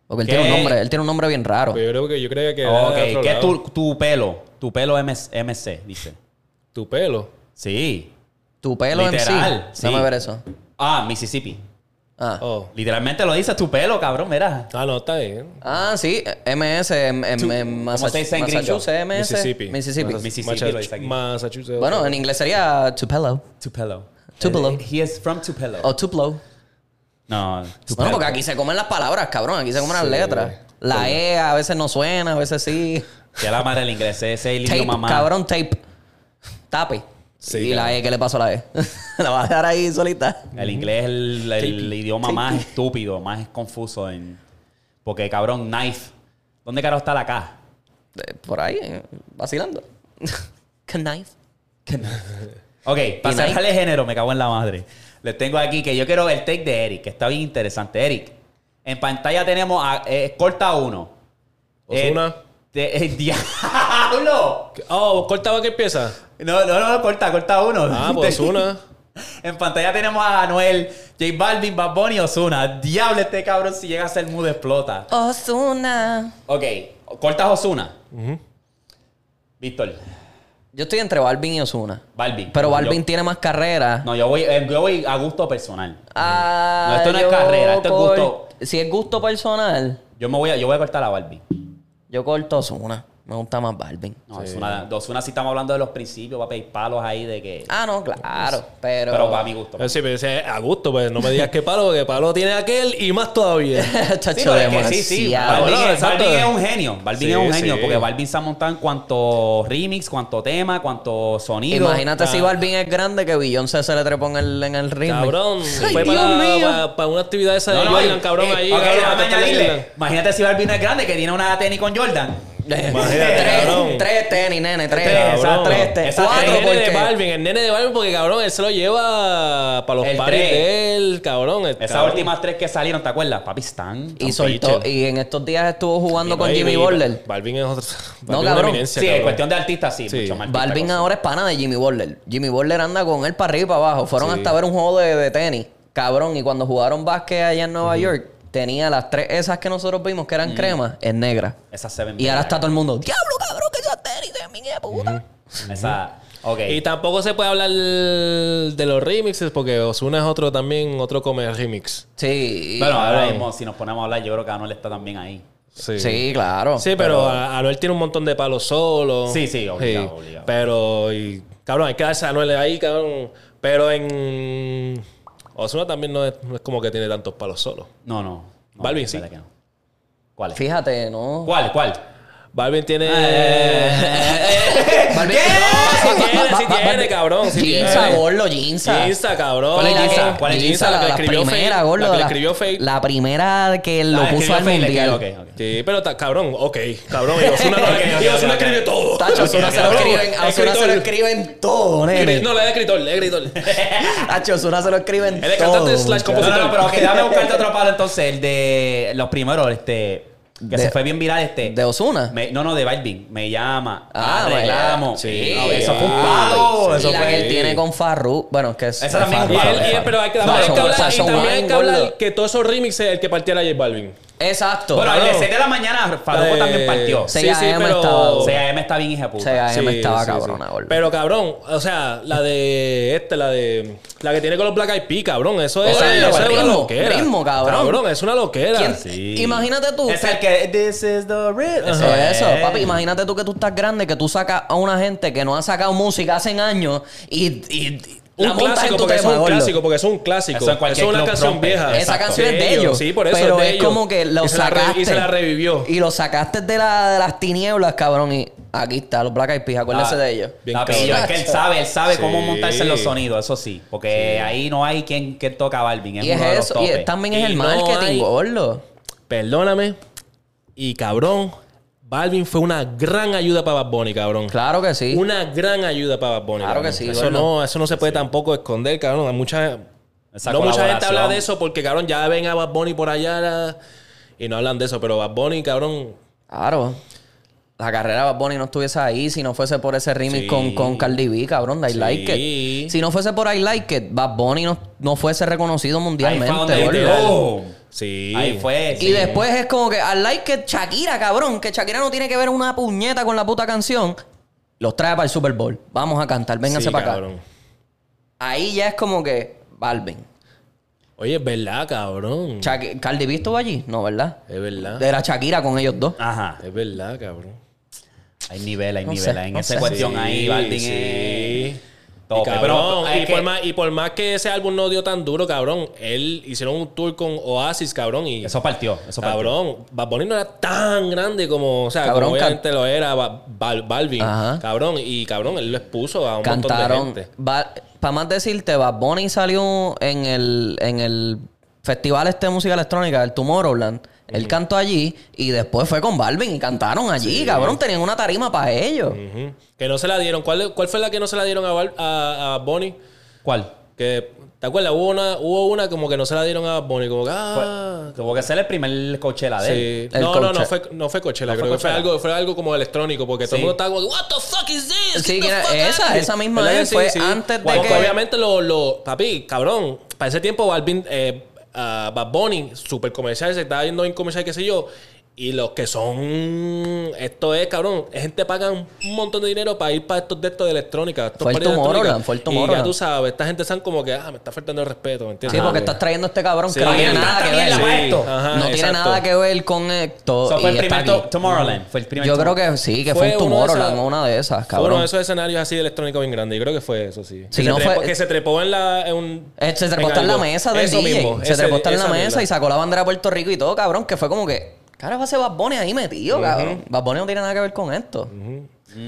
[SPEAKER 2] Porque él
[SPEAKER 1] ¿Qué?
[SPEAKER 2] tiene un nombre, él tiene un nombre bien raro.
[SPEAKER 3] Pues yo creo que yo creía que era de
[SPEAKER 1] Ok,
[SPEAKER 3] otro
[SPEAKER 1] ¿qué es tu, tu pelo? Tu pelo MS MC, dice.
[SPEAKER 3] Tu pelo.
[SPEAKER 1] Sí.
[SPEAKER 2] Tu pelo
[SPEAKER 1] Literal,
[SPEAKER 2] en sí. Dame ver eso.
[SPEAKER 1] Ah, Mississippi.
[SPEAKER 2] Ah.
[SPEAKER 3] Oh.
[SPEAKER 1] Literalmente lo dice tu pelo, cabrón, mira.
[SPEAKER 3] Ah, no, está bien.
[SPEAKER 2] Ah, sí, MS en, en, en
[SPEAKER 1] ¿cómo se dice en gringo?
[SPEAKER 2] Massachusetts, MS.
[SPEAKER 3] Mississippi.
[SPEAKER 2] Mississippi.
[SPEAKER 1] Mississippi.
[SPEAKER 3] Massachusetts.
[SPEAKER 2] Bueno, en inglés sería Tupelo.
[SPEAKER 1] Tupelo.
[SPEAKER 2] Tupelo.
[SPEAKER 1] Eh, He is from Tupelo.
[SPEAKER 2] O Tupelo.
[SPEAKER 1] No,
[SPEAKER 2] Bueno,
[SPEAKER 1] Tupelo.
[SPEAKER 2] porque aquí se comen las palabras, cabrón. Aquí se comen las
[SPEAKER 3] Sí.
[SPEAKER 2] letras. La E a veces no suena, a veces sí.
[SPEAKER 1] Que la madre del inglés, ese es el
[SPEAKER 2] Tape,
[SPEAKER 1] idioma más.
[SPEAKER 2] cabrón, tape. Tape.
[SPEAKER 3] Sí,
[SPEAKER 2] y la. E, ¿qué le pasó a la E? la vas a dejar ahí solita.
[SPEAKER 1] El inglés es el, el idioma más estúpido, más confuso. En... Porque, cabrón, knife. ¿Dónde carajo está la K?
[SPEAKER 2] Eh, Por ahí, eh, vacilando. Knife.
[SPEAKER 1] Ok, para cerrar el género, me cago en la madre. Les tengo aquí que yo quiero el take de Eric, que está bien interesante. Eric, en pantalla tenemos a eh, corta uno.
[SPEAKER 3] Ozuna.
[SPEAKER 1] Eh, de- eh, ¡Diablo!
[SPEAKER 3] Oh, ¿cortaba qué empieza?
[SPEAKER 1] No, no, no, corta, corta uno.
[SPEAKER 3] Ah, pues una.
[SPEAKER 1] En pantalla tenemos a Anuel, J Balvin, Bad Bunny y Ozuna. Diablo, este cabrón si llega a ser mudo explota.
[SPEAKER 2] Osuna.
[SPEAKER 1] Ok, cortas Ozuna. Víctor,
[SPEAKER 2] Yo estoy entre Balvin y Osuna.
[SPEAKER 1] Balvin.
[SPEAKER 2] Pero Balvin
[SPEAKER 1] yo-
[SPEAKER 2] tiene más carrera.
[SPEAKER 1] No, yo voy, eh, yo voy a gusto personal.
[SPEAKER 2] Ah,
[SPEAKER 1] No, esto no es
[SPEAKER 2] yo
[SPEAKER 1] carrera, esto es gusto.
[SPEAKER 2] Si es gusto personal,
[SPEAKER 1] Yo me voy a, yo voy a cortar a Balvin.
[SPEAKER 2] yo corto Osuna. Me gusta más Balvin.
[SPEAKER 1] No, Ozuna, de Ozuna sí estamos hablando de los principios, va a pedir palos ahí de que.
[SPEAKER 2] Ah, no, claro. Pero.
[SPEAKER 1] Pero para mi gusto.
[SPEAKER 3] Pero sí, pero dice, a gusto, pues no me digas que palo, que palo tiene aquel y más todavía.
[SPEAKER 2] Chacho,
[SPEAKER 1] Sí, pero es que sí, sí.
[SPEAKER 2] demasiado.
[SPEAKER 1] Balvin, es. Balvin es un genio. Balvin
[SPEAKER 3] Sí,
[SPEAKER 1] es un genio
[SPEAKER 3] sí.
[SPEAKER 1] porque Balvin se ha montado en cuanto remix, cuanto tema, cuanto sonido.
[SPEAKER 2] Imagínate si
[SPEAKER 3] Ah.
[SPEAKER 2] Balvin es grande que Beyoncé se le trepó en el, en el ritmo.
[SPEAKER 3] Cabrón,
[SPEAKER 2] Ay,
[SPEAKER 3] fue
[SPEAKER 2] Dios
[SPEAKER 3] para,
[SPEAKER 2] mío.
[SPEAKER 3] para, para una actividad esa de
[SPEAKER 1] No,
[SPEAKER 3] Jordan,
[SPEAKER 1] y-
[SPEAKER 3] cabrón,
[SPEAKER 1] eh,
[SPEAKER 3] ahí. cabrón.
[SPEAKER 1] Imagínate si Balvin es grande que tiene una tenis con Jordan.
[SPEAKER 3] Imagínate,
[SPEAKER 2] tres,
[SPEAKER 3] cabrón.
[SPEAKER 2] tres tenis, nene, tres.
[SPEAKER 1] Tres, exacto.
[SPEAKER 2] Tres, tres,
[SPEAKER 1] Exacto.
[SPEAKER 2] cuatro
[SPEAKER 3] el nene de
[SPEAKER 2] porque...
[SPEAKER 3] Balvin, el nene de Balvin, porque cabrón, él se lo lleva para los
[SPEAKER 1] El tres.
[SPEAKER 3] de él, cabrón.
[SPEAKER 1] Esas
[SPEAKER 3] cabrón.
[SPEAKER 1] últimas tres que salieron, ¿te acuerdas? Papi, están.
[SPEAKER 2] Y soltó, y en estos días estuvo jugando con
[SPEAKER 3] Y-
[SPEAKER 2] Jimmy Butler.
[SPEAKER 3] Balvin es otro.
[SPEAKER 2] No, cabrón.
[SPEAKER 1] Sí, en
[SPEAKER 3] cabrón.
[SPEAKER 1] cuestión de artistas, sí,
[SPEAKER 3] Sí.
[SPEAKER 1] mucho más. artista
[SPEAKER 2] Balvin ahora es pana de Jimmy Butler. Jimmy Butler anda con él para arriba y para abajo. Fueron
[SPEAKER 3] Sí.
[SPEAKER 2] hasta ver un juego de, de tenis. Cabrón, y cuando jugaron básquet allá en Nueva York, tenía las tres esas que nosotros vimos que eran cremas, en negra.
[SPEAKER 1] Esas se ven
[SPEAKER 2] Y ahora
[SPEAKER 1] bien.
[SPEAKER 2] está todo el mundo, diablo, cabrón, que esas tenis de mi puta.
[SPEAKER 1] Esa. Ok.
[SPEAKER 3] Y tampoco se puede hablar de los remixes porque Ozuna es otro también, otro come remix.
[SPEAKER 2] Sí.
[SPEAKER 1] Bueno, ahora mismo, si nos ponemos a hablar, yo creo que Anuel está también ahí.
[SPEAKER 3] Sí.
[SPEAKER 2] Sí, claro.
[SPEAKER 3] Sí, pero, a- Anuel tiene un montón de palos solos.
[SPEAKER 1] Sí, sí, obligado, obligado.
[SPEAKER 3] Pero, y, cabrón, hay que darse a Anuel ahí, cabrón. Pero en. Ozuna también no es, no es como que tiene tantos palos solos.
[SPEAKER 1] No, no. no
[SPEAKER 3] Balvin, sí.
[SPEAKER 1] verdad que no. ¿Cuál es?
[SPEAKER 2] Fíjate, ¿no?
[SPEAKER 1] ¿Cuál? ¿Cuál?
[SPEAKER 3] Balvin tiene.
[SPEAKER 2] Balvin-
[SPEAKER 3] No, sí tiene, cabrón. Sí
[SPEAKER 2] Ginza, gordo, Ginza.
[SPEAKER 3] Ginza, cabrón.
[SPEAKER 1] ¿Cuál es Ginza? ¿Cuál es
[SPEAKER 3] Ginza? La que escribió
[SPEAKER 2] primera, gordo.
[SPEAKER 3] La que escribió Fate.
[SPEAKER 2] La primera que lo
[SPEAKER 1] Ah,
[SPEAKER 2] puso al mundial.
[SPEAKER 3] Sí, pero cabrón, ok, cabrón. Y Ozuna
[SPEAKER 1] ok,
[SPEAKER 3] escribe todo.
[SPEAKER 2] Tacho, a Ozuna se lo escriben, lo todo, nene.
[SPEAKER 3] No, le da escritor, le da escritor.
[SPEAKER 2] Tacho, a Ozuna se lo escriben
[SPEAKER 3] Él es
[SPEAKER 2] todo.
[SPEAKER 3] cantante slash
[SPEAKER 1] no, no, pero ok, déjame buscarte otro palo entonces. El de los primeros, este. Que
[SPEAKER 2] De-
[SPEAKER 1] se fue bien viral, este.
[SPEAKER 2] ¿De Ozuna?
[SPEAKER 1] Me- no, no, de Balvin. Me llama.
[SPEAKER 2] Ah,
[SPEAKER 1] arreglamos.
[SPEAKER 3] sí.
[SPEAKER 1] No, eso fue un
[SPEAKER 3] Ah,
[SPEAKER 1] palo.
[SPEAKER 3] sí.
[SPEAKER 1] eso
[SPEAKER 2] y la
[SPEAKER 1] fue.
[SPEAKER 2] que él tiene con Farru, bueno, es que es
[SPEAKER 1] Esa también
[SPEAKER 2] Farru.
[SPEAKER 3] Y
[SPEAKER 1] Farru,
[SPEAKER 3] él, y él-
[SPEAKER 1] Farru.
[SPEAKER 3] pero hay que,
[SPEAKER 2] No,
[SPEAKER 3] también hay
[SPEAKER 2] son-
[SPEAKER 3] que hablar, y también hay que hablar que todos esos remixes el que partiera J Balvin.
[SPEAKER 2] Exacto.
[SPEAKER 1] Bueno, el de
[SPEAKER 3] Claro.
[SPEAKER 1] 6 de la mañana, Farruko
[SPEAKER 3] Eh,
[SPEAKER 1] también partió.
[SPEAKER 2] Sí,
[SPEAKER 1] 6
[SPEAKER 2] 6 AM estaba-
[SPEAKER 1] AM está bien hija puta.
[SPEAKER 2] 6 AM
[SPEAKER 3] Sí,
[SPEAKER 2] estaba
[SPEAKER 3] sí,
[SPEAKER 2] cabrona,
[SPEAKER 3] sí.
[SPEAKER 2] gordo.
[SPEAKER 3] Pero cabrón, o sea, la de este, la de la que tiene con los Black Eyed Peas, cabrón, eso es,
[SPEAKER 2] es
[SPEAKER 3] eso es una
[SPEAKER 2] ritmo,
[SPEAKER 3] loquera.
[SPEAKER 2] ritmo, cabrón.
[SPEAKER 3] Cabrón, es una loquera.
[SPEAKER 2] ¿Quién-
[SPEAKER 1] Sí.
[SPEAKER 2] Imagínate tú.
[SPEAKER 1] Es el que. This is the real.
[SPEAKER 2] Eso, eso,
[SPEAKER 1] es.
[SPEAKER 2] papi, imagínate tú que tú estás grande, que tú sacas a una gente que no ha sacado música hace años y, y, y
[SPEAKER 3] Un
[SPEAKER 2] la
[SPEAKER 3] clásico, porque es
[SPEAKER 2] tema,
[SPEAKER 3] un
[SPEAKER 2] gordo.
[SPEAKER 3] clásico, porque es un clásico.
[SPEAKER 1] Eso
[SPEAKER 3] es una canción
[SPEAKER 1] rompe.
[SPEAKER 3] vieja.
[SPEAKER 2] Esa
[SPEAKER 1] Exacto.
[SPEAKER 2] canción es de ellos.
[SPEAKER 3] Sí, por eso
[SPEAKER 2] Pero
[SPEAKER 3] es de
[SPEAKER 2] es
[SPEAKER 3] ellos.
[SPEAKER 2] como que lo
[SPEAKER 3] Y se la re-
[SPEAKER 2] sacaste.
[SPEAKER 3] y se la revivió.
[SPEAKER 2] Y lo sacaste de, la, de las tinieblas, cabrón. Y aquí está, los Black Eyed Peas, acuérdense
[SPEAKER 1] Ah,
[SPEAKER 2] de ellos.
[SPEAKER 3] Bien cabrón.
[SPEAKER 1] es que él sabe, él sabe
[SPEAKER 3] Sí.
[SPEAKER 1] cómo montarse en los sonidos, eso sí. Porque ahí no hay quien, quien toca a Balvin. Es
[SPEAKER 2] Y es
[SPEAKER 1] uno de los
[SPEAKER 2] eso, y también es
[SPEAKER 3] Y
[SPEAKER 2] el
[SPEAKER 3] no
[SPEAKER 2] marketing,
[SPEAKER 3] hay-
[SPEAKER 2] gordo.
[SPEAKER 3] Perdóname. Y cabrón, Balvin fue una gran ayuda para Bad Bunny, cabrón.
[SPEAKER 2] Claro que sí.
[SPEAKER 3] Una gran ayuda para Bad Bunny.
[SPEAKER 2] Claro
[SPEAKER 3] cabrón.
[SPEAKER 2] que sí,
[SPEAKER 3] Eso no, eso no se puede tampoco esconder, cabrón. Hay mucha,
[SPEAKER 1] Esa
[SPEAKER 3] no mucha gente habla de eso porque, cabrón, ya ven a Bad Bunny por allá la- y no hablan de eso. Pero Bad Bunny, cabrón,
[SPEAKER 2] Claro. La carrera de Bad Bunny no estuviese ahí si no fuese por ese remix
[SPEAKER 3] Sí.
[SPEAKER 2] con, con Cardi B, cabrón, de I
[SPEAKER 3] Sí.
[SPEAKER 2] Like It. Si no fuese por I Like It, Bad Bunny no, no fuese reconocido mundialmente.
[SPEAKER 3] Sí.
[SPEAKER 1] Ahí fue.
[SPEAKER 2] Y
[SPEAKER 1] sí.
[SPEAKER 2] después es como que I Like It, Shakira, cabrón, que Shakira no tiene que ver una puñeta con la puta canción. Los trae para el Super Bowl. Vamos a cantar, vénganse
[SPEAKER 3] Sí,
[SPEAKER 2] para acá. Ahí ya es como que Balvin.
[SPEAKER 3] Oye, es verdad, cabrón.
[SPEAKER 2] Shaki- Cardi B estuvo allí, no, ¿verdad?
[SPEAKER 3] Es verdad.
[SPEAKER 2] Era Shakira con ellos dos.
[SPEAKER 1] Ajá.
[SPEAKER 3] Es verdad, cabrón.
[SPEAKER 1] Hay nivel, hay
[SPEAKER 2] No
[SPEAKER 1] nivel.
[SPEAKER 2] sé,
[SPEAKER 1] en
[SPEAKER 2] no
[SPEAKER 1] esa
[SPEAKER 2] sé.
[SPEAKER 1] cuestión
[SPEAKER 3] Sí,
[SPEAKER 1] ahí, Balvin
[SPEAKER 3] sí.
[SPEAKER 1] Es.
[SPEAKER 3] Y,
[SPEAKER 1] Tope.
[SPEAKER 3] cabrón, y,
[SPEAKER 1] es
[SPEAKER 3] por
[SPEAKER 1] que-
[SPEAKER 3] más, y por más que ese álbum no dio tan duro, cabrón, él hicieron un tour con Oasis, cabrón, y
[SPEAKER 1] Eso partió. Eso partió.
[SPEAKER 3] cabrón, Bad Bunny no era tan grande como, o sea,
[SPEAKER 2] Cabrón,
[SPEAKER 3] como
[SPEAKER 2] can-
[SPEAKER 3] obviamente lo era Ba- Bal- Balvin,
[SPEAKER 2] Ajá.
[SPEAKER 3] cabrón, y cabrón, él lo expuso a un montón
[SPEAKER 2] Cantaron.
[SPEAKER 3] de gente.
[SPEAKER 2] Para más decirte, Bad Bunny salió en el, en el festival este de música electrónica, el Tomorrowland. Él cantó allí y después fue con Balvin y cantaron allí, cabrón. Tenían una tarima para ellos.
[SPEAKER 3] Que no se la dieron. ¿Cuál, ¿Cuál fue la que no se la dieron a, Bal- a, a Bunny?
[SPEAKER 1] ¿Cuál?
[SPEAKER 3] Que, ¿te acuerdas? Hubo una, hubo una como que no se la dieron a Bunny. Como que, ah...
[SPEAKER 1] Tuvo que ser el primer Coachella de él.
[SPEAKER 3] Sí. No, no, no
[SPEAKER 2] Coachella.
[SPEAKER 3] fue, no fue Coachella.
[SPEAKER 1] ¿No
[SPEAKER 3] creo
[SPEAKER 1] fue
[SPEAKER 3] que fue
[SPEAKER 1] Coachella?
[SPEAKER 3] algo, fue algo como electrónico. Porque todo el mundo estaba como, What the fuck is this?
[SPEAKER 2] Sí, que era-
[SPEAKER 3] fuck
[SPEAKER 2] esa-
[SPEAKER 3] out of here".
[SPEAKER 2] esa misma
[SPEAKER 3] ¿Verdad
[SPEAKER 2] es,
[SPEAKER 3] que
[SPEAKER 2] fue antes de
[SPEAKER 3] Porque
[SPEAKER 2] que-
[SPEAKER 3] obviamente lo, lo... Papi, cabrón. Para ese tiempo, Balvin... Eh, ah, Bad Bunny, super comercial, se estaba yendo en comercial, qué sé yo. Y los que son... Esto es, cabrón. Gente pagan un montón de dinero para ir para estos de estos de electrónica. estos
[SPEAKER 2] Fue el
[SPEAKER 3] electrónica.
[SPEAKER 2] fue el
[SPEAKER 3] Y ya
[SPEAKER 2] Tomorrowland.
[SPEAKER 3] tú sabes, esta gente están como que... Ah, me está faltando el respeto, ¿me entiendes?
[SPEAKER 2] Sí, porque estás trayendo a este cabrón
[SPEAKER 3] Sí,
[SPEAKER 2] que no tiene nada que ver.
[SPEAKER 3] Sí, ajá,
[SPEAKER 2] no tiene
[SPEAKER 3] exacto.
[SPEAKER 2] nada que ver con esto.
[SPEAKER 1] Fue el primer to-. Tomorrowland. Fue el primer
[SPEAKER 2] Yo creo que sí, que
[SPEAKER 3] Fue
[SPEAKER 2] fue, un Tomorrowland, una de esas,
[SPEAKER 3] Fue uno
[SPEAKER 2] cabrón.
[SPEAKER 3] de esos escenarios así de electrónica bien grande. Yo creo que fue eso, sí.
[SPEAKER 2] Si
[SPEAKER 3] que,
[SPEAKER 2] no
[SPEAKER 3] se
[SPEAKER 2] fue-
[SPEAKER 3] trepó, que se trepó en la... En un,
[SPEAKER 2] Eh, se trepó
[SPEAKER 3] en
[SPEAKER 2] la mesa del
[SPEAKER 3] Eso
[SPEAKER 2] DJ.
[SPEAKER 3] mismo,
[SPEAKER 2] se trepó hasta en la
[SPEAKER 3] esa
[SPEAKER 2] mesa y sacó la bandera de Puerto Rico y todo, cabrón. Que fue como que... Cara, va a ser Bad Bunny ahí metido, cabrón. Bad Bunny no tiene nada que ver con esto.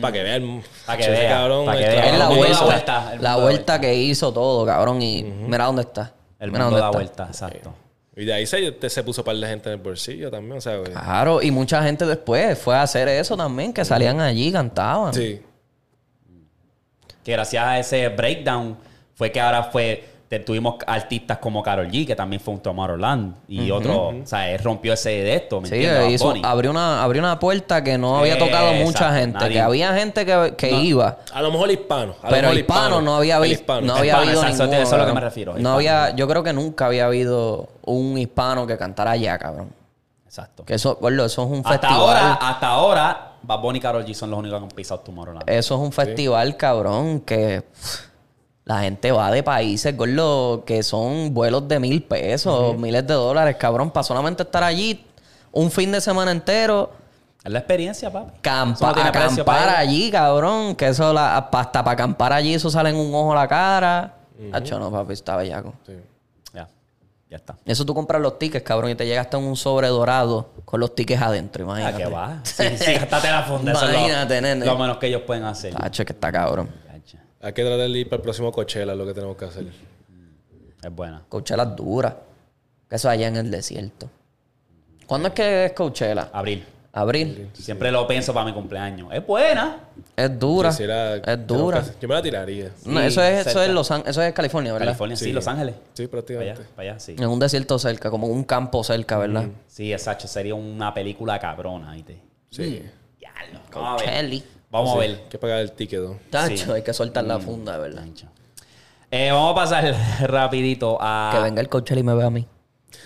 [SPEAKER 3] Para que vean.
[SPEAKER 1] Pa' que
[SPEAKER 3] ese
[SPEAKER 1] vea,
[SPEAKER 3] cabrón,
[SPEAKER 1] pa' que
[SPEAKER 3] el
[SPEAKER 1] vea.
[SPEAKER 2] Es
[SPEAKER 3] cabrón
[SPEAKER 2] la vuelta.
[SPEAKER 1] vuelta, el
[SPEAKER 2] la vuelta que hizo todo, cabrón. Y mira dónde está.
[SPEAKER 1] El
[SPEAKER 2] mira
[SPEAKER 1] mundo
[SPEAKER 2] dónde
[SPEAKER 1] da
[SPEAKER 2] está.
[SPEAKER 1] vuelta, exacto.
[SPEAKER 3] Y de ahí se, se puso par de gente en el bolsillo también, o sea, güey.
[SPEAKER 2] Claro, y mucha gente después fue a hacer eso también, que salían allí y cantaban.
[SPEAKER 3] Sí.
[SPEAKER 1] Que gracias a ese breakdown fue que ahora fue... te- tuvimos artistas como Karol G, que también fue un Tomorrowland. Y otro... O sea, él rompió ese de esto, ¿me
[SPEAKER 2] Sí,
[SPEAKER 1] entiendes?
[SPEAKER 2] Hizo- abrió, una, abrió una puerta que no había tocado
[SPEAKER 1] Exacto,
[SPEAKER 2] mucha gente.
[SPEAKER 1] nadie.
[SPEAKER 2] Que había gente que, que iba.
[SPEAKER 3] A lo mejor hispano. a lo
[SPEAKER 2] Pero
[SPEAKER 3] mejor
[SPEAKER 2] hispano no había visto.
[SPEAKER 3] hispano.
[SPEAKER 2] No había
[SPEAKER 1] Hispano,
[SPEAKER 2] habido
[SPEAKER 1] exacto,
[SPEAKER 2] ninguno,
[SPEAKER 1] eso es lo que me refiero,
[SPEAKER 2] No
[SPEAKER 1] hispano.
[SPEAKER 2] había, yo creo que nunca había habido un hispano que cantara allá, cabrón.
[SPEAKER 1] Exacto.
[SPEAKER 2] Que eso, eso es un
[SPEAKER 1] Hasta
[SPEAKER 2] festival.
[SPEAKER 1] ahora, hasta ahora, Bad Bunny y Karol G son los únicos que han pisado Tomorrowland.
[SPEAKER 2] Eso es un festival, cabrón, que pff, la gente va de países, gordo, que son vuelos de mil pesos, miles de dólares, cabrón, para solamente estar allí un fin de semana entero.
[SPEAKER 1] Es la experiencia, papi.
[SPEAKER 2] Campa,
[SPEAKER 1] no
[SPEAKER 2] acampar allí, cabrón. Que eso, la, hasta para acampar allí, eso sale en un ojo a la cara. Hacho, no, papi, está bellaco.
[SPEAKER 3] Sí.
[SPEAKER 1] Ya, ya está.
[SPEAKER 2] Eso tú compras los tickets, cabrón, y te llega hasta un sobre dorado con los tickets adentro,
[SPEAKER 1] ¿A
[SPEAKER 2] imagínate.
[SPEAKER 1] qué va? Sí, sí, gástate la funda. Eso es lo-
[SPEAKER 2] Imagínate, nene.
[SPEAKER 1] Lo menos que ellos pueden hacer.
[SPEAKER 2] Hacho, que está cabrón.
[SPEAKER 3] Hay que tratar de ir para el próximo Coachella, es lo que tenemos que hacer.
[SPEAKER 1] Es buena.
[SPEAKER 2] Coachella es dura. Que eso allá en el desierto. ¿Cuándo es que es Coachella?
[SPEAKER 1] Abril.
[SPEAKER 2] Abril.
[SPEAKER 1] Siempre lo pienso para mi cumpleaños. Es buena.
[SPEAKER 2] Es dura. Es dura.
[SPEAKER 3] que- Yo me la tiraría.
[SPEAKER 2] No, eso es, eso es Los eso es California, ¿verdad?
[SPEAKER 1] California, sí.
[SPEAKER 3] Sí.
[SPEAKER 1] Los Ángeles.
[SPEAKER 3] Sí,
[SPEAKER 1] Para
[SPEAKER 3] prácticamente.
[SPEAKER 1] allá, para allá, sí.
[SPEAKER 2] En un desierto cerca, como un campo cerca, ¿verdad?
[SPEAKER 1] Sí, exacto. Sería una película cabrona, ¿viste?
[SPEAKER 3] Sí.
[SPEAKER 1] Diablo. Vamos a ver. A.
[SPEAKER 3] Hay que pagar el ticket, ¿no?
[SPEAKER 2] Tacho,
[SPEAKER 1] Sí.
[SPEAKER 2] hay que soltar la funda, ¿verdad?
[SPEAKER 1] Eh, vamos a pasar rapidito a...
[SPEAKER 2] Que venga el Coachella y me vea a mí.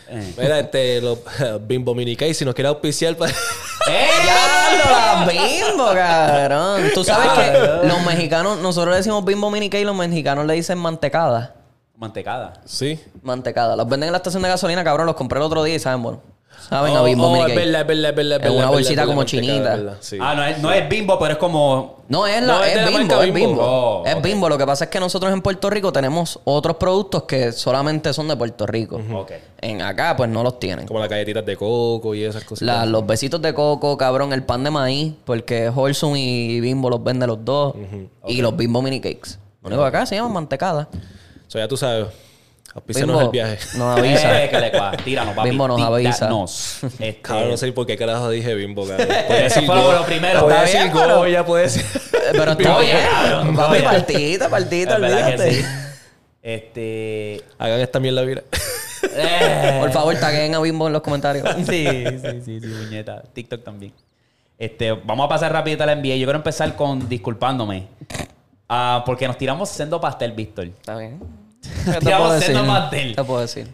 [SPEAKER 1] Eh.
[SPEAKER 3] Mira, este, los Bimbo Mini Cake, si nos quiere auspiciar para...
[SPEAKER 1] ¡Eh!
[SPEAKER 2] ¡Ya, la bimbo, cabrón! Tú sabes que los mexicanos, nosotros le decimos bimbo mini cake y los mexicanos le dicen mantecada.
[SPEAKER 1] Mantecada.
[SPEAKER 3] Sí.
[SPEAKER 2] Mantecada. Los venden en la estación de gasolina, cabrón. Los compré el otro día y saben, bueno. Saben
[SPEAKER 3] Oh,
[SPEAKER 2] a bimbo
[SPEAKER 3] oh,
[SPEAKER 2] mini
[SPEAKER 3] es verdad, es verdad, es verdad, es
[SPEAKER 2] una bolsita como chinita.
[SPEAKER 3] es verdad, sí.
[SPEAKER 1] Ah, no es, no es bimbo, pero es como...
[SPEAKER 2] No, es, la,
[SPEAKER 3] No, es
[SPEAKER 2] es,
[SPEAKER 3] de la
[SPEAKER 2] bimbo,
[SPEAKER 3] marca
[SPEAKER 2] es
[SPEAKER 3] Bimbo.
[SPEAKER 2] bimbo.
[SPEAKER 1] Oh,
[SPEAKER 2] es
[SPEAKER 1] ok.
[SPEAKER 2] bimbo. Lo que pasa es que nosotros en Puerto Rico tenemos otros productos que solamente son de Puerto Rico.
[SPEAKER 1] Ok.
[SPEAKER 2] En acá, pues no los tienen.
[SPEAKER 3] Como las galletitas de coco y esas cosas.
[SPEAKER 2] La- los besitos de coco, cabrón, el pan de maíz, porque Wholesome y Bimbo los vende los dos. Y los Bimbo mini cakes. Lo único que acá se llaman mantecada.
[SPEAKER 3] So, ya tú sabes. Auspicianos
[SPEAKER 2] Bimbo
[SPEAKER 3] el viaje.
[SPEAKER 2] nos avisa.
[SPEAKER 1] Eh, que le cua- Tíranos, papi.
[SPEAKER 2] Bimbo nos avisa.
[SPEAKER 1] Tíranos. Este,
[SPEAKER 3] Cabrón, no sé por qué carajo dije bimbo, cabrón. Puede
[SPEAKER 1] Eso
[SPEAKER 3] decir
[SPEAKER 1] fue lo primero. Está
[SPEAKER 3] decir
[SPEAKER 1] bien, pero-
[SPEAKER 3] Goya, puede decir...
[SPEAKER 2] Eh, Pero está
[SPEAKER 1] Oye,
[SPEAKER 2] bien.
[SPEAKER 1] cabrón,
[SPEAKER 2] Papi,
[SPEAKER 1] oye.
[SPEAKER 2] partita, partita,
[SPEAKER 1] es verdad que
[SPEAKER 2] olvídate.
[SPEAKER 1] sí. Este...
[SPEAKER 3] Hagan esta mierda, mira.
[SPEAKER 1] eh,
[SPEAKER 2] Por favor, taguen a Bimbo en los comentarios.
[SPEAKER 1] Sí, sí, sí, sí, muñeta. TikTok también. Este, vamos a pasar rapidito a la NBA. Yo quiero empezar con disculpándome. Ah, porque nos tiramos sendo pastel, Víctor.
[SPEAKER 2] Está bien.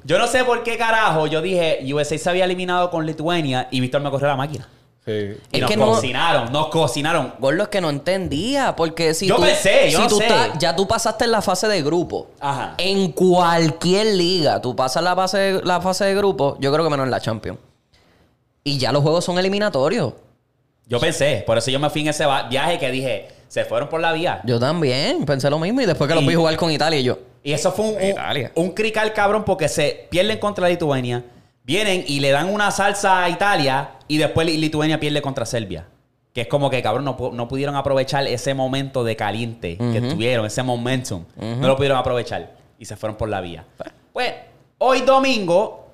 [SPEAKER 1] Yo no sé por qué carajo yo dije USA se había eliminado con Lituania y Víctor me corrió la máquina.
[SPEAKER 3] Sí.
[SPEAKER 1] Y
[SPEAKER 2] Es
[SPEAKER 1] nos
[SPEAKER 2] que no-
[SPEAKER 1] cocinaron, nos cocinaron.
[SPEAKER 2] Gordo, es que no entendía. Porque si
[SPEAKER 1] Yo
[SPEAKER 2] tú,
[SPEAKER 1] pensé, yo
[SPEAKER 2] si
[SPEAKER 1] no
[SPEAKER 2] tú
[SPEAKER 1] sé.
[SPEAKER 2] estás- ya tú pasaste en la fase de grupo.
[SPEAKER 1] Ajá.
[SPEAKER 2] En cualquier liga, tú pasas la fase, de- la fase de grupo, yo creo que menos en la Champions. Y ya los juegos son eliminatorios.
[SPEAKER 1] Yo pensé, por eso yo me fui en ese viaje que dije, se fueron por la vía.
[SPEAKER 2] Yo también pensé lo mismo. Y después que los vi jugar con Italia, y yo.
[SPEAKER 1] Y eso fue un, un, un crical cabrón porque se pierden contra Lituania, vienen y le dan una salsa a Italia y después Li- Lituania pierde contra Serbia. Que es como que, cabrón, no, no pudieron aprovechar ese momento de caliente que tuvieron, ese momentum. No lo pudieron aprovechar y se fueron por la vía. Pues, hoy domingo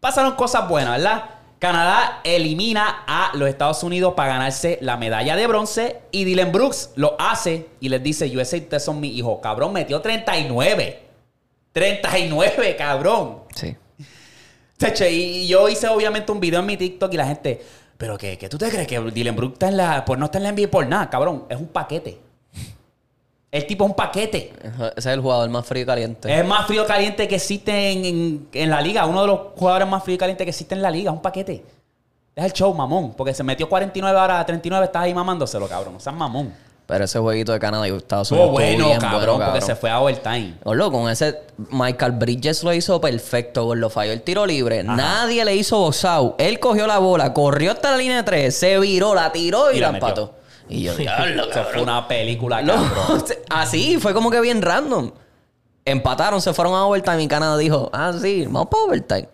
[SPEAKER 1] pasaron cosas buenas, ¿verdad? Canadá elimina a los Estados Unidos para ganarse la medalla de bronce y Dylan Brooks lo hace y les dice, USA, ustedes son mi hijo. Cabrón, metió 39. 39, cabrón.
[SPEAKER 2] Sí.
[SPEAKER 1] Y yo hice obviamente un video en mi TikTok y la gente, pero que, tú te crees que Dylan Brooks está en la, pues no está en la NBA por nada, cabrón, es un paquete. El tipo es un paquete.
[SPEAKER 2] Ese es el jugador más frío y caliente.
[SPEAKER 1] Es el más frío y caliente que existe en, en- en la liga. Uno de los jugadores más frío y caliente que existe en la liga. Es un paquete. Es el show, mamón. Porque se metió 49 ahora a 39, estás ahí mamándoselo, cabrón. O sea, mamón.
[SPEAKER 2] Pero ese jueguito de Canadá y Estados
[SPEAKER 1] Estuvo
[SPEAKER 2] Unidos
[SPEAKER 1] bueno,
[SPEAKER 2] bien
[SPEAKER 1] cabrón, porque se fue a overtime.
[SPEAKER 2] Gordo, con ese Michael Bridges lo hizo perfecto, Gordo. Falló el tiro libre. Nadie le hizo box out. Él cogió la bola, corrió hasta la línea de tres, se viró, la tiró y,
[SPEAKER 1] Y
[SPEAKER 2] la
[SPEAKER 1] la metió.
[SPEAKER 2] empató. Y yo, diablo,
[SPEAKER 1] Eso fue una película,
[SPEAKER 2] No,
[SPEAKER 1] cabrón.
[SPEAKER 2] así, fue como que bien random. Empataron, se fueron a overtime y Canadá dijo, ah, sí, vamos para overtime.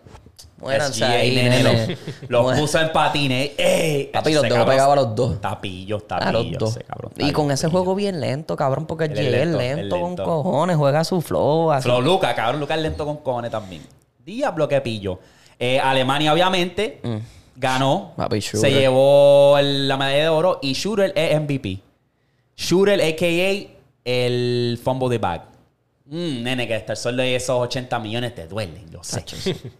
[SPEAKER 2] Muéranse ahí,
[SPEAKER 1] nene. Los, los puso en patines. ¡Ey!
[SPEAKER 2] Papi, los dos
[SPEAKER 1] cabrón-
[SPEAKER 2] pegaba a los dos.
[SPEAKER 1] Tapillos,
[SPEAKER 2] A los
[SPEAKER 1] tapillos.
[SPEAKER 2] dos.
[SPEAKER 1] ese cabrón,
[SPEAKER 2] y con ese
[SPEAKER 1] tapillos.
[SPEAKER 2] juego bien lento, cabrón, porque
[SPEAKER 1] Él es lento,
[SPEAKER 2] lento, con
[SPEAKER 1] lento.
[SPEAKER 2] cojones, juega su flow. Así.
[SPEAKER 1] Flow Luca, cabrón. Luca es lento con cojones también. Diablo que pillo. Eh, Alemania, obviamente, ganó.
[SPEAKER 2] Papi,
[SPEAKER 1] se llevó el- la medalla de oro. Y Shooter es MVP. Shooter, a.k.a. el fumble de bag. Mm, nene, que estar solo de esos 80 millones te duelen, yo sé.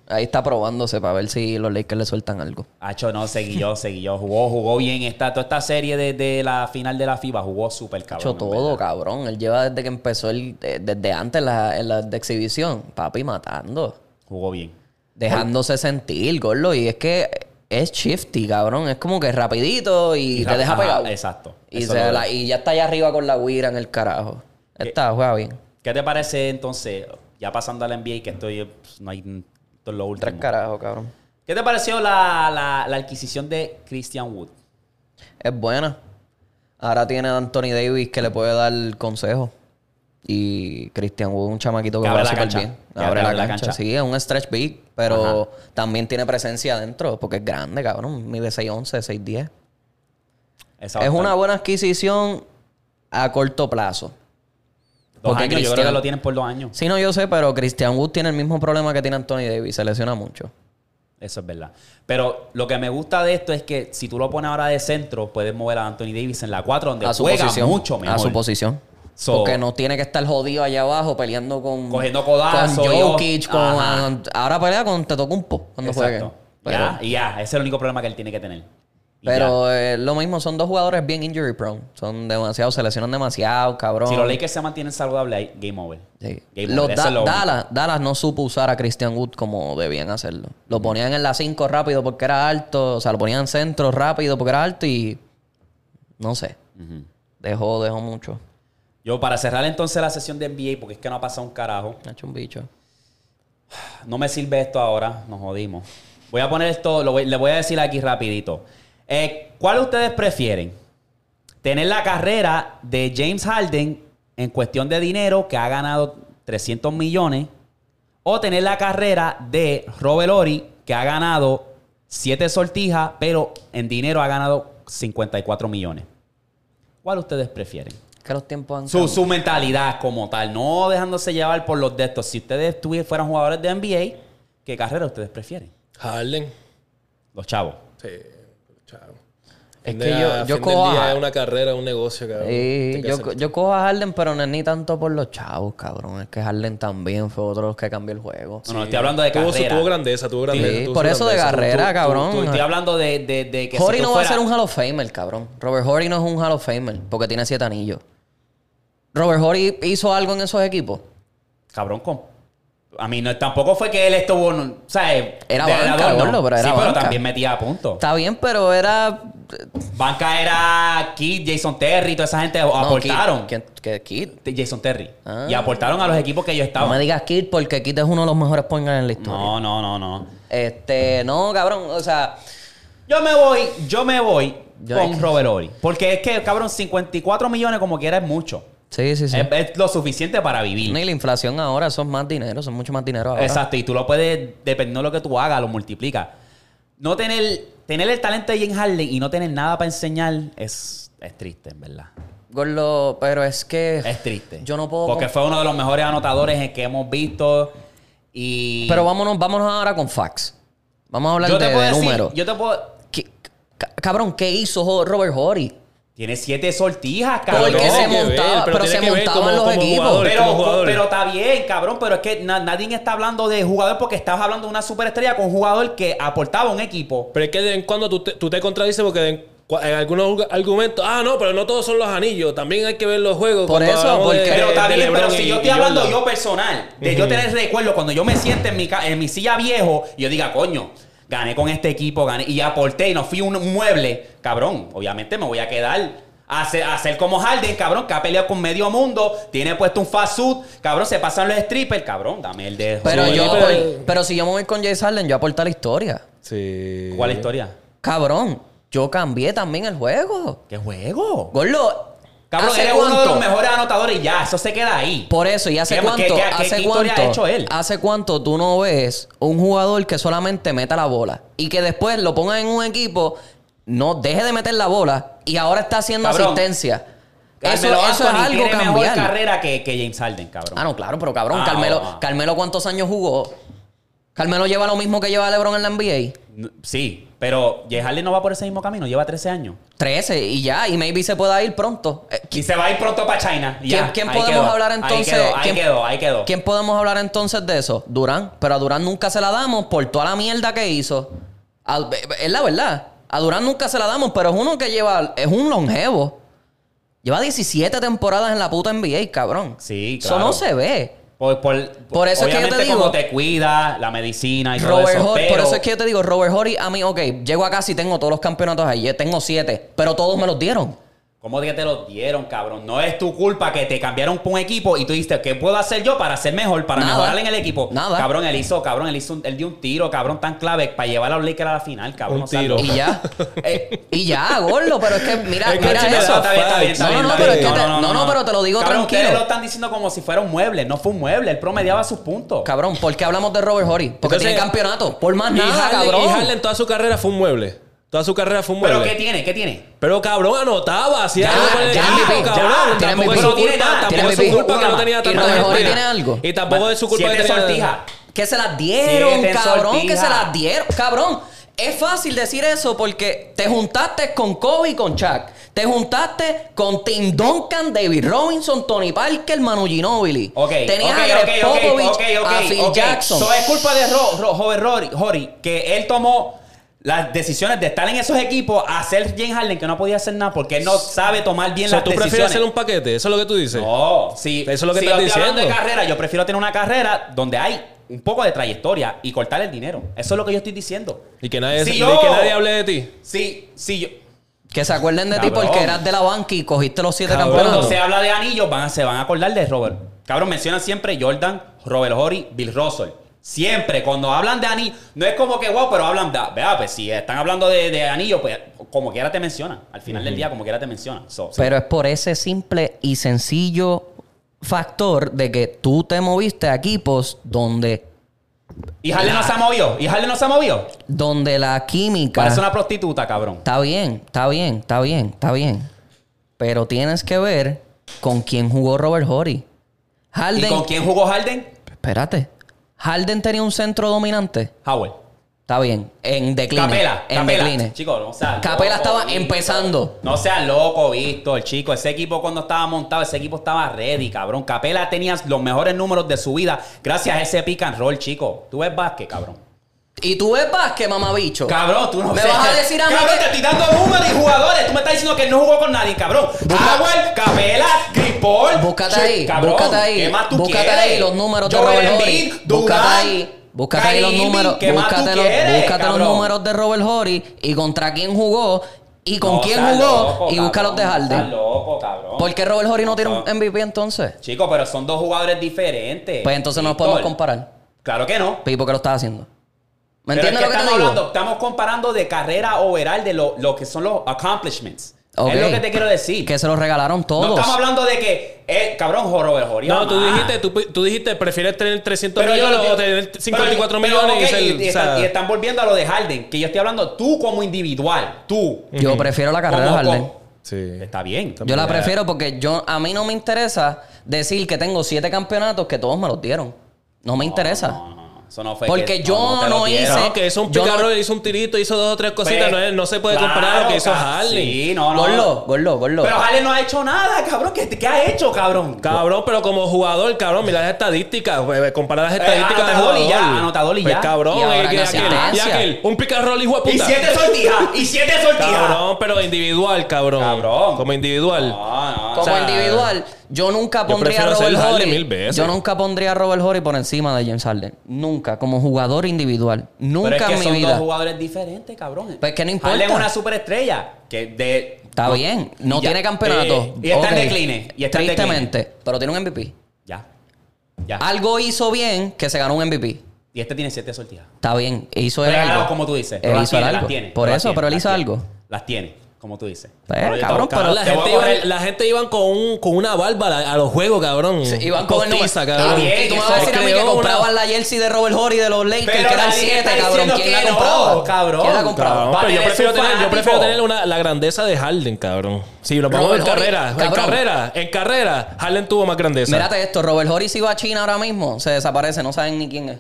[SPEAKER 2] Ahí está probándose para ver si los Lakers le sueltan algo.
[SPEAKER 1] Hacho, no, seguí yo, seguí yo. Jugó, jugó bien. Esta, toda esta serie de, de la final de la FIBA jugó súper cabrón.
[SPEAKER 2] hecho
[SPEAKER 1] en
[SPEAKER 2] todo,
[SPEAKER 1] verdad.
[SPEAKER 2] cabrón. Él lleva desde que empezó el, eh, desde antes la, en la de exhibición, papi matando.
[SPEAKER 1] Jugó bien.
[SPEAKER 2] Dejándose sentir, gordo. Y es que es shifty, cabrón. Es como que rapidito y, te deja pegado.
[SPEAKER 1] Exacto.
[SPEAKER 2] Y, se
[SPEAKER 1] lo-
[SPEAKER 2] la- y ya está allá arriba con la guira en el carajo. Está, juega bien.
[SPEAKER 1] ¿Qué te parece entonces, ya pasando al NBA, que estoy, pues, no hay, esto es lo
[SPEAKER 2] Tres
[SPEAKER 1] último.
[SPEAKER 2] carajos, cabrón.
[SPEAKER 1] ¿Qué te pareció la, la- la adquisición de Christian Wood?
[SPEAKER 2] Es buena. Ahora tiene a Anthony Davis que le puede dar consejo. Y Christian Wood, un chamaquito que
[SPEAKER 1] Que abre
[SPEAKER 2] juega
[SPEAKER 1] la
[SPEAKER 2] súper
[SPEAKER 1] cancha.
[SPEAKER 2] bien.
[SPEAKER 1] Que
[SPEAKER 2] Abre la
[SPEAKER 1] la
[SPEAKER 2] cancha.
[SPEAKER 1] cancha.
[SPEAKER 2] Sí, es un stretch big, pero también tiene presencia adentro porque es grande, cabrón. Mide 6'11, 6'10.
[SPEAKER 1] Esa
[SPEAKER 2] Es una buena adquisición a corto plazo.
[SPEAKER 1] Dos
[SPEAKER 2] porque
[SPEAKER 1] años, yo creo que lo tienen por dos años.
[SPEAKER 2] Sí, no, yo sé, pero Christian Wood tiene el mismo problema que tiene Anthony Davis. Se lesiona mucho.
[SPEAKER 1] Eso es verdad. Pero lo que me gusta de esto es que si tú lo pones ahora de centro, puedes mover a Anthony Davis en la 4, donde
[SPEAKER 2] A su
[SPEAKER 1] juega
[SPEAKER 2] posición.
[SPEAKER 1] mucho mejor.
[SPEAKER 2] A su posición.
[SPEAKER 1] So-
[SPEAKER 2] porque no tiene que estar jodido allá abajo peleando con...
[SPEAKER 1] Cogiendo codazos,
[SPEAKER 2] Con Jokic, con...
[SPEAKER 1] Ajá.
[SPEAKER 2] Ahora pelea con Tetocumpo cuando juegue.
[SPEAKER 1] Ya, y ya, ese es el único problema que él tiene que tener. Y
[SPEAKER 2] pero eh, lo mismo, son dos jugadores bien injury prone. Son demasiado, se lesionan demasiado, cabrón.
[SPEAKER 1] si los Lakers se mantienen saludables, ahí, game over.
[SPEAKER 2] Sí.
[SPEAKER 1] Game
[SPEAKER 2] Los
[SPEAKER 1] over. Eso
[SPEAKER 2] Da-
[SPEAKER 1] es lo único.
[SPEAKER 2] Dallas, Dallas no supo usar a Christian Wood como debían hacerlo. Lo ponían en la 5 rápido porque era alto. O sea, lo ponían en centro rápido porque era alto y... No sé. Dejó, dejó mucho.
[SPEAKER 1] Yo, para cerrar entonces la sesión de NBA, porque es que no ha pasado un carajo.
[SPEAKER 2] Ha hecho un bicho.
[SPEAKER 1] No me sirve esto ahora, nos jodimos. Voy a poner esto, lo voy- le voy a decir aquí rapidito. Eh, ¿Cuál ustedes prefieren? Tener la carrera de James Harden en cuestión de dinero, que ha ganado 300 millones, o tener la carrera de Robert Ori, que ha ganado 7 sortijas, pero en dinero ha ganado 54 millones. ¿Cuál ustedes prefieren?
[SPEAKER 2] Que los tiempos han
[SPEAKER 1] Su, su mentalidad como tal, no dejándose llevar por los de estos. Si ustedes fueran jugadores de NBA, ¿qué carrera ustedes prefieren?
[SPEAKER 3] Harden.
[SPEAKER 1] Los chavos.
[SPEAKER 3] Sí, chao.
[SPEAKER 2] Es
[SPEAKER 3] Fin
[SPEAKER 2] que
[SPEAKER 3] de-
[SPEAKER 2] yo- yo cojo a-
[SPEAKER 3] es una carrera, un negocio, cabrón.
[SPEAKER 2] Sí, yo,
[SPEAKER 3] hacer-
[SPEAKER 2] yo cojo a Harden, pero no es ni tanto por los chavos, cabrón. Es que Harden también fue otro de los que cambió el juego.
[SPEAKER 1] No, no, estoy hablando de
[SPEAKER 3] Tuvo, su- tuvo grandeza, tuvo grandeza.
[SPEAKER 2] Sí,
[SPEAKER 3] tuvo
[SPEAKER 2] por eso de carrera,
[SPEAKER 3] Tú- tú-
[SPEAKER 2] cabrón.
[SPEAKER 1] Tú- estoy hablando de, de, de que si
[SPEAKER 2] Horry
[SPEAKER 1] tú
[SPEAKER 2] no va a ser un Hall of Famer, cabrón. Robert Horry no es un Hall of Famer porque tiene siete anillos. Robert Horry hizo algo en esos equipos.
[SPEAKER 1] Cabrón, con... A mí no, tampoco fue que él estuvo... no- O sea, eh,
[SPEAKER 2] Era
[SPEAKER 1] de
[SPEAKER 2] banca,
[SPEAKER 1] adorno.
[SPEAKER 2] gordo, pero era
[SPEAKER 1] Sí, pero también metía a punto.
[SPEAKER 2] Está bien, pero era.
[SPEAKER 1] Banca era Kid, Jason Terry, toda esa gente
[SPEAKER 2] No,
[SPEAKER 1] aportaron.
[SPEAKER 2] Kid. ¿Qué- Kid?
[SPEAKER 1] Jason Terry.
[SPEAKER 2] Ah.
[SPEAKER 1] Y aportaron a los equipos que ellos
[SPEAKER 2] No
[SPEAKER 1] estaban.
[SPEAKER 2] me digas Kid porque Kid es uno de los mejores point guard en la historia.
[SPEAKER 1] no, no, no, no.
[SPEAKER 2] Este, no, cabrón. O sea,
[SPEAKER 1] Yo me voy, yo me voy
[SPEAKER 2] Yo-
[SPEAKER 1] con Robert Ory. Porque es que, cabrón, 54 millones como quiera es mucho.
[SPEAKER 2] Sí, sí, sí.
[SPEAKER 1] Es, es lo suficiente para vivir.
[SPEAKER 2] No, y la inflación ahora son más dinero, son mucho más dinero ahora.
[SPEAKER 1] Exacto, y tú lo puedes, dependiendo de lo que tú hagas, lo multiplica. No tener, tener el talento de James Harden y no tener nada para enseñar es, es triste, en verdad.
[SPEAKER 2] Gordo, pero es que.
[SPEAKER 1] Es triste.
[SPEAKER 2] Yo no puedo.
[SPEAKER 1] Porque fue uno de los mejores anotadores que hemos visto. Y.
[SPEAKER 2] Pero vámonos, vámonos ahora con facts. Vamos a hablar
[SPEAKER 1] yo
[SPEAKER 2] de,
[SPEAKER 1] te puedo
[SPEAKER 2] de números.
[SPEAKER 1] Yo te puedo.
[SPEAKER 2] ¿Qué- ca- cabrón, ¿qué hizo Robert Horry?
[SPEAKER 1] Tiene siete sortijas, cabrón.
[SPEAKER 2] Porque se montaba,
[SPEAKER 3] pero
[SPEAKER 2] pero se montaban
[SPEAKER 3] como-
[SPEAKER 2] los
[SPEAKER 3] como
[SPEAKER 2] equipos.
[SPEAKER 3] jugador.
[SPEAKER 1] Pero, pero está bien, cabrón, pero es que na- nadie está hablando de jugador porque estás hablando de una superestrella con un jugador que aportaba un equipo.
[SPEAKER 3] Pero es que de vez en cuando tú te, tú te contradices porque de en, en algunos argumentos, ah, no, pero no todos son los anillos. También hay que ver los juegos.
[SPEAKER 2] Por eso, porque-
[SPEAKER 3] de-
[SPEAKER 1] Pero está bien, pero si
[SPEAKER 3] y-
[SPEAKER 1] yo estoy hablando yo personal, de yo tener recuerdo cuando yo me siento en mi, ca- en mi silla viejo y yo diga, coño, gané con este equipo, gané y aporté y no fui un mueble, cabrón, obviamente me voy a quedar a hacer, a hacer como Harden, cabrón, que ha peleado con medio mundo, tiene puesto un fast suit, cabrón, se pasan los strippers, cabrón, dame el de...
[SPEAKER 2] Pero
[SPEAKER 3] Sí,
[SPEAKER 2] yo,
[SPEAKER 3] pero-
[SPEAKER 2] si yo me voy con Jace Harden, yo aporté la historia.
[SPEAKER 3] Sí.
[SPEAKER 1] ¿Cuál historia?
[SPEAKER 2] Cabrón, yo cambié también el juego.
[SPEAKER 1] ¿Qué juego?
[SPEAKER 2] Gordo,
[SPEAKER 1] Cabrón,
[SPEAKER 2] ¿hace
[SPEAKER 1] eres uno de los mejores anotadores y ya, eso se queda ahí.
[SPEAKER 2] Por eso, ¿y hace
[SPEAKER 1] ¿Qué-
[SPEAKER 2] cuánto?
[SPEAKER 1] qué- qué-
[SPEAKER 2] ¿Hace
[SPEAKER 1] qué
[SPEAKER 2] cuánto?
[SPEAKER 1] ha hecho él?
[SPEAKER 2] ¿Hace cuánto tú no ves un jugador que solamente meta la bola y que después lo ponga en un equipo, no deje de meter la bola y ahora está haciendo
[SPEAKER 1] Cabrón.
[SPEAKER 2] asistencia? Eso,
[SPEAKER 1] Carmelo
[SPEAKER 2] eso es algo
[SPEAKER 1] tiene mejor
[SPEAKER 2] cambiar.
[SPEAKER 1] carrera que, que James Harden, cabrón.
[SPEAKER 2] Ah, no, claro, pero cabrón,
[SPEAKER 1] Ah,
[SPEAKER 2] Carmelo,
[SPEAKER 1] ah.
[SPEAKER 2] Carmelo, ¿cuántos años jugó? Carmelo lleva lo mismo que lleva LeBron en la NBA.
[SPEAKER 1] Sí, pero Harden no va por ese mismo camino, lleva 13 años.
[SPEAKER 2] 13 y ya, y maybe se pueda ir pronto. Eh,
[SPEAKER 1] Y se va a ir pronto para China.
[SPEAKER 2] ¿Quién, podemos
[SPEAKER 1] quedó.
[SPEAKER 2] hablar entonces?
[SPEAKER 1] Ahí quedó, ahí
[SPEAKER 2] ¿quién,
[SPEAKER 1] quedó, ahí quedó.
[SPEAKER 2] ¿Quién podemos hablar entonces de eso? Durán. Pero a Durán nunca se la damos por toda la mierda que hizo. A- es la verdad. A Durán nunca se la damos, pero es uno que lleva. Es un longevo. Lleva 17 temporadas en la puta NBA, cabrón.
[SPEAKER 1] Sí,
[SPEAKER 2] Eso
[SPEAKER 1] claro.
[SPEAKER 2] no se ve.
[SPEAKER 1] Por, por-
[SPEAKER 2] Por eso es que yo te digo-
[SPEAKER 1] como te cuida, la medicina y todo eso.
[SPEAKER 2] Horry,
[SPEAKER 1] pero,
[SPEAKER 2] por eso es que yo te digo, Robert Horry, a mí, ok, llego acá si tengo todos los campeonatos ahí, tengo 7, pero todos me los dieron.
[SPEAKER 1] ¿Cómo que te lo dieron, cabrón? No es tu culpa que te cambiaron por un equipo y tú dijiste, ¿qué puedo hacer yo para ser mejor, para
[SPEAKER 2] Nada.
[SPEAKER 1] mejorar en el equipo?
[SPEAKER 2] Nada.
[SPEAKER 1] Cabrón, él hizo, cabrón, él hizo, un- él dio un tiro, cabrón, tan clave para llevar a los Lakers a la final, cabrón.
[SPEAKER 3] Un tiro.
[SPEAKER 2] Y ya. Eh, y ya, gordo, pero es que mira,
[SPEAKER 3] Es que
[SPEAKER 2] mira eso.
[SPEAKER 3] da
[SPEAKER 1] Está bien, está bien, está
[SPEAKER 2] No,
[SPEAKER 1] bien,
[SPEAKER 2] no,
[SPEAKER 1] está
[SPEAKER 2] pero
[SPEAKER 1] bien.
[SPEAKER 2] es que te- no, no, pero te lo digo
[SPEAKER 1] Cabrón,
[SPEAKER 2] tranquilo.
[SPEAKER 1] Ustedes lo están diciendo como si fuera un mueble. No fue un mueble. Él promediaba sus puntos.
[SPEAKER 2] Cabrón, ¿por qué hablamos de Robert Horry? Porque
[SPEAKER 3] Entonces-
[SPEAKER 2] tiene campeonato. Por más
[SPEAKER 3] Y
[SPEAKER 2] nada,
[SPEAKER 3] Harden,
[SPEAKER 2] cabrón.
[SPEAKER 3] y Harden toda su carrera fue un mueble. Toda su carrera fue un
[SPEAKER 1] ¿Pero
[SPEAKER 3] mueble.
[SPEAKER 1] qué tiene? ¿Qué tiene?
[SPEAKER 3] Pero cabrón, anotaba, hacía
[SPEAKER 2] Ya,
[SPEAKER 3] algo con el
[SPEAKER 2] ya,
[SPEAKER 3] equipo,
[SPEAKER 2] MVP,
[SPEAKER 3] cabrón.
[SPEAKER 1] ya,
[SPEAKER 3] tampoco es su culpa,
[SPEAKER 1] nada,
[SPEAKER 3] tampoco es su culpa que no tenía tanta gente.
[SPEAKER 2] tiene algo.
[SPEAKER 3] Y tampoco es su culpa que tenía...
[SPEAKER 2] Que se las dieron, cabrón. Que se las dieron. Cabrón, es fácil decir eso porque te juntaste con Kobe y con Chuck. Te juntaste con Tim Duncan, David Robinson, Tony Parker, Manu Ginobili.
[SPEAKER 1] Ok,
[SPEAKER 2] Tenías
[SPEAKER 1] ok,
[SPEAKER 2] a Greg
[SPEAKER 1] ok, ok,
[SPEAKER 2] Popovich, a Phil. Jackson.
[SPEAKER 1] So, es culpa de Ro, Ro- Robert Rory, Horry que él tomó las decisiones de estar en esos equipos a hacer James Harden que no podía hacer nada porque él no sabe tomar bien
[SPEAKER 3] O sea,
[SPEAKER 1] las
[SPEAKER 3] ¿Tú prefieres hacer un paquete? ¿Eso es lo que tú dices?
[SPEAKER 1] No, si,
[SPEAKER 3] Eso es lo que
[SPEAKER 1] si
[SPEAKER 3] estás
[SPEAKER 1] yo estoy hablando de
[SPEAKER 3] diciendo.
[SPEAKER 1] carrera, yo prefiero tener una carrera donde hay un poco de trayectoria y cortar el dinero. Eso es lo que yo estoy diciendo.
[SPEAKER 3] Y que nadie,
[SPEAKER 1] Si
[SPEAKER 3] y
[SPEAKER 1] yo-
[SPEAKER 3] que nadie hable de ti.
[SPEAKER 1] Sí, sí, yo,
[SPEAKER 2] Que se acuerden de ti porque eras de la banca y cogiste los siete
[SPEAKER 3] Cabrón.
[SPEAKER 1] Cuando
[SPEAKER 2] campeonatos.
[SPEAKER 1] se habla de anillos, van, a- se van a acordar de Robert. Cabrón, mencionan siempre Jordan, Robert Horry, Bill Russell. Siempre, cuando hablan de anillos, no es como que wow, pero hablan de. Vea, pues si están hablando de, de anillos, pues como quiera te mencionan. Al final del día, como quiera te mencionan. So, sí.
[SPEAKER 2] Pero es por ese simple y sencillo factor de que tú te moviste a equipos donde,
[SPEAKER 1] y Harden no se ha movido. Y Harden no se ha movido.
[SPEAKER 2] donde la química...
[SPEAKER 1] Parece una prostituta, cabrón.
[SPEAKER 2] Está bien, está bien, está bien, está bien. Pero tienes que ver con quién jugó Robert Horry.
[SPEAKER 1] ¿Y
[SPEAKER 2] Harden...
[SPEAKER 1] con quién jugó Harden?
[SPEAKER 2] Espérate. Harden tenía un centro dominante.
[SPEAKER 1] Howard.
[SPEAKER 2] Está bien. En decline.
[SPEAKER 1] Capela,
[SPEAKER 2] en
[SPEAKER 1] Capela.
[SPEAKER 2] decline.
[SPEAKER 1] Chicos, no seas
[SPEAKER 2] Capela
[SPEAKER 1] loco,
[SPEAKER 2] estaba
[SPEAKER 1] Víctor.
[SPEAKER 2] empezando.
[SPEAKER 1] No seas loco, Víctor, chico. Ese equipo cuando estaba montado, ese equipo estaba ready, cabrón. Capela tenía los mejores números de su vida gracias a ese pick and roll, chico. Tú ves básquet, cabrón.
[SPEAKER 2] Y tú ves básquet, mamabicho.
[SPEAKER 1] Cabrón, tú no
[SPEAKER 2] ¿Me
[SPEAKER 1] sé.
[SPEAKER 2] vas a decir a mí
[SPEAKER 1] Cabrón,
[SPEAKER 2] que-
[SPEAKER 1] te estoy dando números y jugadores. Tú me estás diciendo que él no jugó con nadie, cabrón. Howard, Capela, Paul.
[SPEAKER 2] Búscate
[SPEAKER 1] Che,
[SPEAKER 2] ahí,
[SPEAKER 1] cabrón,
[SPEAKER 2] búscate ahí.
[SPEAKER 1] ¿Qué más tú
[SPEAKER 2] búscate ahí los números de Robert
[SPEAKER 1] Embiid,
[SPEAKER 2] Horry. Búscate ahí. Búscate ahí los números.
[SPEAKER 1] Irving, ¿qué más tú
[SPEAKER 2] Búscate, los,
[SPEAKER 1] quieres,
[SPEAKER 2] búscate los números de Robert Horry y contra quién jugó y con
[SPEAKER 1] No
[SPEAKER 2] quién jugó
[SPEAKER 1] loco,
[SPEAKER 2] y busca los de Harden.
[SPEAKER 1] loco, cabrón.
[SPEAKER 2] ¿Por qué Robert Horry no tiene un. MVP entonces?
[SPEAKER 1] Chico, pero son dos jugadores diferentes.
[SPEAKER 2] Pues entonces no nos podemos comparar.
[SPEAKER 1] Claro que no.
[SPEAKER 2] ¿Y por qué lo estás haciendo? ¿Me entiendes
[SPEAKER 1] es
[SPEAKER 2] lo que te
[SPEAKER 1] estamos
[SPEAKER 2] digo?
[SPEAKER 1] hablando, estamos comparando de carrera overall de lo, lo que son los accomplishments. Es lo que te quiero decir.
[SPEAKER 2] Que se los regalaron
[SPEAKER 1] no
[SPEAKER 2] todos.
[SPEAKER 1] estamos hablando de que, eh, cabrón, Robert Horry.
[SPEAKER 3] No, tú dijiste, tú, tú dijiste, prefieres tener 300
[SPEAKER 1] Pero yo
[SPEAKER 3] millones
[SPEAKER 1] no-
[SPEAKER 3] o tener
[SPEAKER 1] pero-
[SPEAKER 3] 54
[SPEAKER 1] pero,
[SPEAKER 3] millones y ser...
[SPEAKER 1] y,
[SPEAKER 3] o
[SPEAKER 1] están,
[SPEAKER 3] sea,
[SPEAKER 1] y están volviendo a lo de Harden, que yo estoy hablando tú como individual, tú.
[SPEAKER 2] Yo prefiero la carrera de Harden.
[SPEAKER 3] sí.
[SPEAKER 1] Está bien.
[SPEAKER 2] Yo la prefiero porque yo a mí no me interesa decir que tengo siete campeonatos que todos me los dieron. No me interesa.
[SPEAKER 1] No, no, no. Eso no fue
[SPEAKER 2] Porque yo no hice-
[SPEAKER 3] No, que hizo un picarro, hizo un tirito, hizo dos o tres cositas.
[SPEAKER 1] Pues,
[SPEAKER 3] no, es- no se puede comparar a lo que hizo
[SPEAKER 1] claro,
[SPEAKER 3] Harley.
[SPEAKER 1] Sí, no, no.
[SPEAKER 2] Gordo, gordo, gordo.
[SPEAKER 1] Pero Harley no ha hecho nada, cabrón. ¿Qué, qué ha hecho, cabrón?
[SPEAKER 3] Cabrón, pero como jugador, cabrón, mira las estadísticas, pues, compara las estadísticas de
[SPEAKER 1] anotador y
[SPEAKER 3] jugador.
[SPEAKER 1] ya, anotador y
[SPEAKER 3] Pues,
[SPEAKER 1] ya.
[SPEAKER 3] cabrón,
[SPEAKER 2] Y ahora
[SPEAKER 3] eh, aquel, y aquel, un picarrol hijo de
[SPEAKER 1] Y
[SPEAKER 3] puta.
[SPEAKER 1] siete sortijas. Y siete sortijas.
[SPEAKER 3] Cabrón, pero individual, cabrón.
[SPEAKER 1] Cabrón.
[SPEAKER 3] Como individual.
[SPEAKER 1] No, no.
[SPEAKER 2] Como
[SPEAKER 3] o sea,
[SPEAKER 2] individual, yo nunca pondría a
[SPEAKER 3] prefiero ser
[SPEAKER 2] Robert Horry.
[SPEAKER 3] mil veces.
[SPEAKER 2] Yo nunca pondría a Robert Horry por encima de James Harden. Nunca, como jugador individual.
[SPEAKER 1] Pero
[SPEAKER 2] Nunca
[SPEAKER 1] es que
[SPEAKER 2] en mi
[SPEAKER 1] son
[SPEAKER 2] vida.
[SPEAKER 1] dos jugadores diferentes, cabrón.
[SPEAKER 2] Pues que no importa.
[SPEAKER 1] Harden es una superestrella. Que de...
[SPEAKER 2] Está bien, no
[SPEAKER 1] ya.
[SPEAKER 2] tiene campeonato.
[SPEAKER 1] Eh, y está en decline, y está en
[SPEAKER 2] Tristemente, pero tiene un MVP.
[SPEAKER 1] Ya. Ya.
[SPEAKER 2] Algo hizo bien que se ganó un MVP.
[SPEAKER 1] Y este tiene siete sortijas.
[SPEAKER 2] Está bien, hizo el algo.
[SPEAKER 1] como tú dices.
[SPEAKER 2] Él
[SPEAKER 1] Pero
[SPEAKER 2] hizo
[SPEAKER 1] tiene,
[SPEAKER 2] algo.
[SPEAKER 1] tiene,
[SPEAKER 2] Por eso,
[SPEAKER 1] tiene,
[SPEAKER 2] pero él hizo algo.
[SPEAKER 1] Las tiene, como tú dices.
[SPEAKER 2] Pues, cabrón, pero-
[SPEAKER 3] la, gente iba, la gente iban con, un, con una barba a, a los juegos, cabrón.
[SPEAKER 2] Sí, iban con Está
[SPEAKER 3] cabrón.
[SPEAKER 2] bien, y tú me vas a decir a mí que
[SPEAKER 3] creó una-
[SPEAKER 2] compraban la jersey de Robert Horry de los Lakers,
[SPEAKER 1] Pero
[SPEAKER 2] que eran
[SPEAKER 1] nadie
[SPEAKER 2] 7,
[SPEAKER 1] está
[SPEAKER 2] cabrón. ¿Quién la
[SPEAKER 1] no,
[SPEAKER 2] compraba?
[SPEAKER 1] cabrón.
[SPEAKER 2] ¿Quién la compraba?
[SPEAKER 3] Cabrón, yo prefiero tener, yo prefiero tener una, la grandeza de Harden, cabrón. Si nos vamos en carrera, en carrera, en carrera, Harden tuvo más grandeza.
[SPEAKER 2] Mírate esto, Robert Horry si va a China ahora mismo, se desaparece, no saben ni quién es.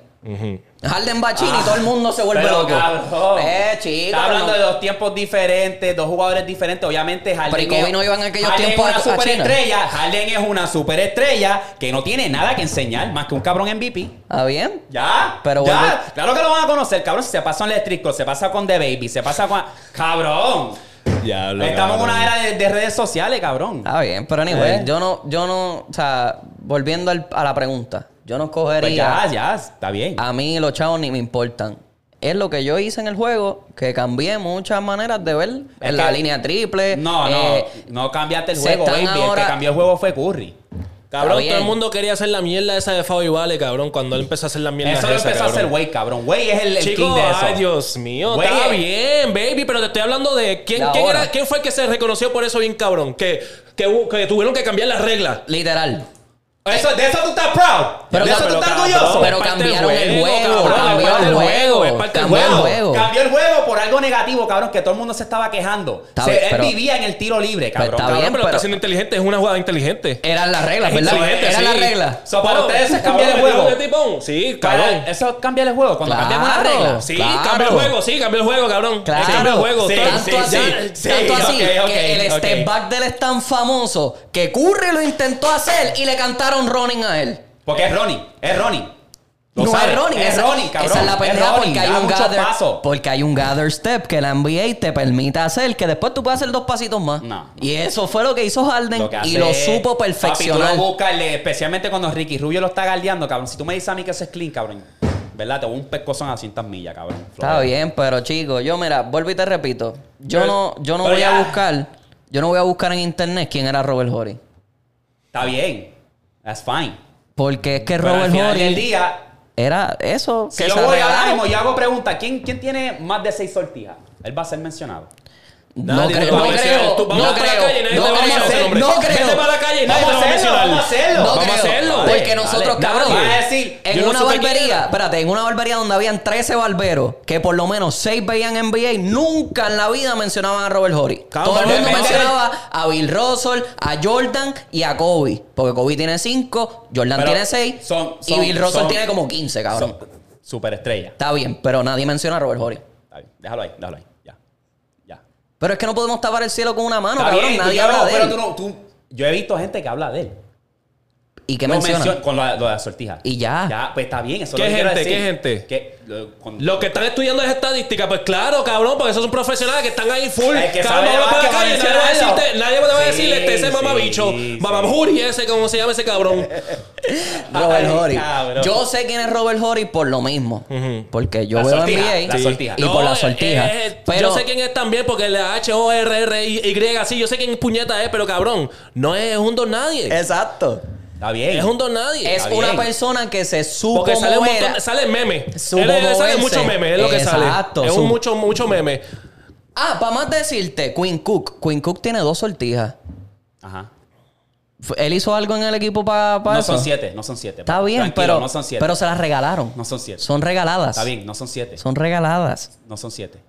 [SPEAKER 2] Harden va a China y todo el mundo se vuelve
[SPEAKER 1] Ah, Pero,
[SPEAKER 2] loco.
[SPEAKER 1] cabrón.
[SPEAKER 2] Eh, chico.
[SPEAKER 1] Está hablando
[SPEAKER 2] no-
[SPEAKER 1] de dos tiempos diferentes, dos jugadores diferentes. Obviamente, Harden.
[SPEAKER 2] Pero ¿y Kobe
[SPEAKER 1] es-
[SPEAKER 2] no iba en aquellos
[SPEAKER 1] Harden
[SPEAKER 2] tiempos
[SPEAKER 1] es una
[SPEAKER 2] a- a China?
[SPEAKER 1] superestrella. Harden es una superestrella que no tiene nada que enseñar más que un cabrón MVP.
[SPEAKER 2] ¿Está bien?
[SPEAKER 1] Ya.
[SPEAKER 2] Pero
[SPEAKER 1] ya.
[SPEAKER 2] vuelve-
[SPEAKER 1] Claro que lo van a conocer, cabrón. Si se pasa en Electric Club, se pasa con The Baby, se pasa con. Cabrón.
[SPEAKER 3] Diablo,
[SPEAKER 1] Estamos en una era de, de redes sociales, cabrón.
[SPEAKER 2] Está bien, pero anyway,
[SPEAKER 1] Eh.
[SPEAKER 2] yo no, yo no, o sea, volviendo al- a la pregunta, yo no
[SPEAKER 1] Pues
[SPEAKER 2] cogería.
[SPEAKER 1] ya, ya, está bien.
[SPEAKER 2] A mí los chavos ni me importan. Es lo que yo hice en el juego, que cambié muchas maneras de ver
[SPEAKER 1] Es
[SPEAKER 2] en la
[SPEAKER 1] que-
[SPEAKER 2] línea triple.
[SPEAKER 1] No, no,
[SPEAKER 2] eh,
[SPEAKER 1] no cambiaste el juego, baby. El que cambió el juego fue Curry.
[SPEAKER 3] Cabrón, todo el mundo quería hacer la mierda esa de Fabi Vale, cabrón, cuando él empezó a hacer la mierda
[SPEAKER 1] Eso lo
[SPEAKER 3] esa,
[SPEAKER 1] empezó a hacer. Way, cabrón. Way es el, el
[SPEAKER 3] Chico,
[SPEAKER 1] king de eso.
[SPEAKER 3] ay, Dios mío,
[SPEAKER 1] Güey,
[SPEAKER 3] está bien, baby, pero te estoy hablando de quién,
[SPEAKER 2] De
[SPEAKER 3] quién,
[SPEAKER 2] ahora.
[SPEAKER 3] era, quién fue el que se reconoció por eso bien cabrón, que, que, hubo- que tuvieron que cambiar las reglas.
[SPEAKER 2] Literal.
[SPEAKER 1] Eso, de eso tú estás proud.
[SPEAKER 2] Pero
[SPEAKER 1] de eso tú estás orgulloso.
[SPEAKER 2] Pero cambiaron
[SPEAKER 3] del
[SPEAKER 2] el juego,
[SPEAKER 3] cabrón,
[SPEAKER 2] cambió
[SPEAKER 3] es parte
[SPEAKER 2] el
[SPEAKER 3] del
[SPEAKER 2] juego,
[SPEAKER 3] es parte del
[SPEAKER 2] cambió el
[SPEAKER 3] juego.
[SPEAKER 1] Cambió el juego por algo negativo, cabrón, que todo el mundo se estaba quejando.
[SPEAKER 2] Está
[SPEAKER 1] Se-
[SPEAKER 2] bien,
[SPEAKER 1] él
[SPEAKER 2] pero-
[SPEAKER 1] vivía en el tiro libre, cabrón.
[SPEAKER 2] está
[SPEAKER 3] Cabrón,
[SPEAKER 2] bien,
[SPEAKER 3] pero,
[SPEAKER 2] pero-
[SPEAKER 3] está siendo inteligente, es una jugada inteligente.
[SPEAKER 2] Eran las reglas, ¿verdad? Eran
[SPEAKER 3] sí.
[SPEAKER 2] las reglas.
[SPEAKER 1] So, para ustedes es
[SPEAKER 3] cabrón,
[SPEAKER 1] cambiar el
[SPEAKER 3] ¿me
[SPEAKER 1] juego.
[SPEAKER 3] Sí, cabrón.
[SPEAKER 1] eso cambia el juego. Cuando
[SPEAKER 2] Claro.
[SPEAKER 1] cambiamos las reglas.
[SPEAKER 3] Sí,
[SPEAKER 2] Claro.
[SPEAKER 3] cambia el juego, sí, cambia el juego, cabrón.
[SPEAKER 2] Claro.
[SPEAKER 3] Sí, cambia el juego.
[SPEAKER 2] Tanto
[SPEAKER 1] sí,
[SPEAKER 2] así, que el step back de él es tan famoso que Curry lo intentó hacer y le cantaron running a él.
[SPEAKER 1] Porque es Ronnie. Es Ronnie. Lo
[SPEAKER 2] no es running,
[SPEAKER 1] Es
[SPEAKER 2] esa,
[SPEAKER 1] Ronnie, cabrón.
[SPEAKER 2] Esa es la pendeja porque hay un gather,
[SPEAKER 1] pasos.
[SPEAKER 2] porque hay un gather step que la NBA te permite hacer que después tú puedes hacer dos pasitos más.
[SPEAKER 1] No.
[SPEAKER 2] Y eso fue lo que hizo Harden
[SPEAKER 1] Lo que
[SPEAKER 2] y lo supo
[SPEAKER 1] Papi,
[SPEAKER 2] perfeccionar.
[SPEAKER 1] tú lo buscas, le- especialmente cuando Ricky Rubio lo está galdeando, cabrón. Si tú me dices a mí que eso es clean, cabrón. ¿Verdad? Te voy un pescozón a 200 millas, cabrón.
[SPEAKER 2] Está bien, pero chicos, yo mira, vuelvo y te repito, yo no, yo no voy
[SPEAKER 1] ya.
[SPEAKER 2] a buscar, yo no voy a buscar en internet quién era Robert Horry.
[SPEAKER 1] Está bien. That's fine.
[SPEAKER 2] Porque es que
[SPEAKER 1] Pero
[SPEAKER 2] Robert Horry
[SPEAKER 1] día,
[SPEAKER 2] era eso
[SPEAKER 1] si
[SPEAKER 2] que
[SPEAKER 1] yo voy ahora mismo, yo hago pregunta. ¿Quién, ¿Quién tiene más de seis sortijas? Él va a ser mencionado.
[SPEAKER 2] No
[SPEAKER 3] Nadie
[SPEAKER 2] creo,
[SPEAKER 3] a
[SPEAKER 2] no creo,
[SPEAKER 3] Tú- vamos
[SPEAKER 2] no
[SPEAKER 3] para la
[SPEAKER 2] creo,
[SPEAKER 3] calle nadie
[SPEAKER 2] no
[SPEAKER 3] te va a
[SPEAKER 2] creo,
[SPEAKER 3] mencionar ese nombre.
[SPEAKER 2] no creo.
[SPEAKER 3] Vete para la calle y nadie
[SPEAKER 1] Vamos
[SPEAKER 3] te
[SPEAKER 1] a
[SPEAKER 3] va a
[SPEAKER 1] hacerlo,
[SPEAKER 3] mencionar.
[SPEAKER 1] vamos a hacerlo.
[SPEAKER 2] No
[SPEAKER 3] Vamos a
[SPEAKER 2] creo,
[SPEAKER 3] hacerlo.
[SPEAKER 2] Porque
[SPEAKER 1] Dale,
[SPEAKER 2] nosotros,
[SPEAKER 1] dale.
[SPEAKER 2] cabrón,
[SPEAKER 1] Va a decir,
[SPEAKER 2] en
[SPEAKER 3] yo no
[SPEAKER 2] una
[SPEAKER 3] supe
[SPEAKER 2] barbería, espérate, en una barbería donde habían 13 barberos, que por lo menos 6 veían NBA, nunca en la vida mencionaban a Robert Horry. Todo el mundo mencionaba a Bill Russell, a Jordan y a Kobe. Porque Kobe tiene 5, Jordan
[SPEAKER 1] Pero
[SPEAKER 2] tiene 6
[SPEAKER 1] son-
[SPEAKER 2] y Bill Russell
[SPEAKER 1] son-
[SPEAKER 2] tiene como 15, cabrón.
[SPEAKER 1] Son superestrella.
[SPEAKER 2] Está bien, pero nadie menciona a Robert Horry.
[SPEAKER 1] Está bien. Déjalo ahí, déjalo ahí.
[SPEAKER 2] Pero es que no podemos tapar el cielo con una mano,
[SPEAKER 1] Está
[SPEAKER 2] cabrón.
[SPEAKER 1] bien, tú-
[SPEAKER 2] nadie habla de
[SPEAKER 1] pero
[SPEAKER 2] él.
[SPEAKER 1] tú no, tú- yo he visto gente que habla de él.
[SPEAKER 2] ¿Y qué menciona?
[SPEAKER 1] menciona- con lo, lo de la sortija.
[SPEAKER 2] Y ya.
[SPEAKER 1] Ya, pues está bien. Eso
[SPEAKER 3] ¿Qué
[SPEAKER 1] es lo que quiero
[SPEAKER 3] gente?
[SPEAKER 1] decir.
[SPEAKER 3] ¿Qué gente?
[SPEAKER 1] Que, lo- con-
[SPEAKER 3] Los que están estudiando es estadística, pues claro, cabrón, porque esos son profesionales que están ahí full.
[SPEAKER 1] Que
[SPEAKER 3] Cabrón, vamos para la calle, nadie va a decirte, nadie te va a
[SPEAKER 1] Sí,
[SPEAKER 3] decirle este, ese
[SPEAKER 1] sí,
[SPEAKER 3] mamabicho,
[SPEAKER 1] sí.
[SPEAKER 3] mamamjuri ese, como se llama ese cabrón.
[SPEAKER 2] Robert Horry. Yo sé quién es Robert Horry por lo mismo. Porque yo
[SPEAKER 1] La
[SPEAKER 2] veo
[SPEAKER 1] sortija,
[SPEAKER 2] NBA
[SPEAKER 1] la
[SPEAKER 2] y-
[SPEAKER 1] sortija.
[SPEAKER 2] y por la sortija. pero
[SPEAKER 3] yo sé quién es también porque la H-O-R-R-Y, sí, yo sé quién puñeta es, pero cabrón, no es un don nadie.
[SPEAKER 2] Exacto.
[SPEAKER 1] Está bien.
[SPEAKER 3] Es un don nadie.
[SPEAKER 2] Es
[SPEAKER 1] Está
[SPEAKER 2] una
[SPEAKER 1] bien.
[SPEAKER 2] persona que se supo
[SPEAKER 3] Porque sale un
[SPEAKER 2] mover.
[SPEAKER 3] montón, sale meme.
[SPEAKER 2] Supo
[SPEAKER 3] Él- él sale
[SPEAKER 2] moverse.
[SPEAKER 3] mucho meme, es lo que sale.
[SPEAKER 2] Exacto,
[SPEAKER 3] Es
[SPEAKER 2] su-
[SPEAKER 3] un mucho, mucho meme.
[SPEAKER 2] Ah, para más decirte, Quinn Cook. Quinn Cook tiene dos sortijas.
[SPEAKER 1] Ajá.
[SPEAKER 2] F- Él hizo algo en el equipo para
[SPEAKER 1] No
[SPEAKER 2] eso.
[SPEAKER 1] son siete, no son siete.
[SPEAKER 2] Está bien,
[SPEAKER 1] Tranquilo,
[SPEAKER 2] pero,
[SPEAKER 1] No son siete.
[SPEAKER 2] pero se las regalaron.
[SPEAKER 1] No son siete.
[SPEAKER 2] Son regaladas.
[SPEAKER 1] Está bien, no son siete.
[SPEAKER 2] Son regaladas.
[SPEAKER 1] No son siete.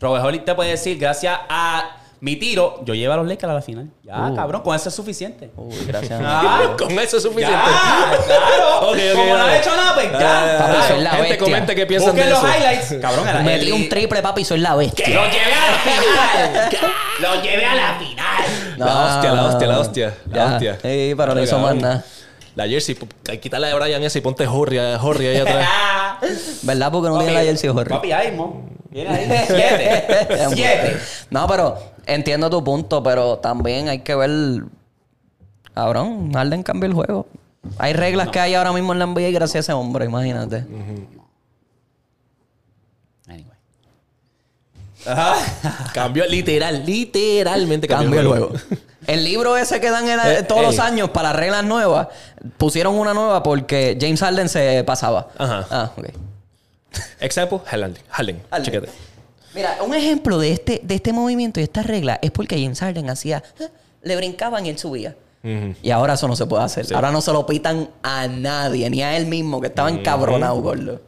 [SPEAKER 1] Robert Holly te puede decir, gracias a. Mi tiro, yo llevo a los Lakers a la final. Ya,
[SPEAKER 2] Uh.
[SPEAKER 1] cabrón, con eso es suficiente.
[SPEAKER 2] Uy, gracias.
[SPEAKER 1] Ah,
[SPEAKER 3] Con eso es suficiente.
[SPEAKER 1] ya, claro.
[SPEAKER 3] Ok, ok,
[SPEAKER 1] Como no
[SPEAKER 3] dale.
[SPEAKER 1] ha hecho nada, pues ya.
[SPEAKER 2] Papi,
[SPEAKER 1] Claro.
[SPEAKER 2] soy la
[SPEAKER 3] Gente,
[SPEAKER 2] bestia.
[SPEAKER 3] comente qué piensan de
[SPEAKER 1] Busquen los
[SPEAKER 3] eso.
[SPEAKER 1] highlights. Cabrón, era
[SPEAKER 2] Metí
[SPEAKER 1] el-
[SPEAKER 2] un triple, papi, soy la bestia.
[SPEAKER 1] Que lo llevé a la final. lo llevé a la final.
[SPEAKER 3] La hostia, la hostia, la hostia. La
[SPEAKER 2] Ya.
[SPEAKER 3] hostia.
[SPEAKER 2] Sí, pero no hizo más nada.
[SPEAKER 3] La jersey, quítala de Brian ese y ponte Horry, Horry ahí atrás.
[SPEAKER 2] ¿Verdad? Porque no tiene la jersey horrible.
[SPEAKER 1] Papi, ahí, mo. Viene ahí. Siete. Siete.
[SPEAKER 2] No, pero entiendo tu punto, pero también hay que ver. Cabrón, Harden cambió el juego. Hay reglas que hay ahora mismo en la NBA gracias a ese hombre, imagínate.
[SPEAKER 3] Cambió literal, literalmente cambió,
[SPEAKER 2] Cambió el juego. El libro ese que dan en la-
[SPEAKER 3] Eh,
[SPEAKER 2] todos los
[SPEAKER 3] ey.
[SPEAKER 2] años para reglas nuevas, pusieron una nueva porque James Harden se pasaba.
[SPEAKER 3] Ajá.
[SPEAKER 2] Ah, ok.
[SPEAKER 3] Example, Harden. Harden.
[SPEAKER 2] Harden. Mira, un ejemplo de este, de este movimiento y esta regla es porque James Harden hacía, "Ah", le brincaban y él subía. Y ahora eso no se puede hacer. Ahora no se lo pitan a nadie, ni a él mismo, que estaba encabronado, gordo.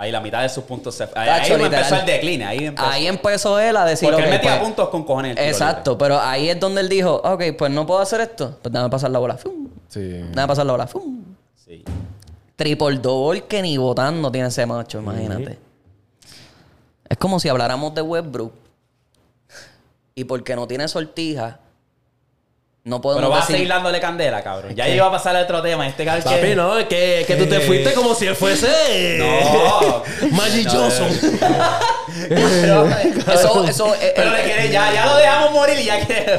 [SPEAKER 1] Ahí la mitad de sus puntos se... Ahí,
[SPEAKER 2] Tacho,
[SPEAKER 1] ahí empezó el decline. Ahí empezó.
[SPEAKER 2] Ahí empezó él a decir
[SPEAKER 1] Porque
[SPEAKER 2] ok,
[SPEAKER 1] él metía
[SPEAKER 2] pues,
[SPEAKER 1] puntos con cojones.
[SPEAKER 2] Exacto, pero ahí es donde él dijo, ok, pues no puedo hacer esto. Pues déjame pasar la bola. Fum.
[SPEAKER 3] Sí.
[SPEAKER 2] Déjame pasar la bola. Fum.
[SPEAKER 1] Sí.
[SPEAKER 2] Triple double que ni votando tiene ese macho, imagínate. Es como si habláramos de Westbrook y porque no tiene sortija, no podemos
[SPEAKER 1] Pero va a seguir dándole candela, cabrón. Ya
[SPEAKER 2] ¿Qué?
[SPEAKER 1] iba a pasar a otro tema. Este cabrón
[SPEAKER 3] Papi,
[SPEAKER 1] que...
[SPEAKER 3] no, es que, que tú te fuiste como si él fuese.
[SPEAKER 1] No.
[SPEAKER 3] Magic Johnson.
[SPEAKER 1] Pero,
[SPEAKER 2] Eso, eso... eh,
[SPEAKER 1] pero le quiere, ya, ya lo dejamos morir y ya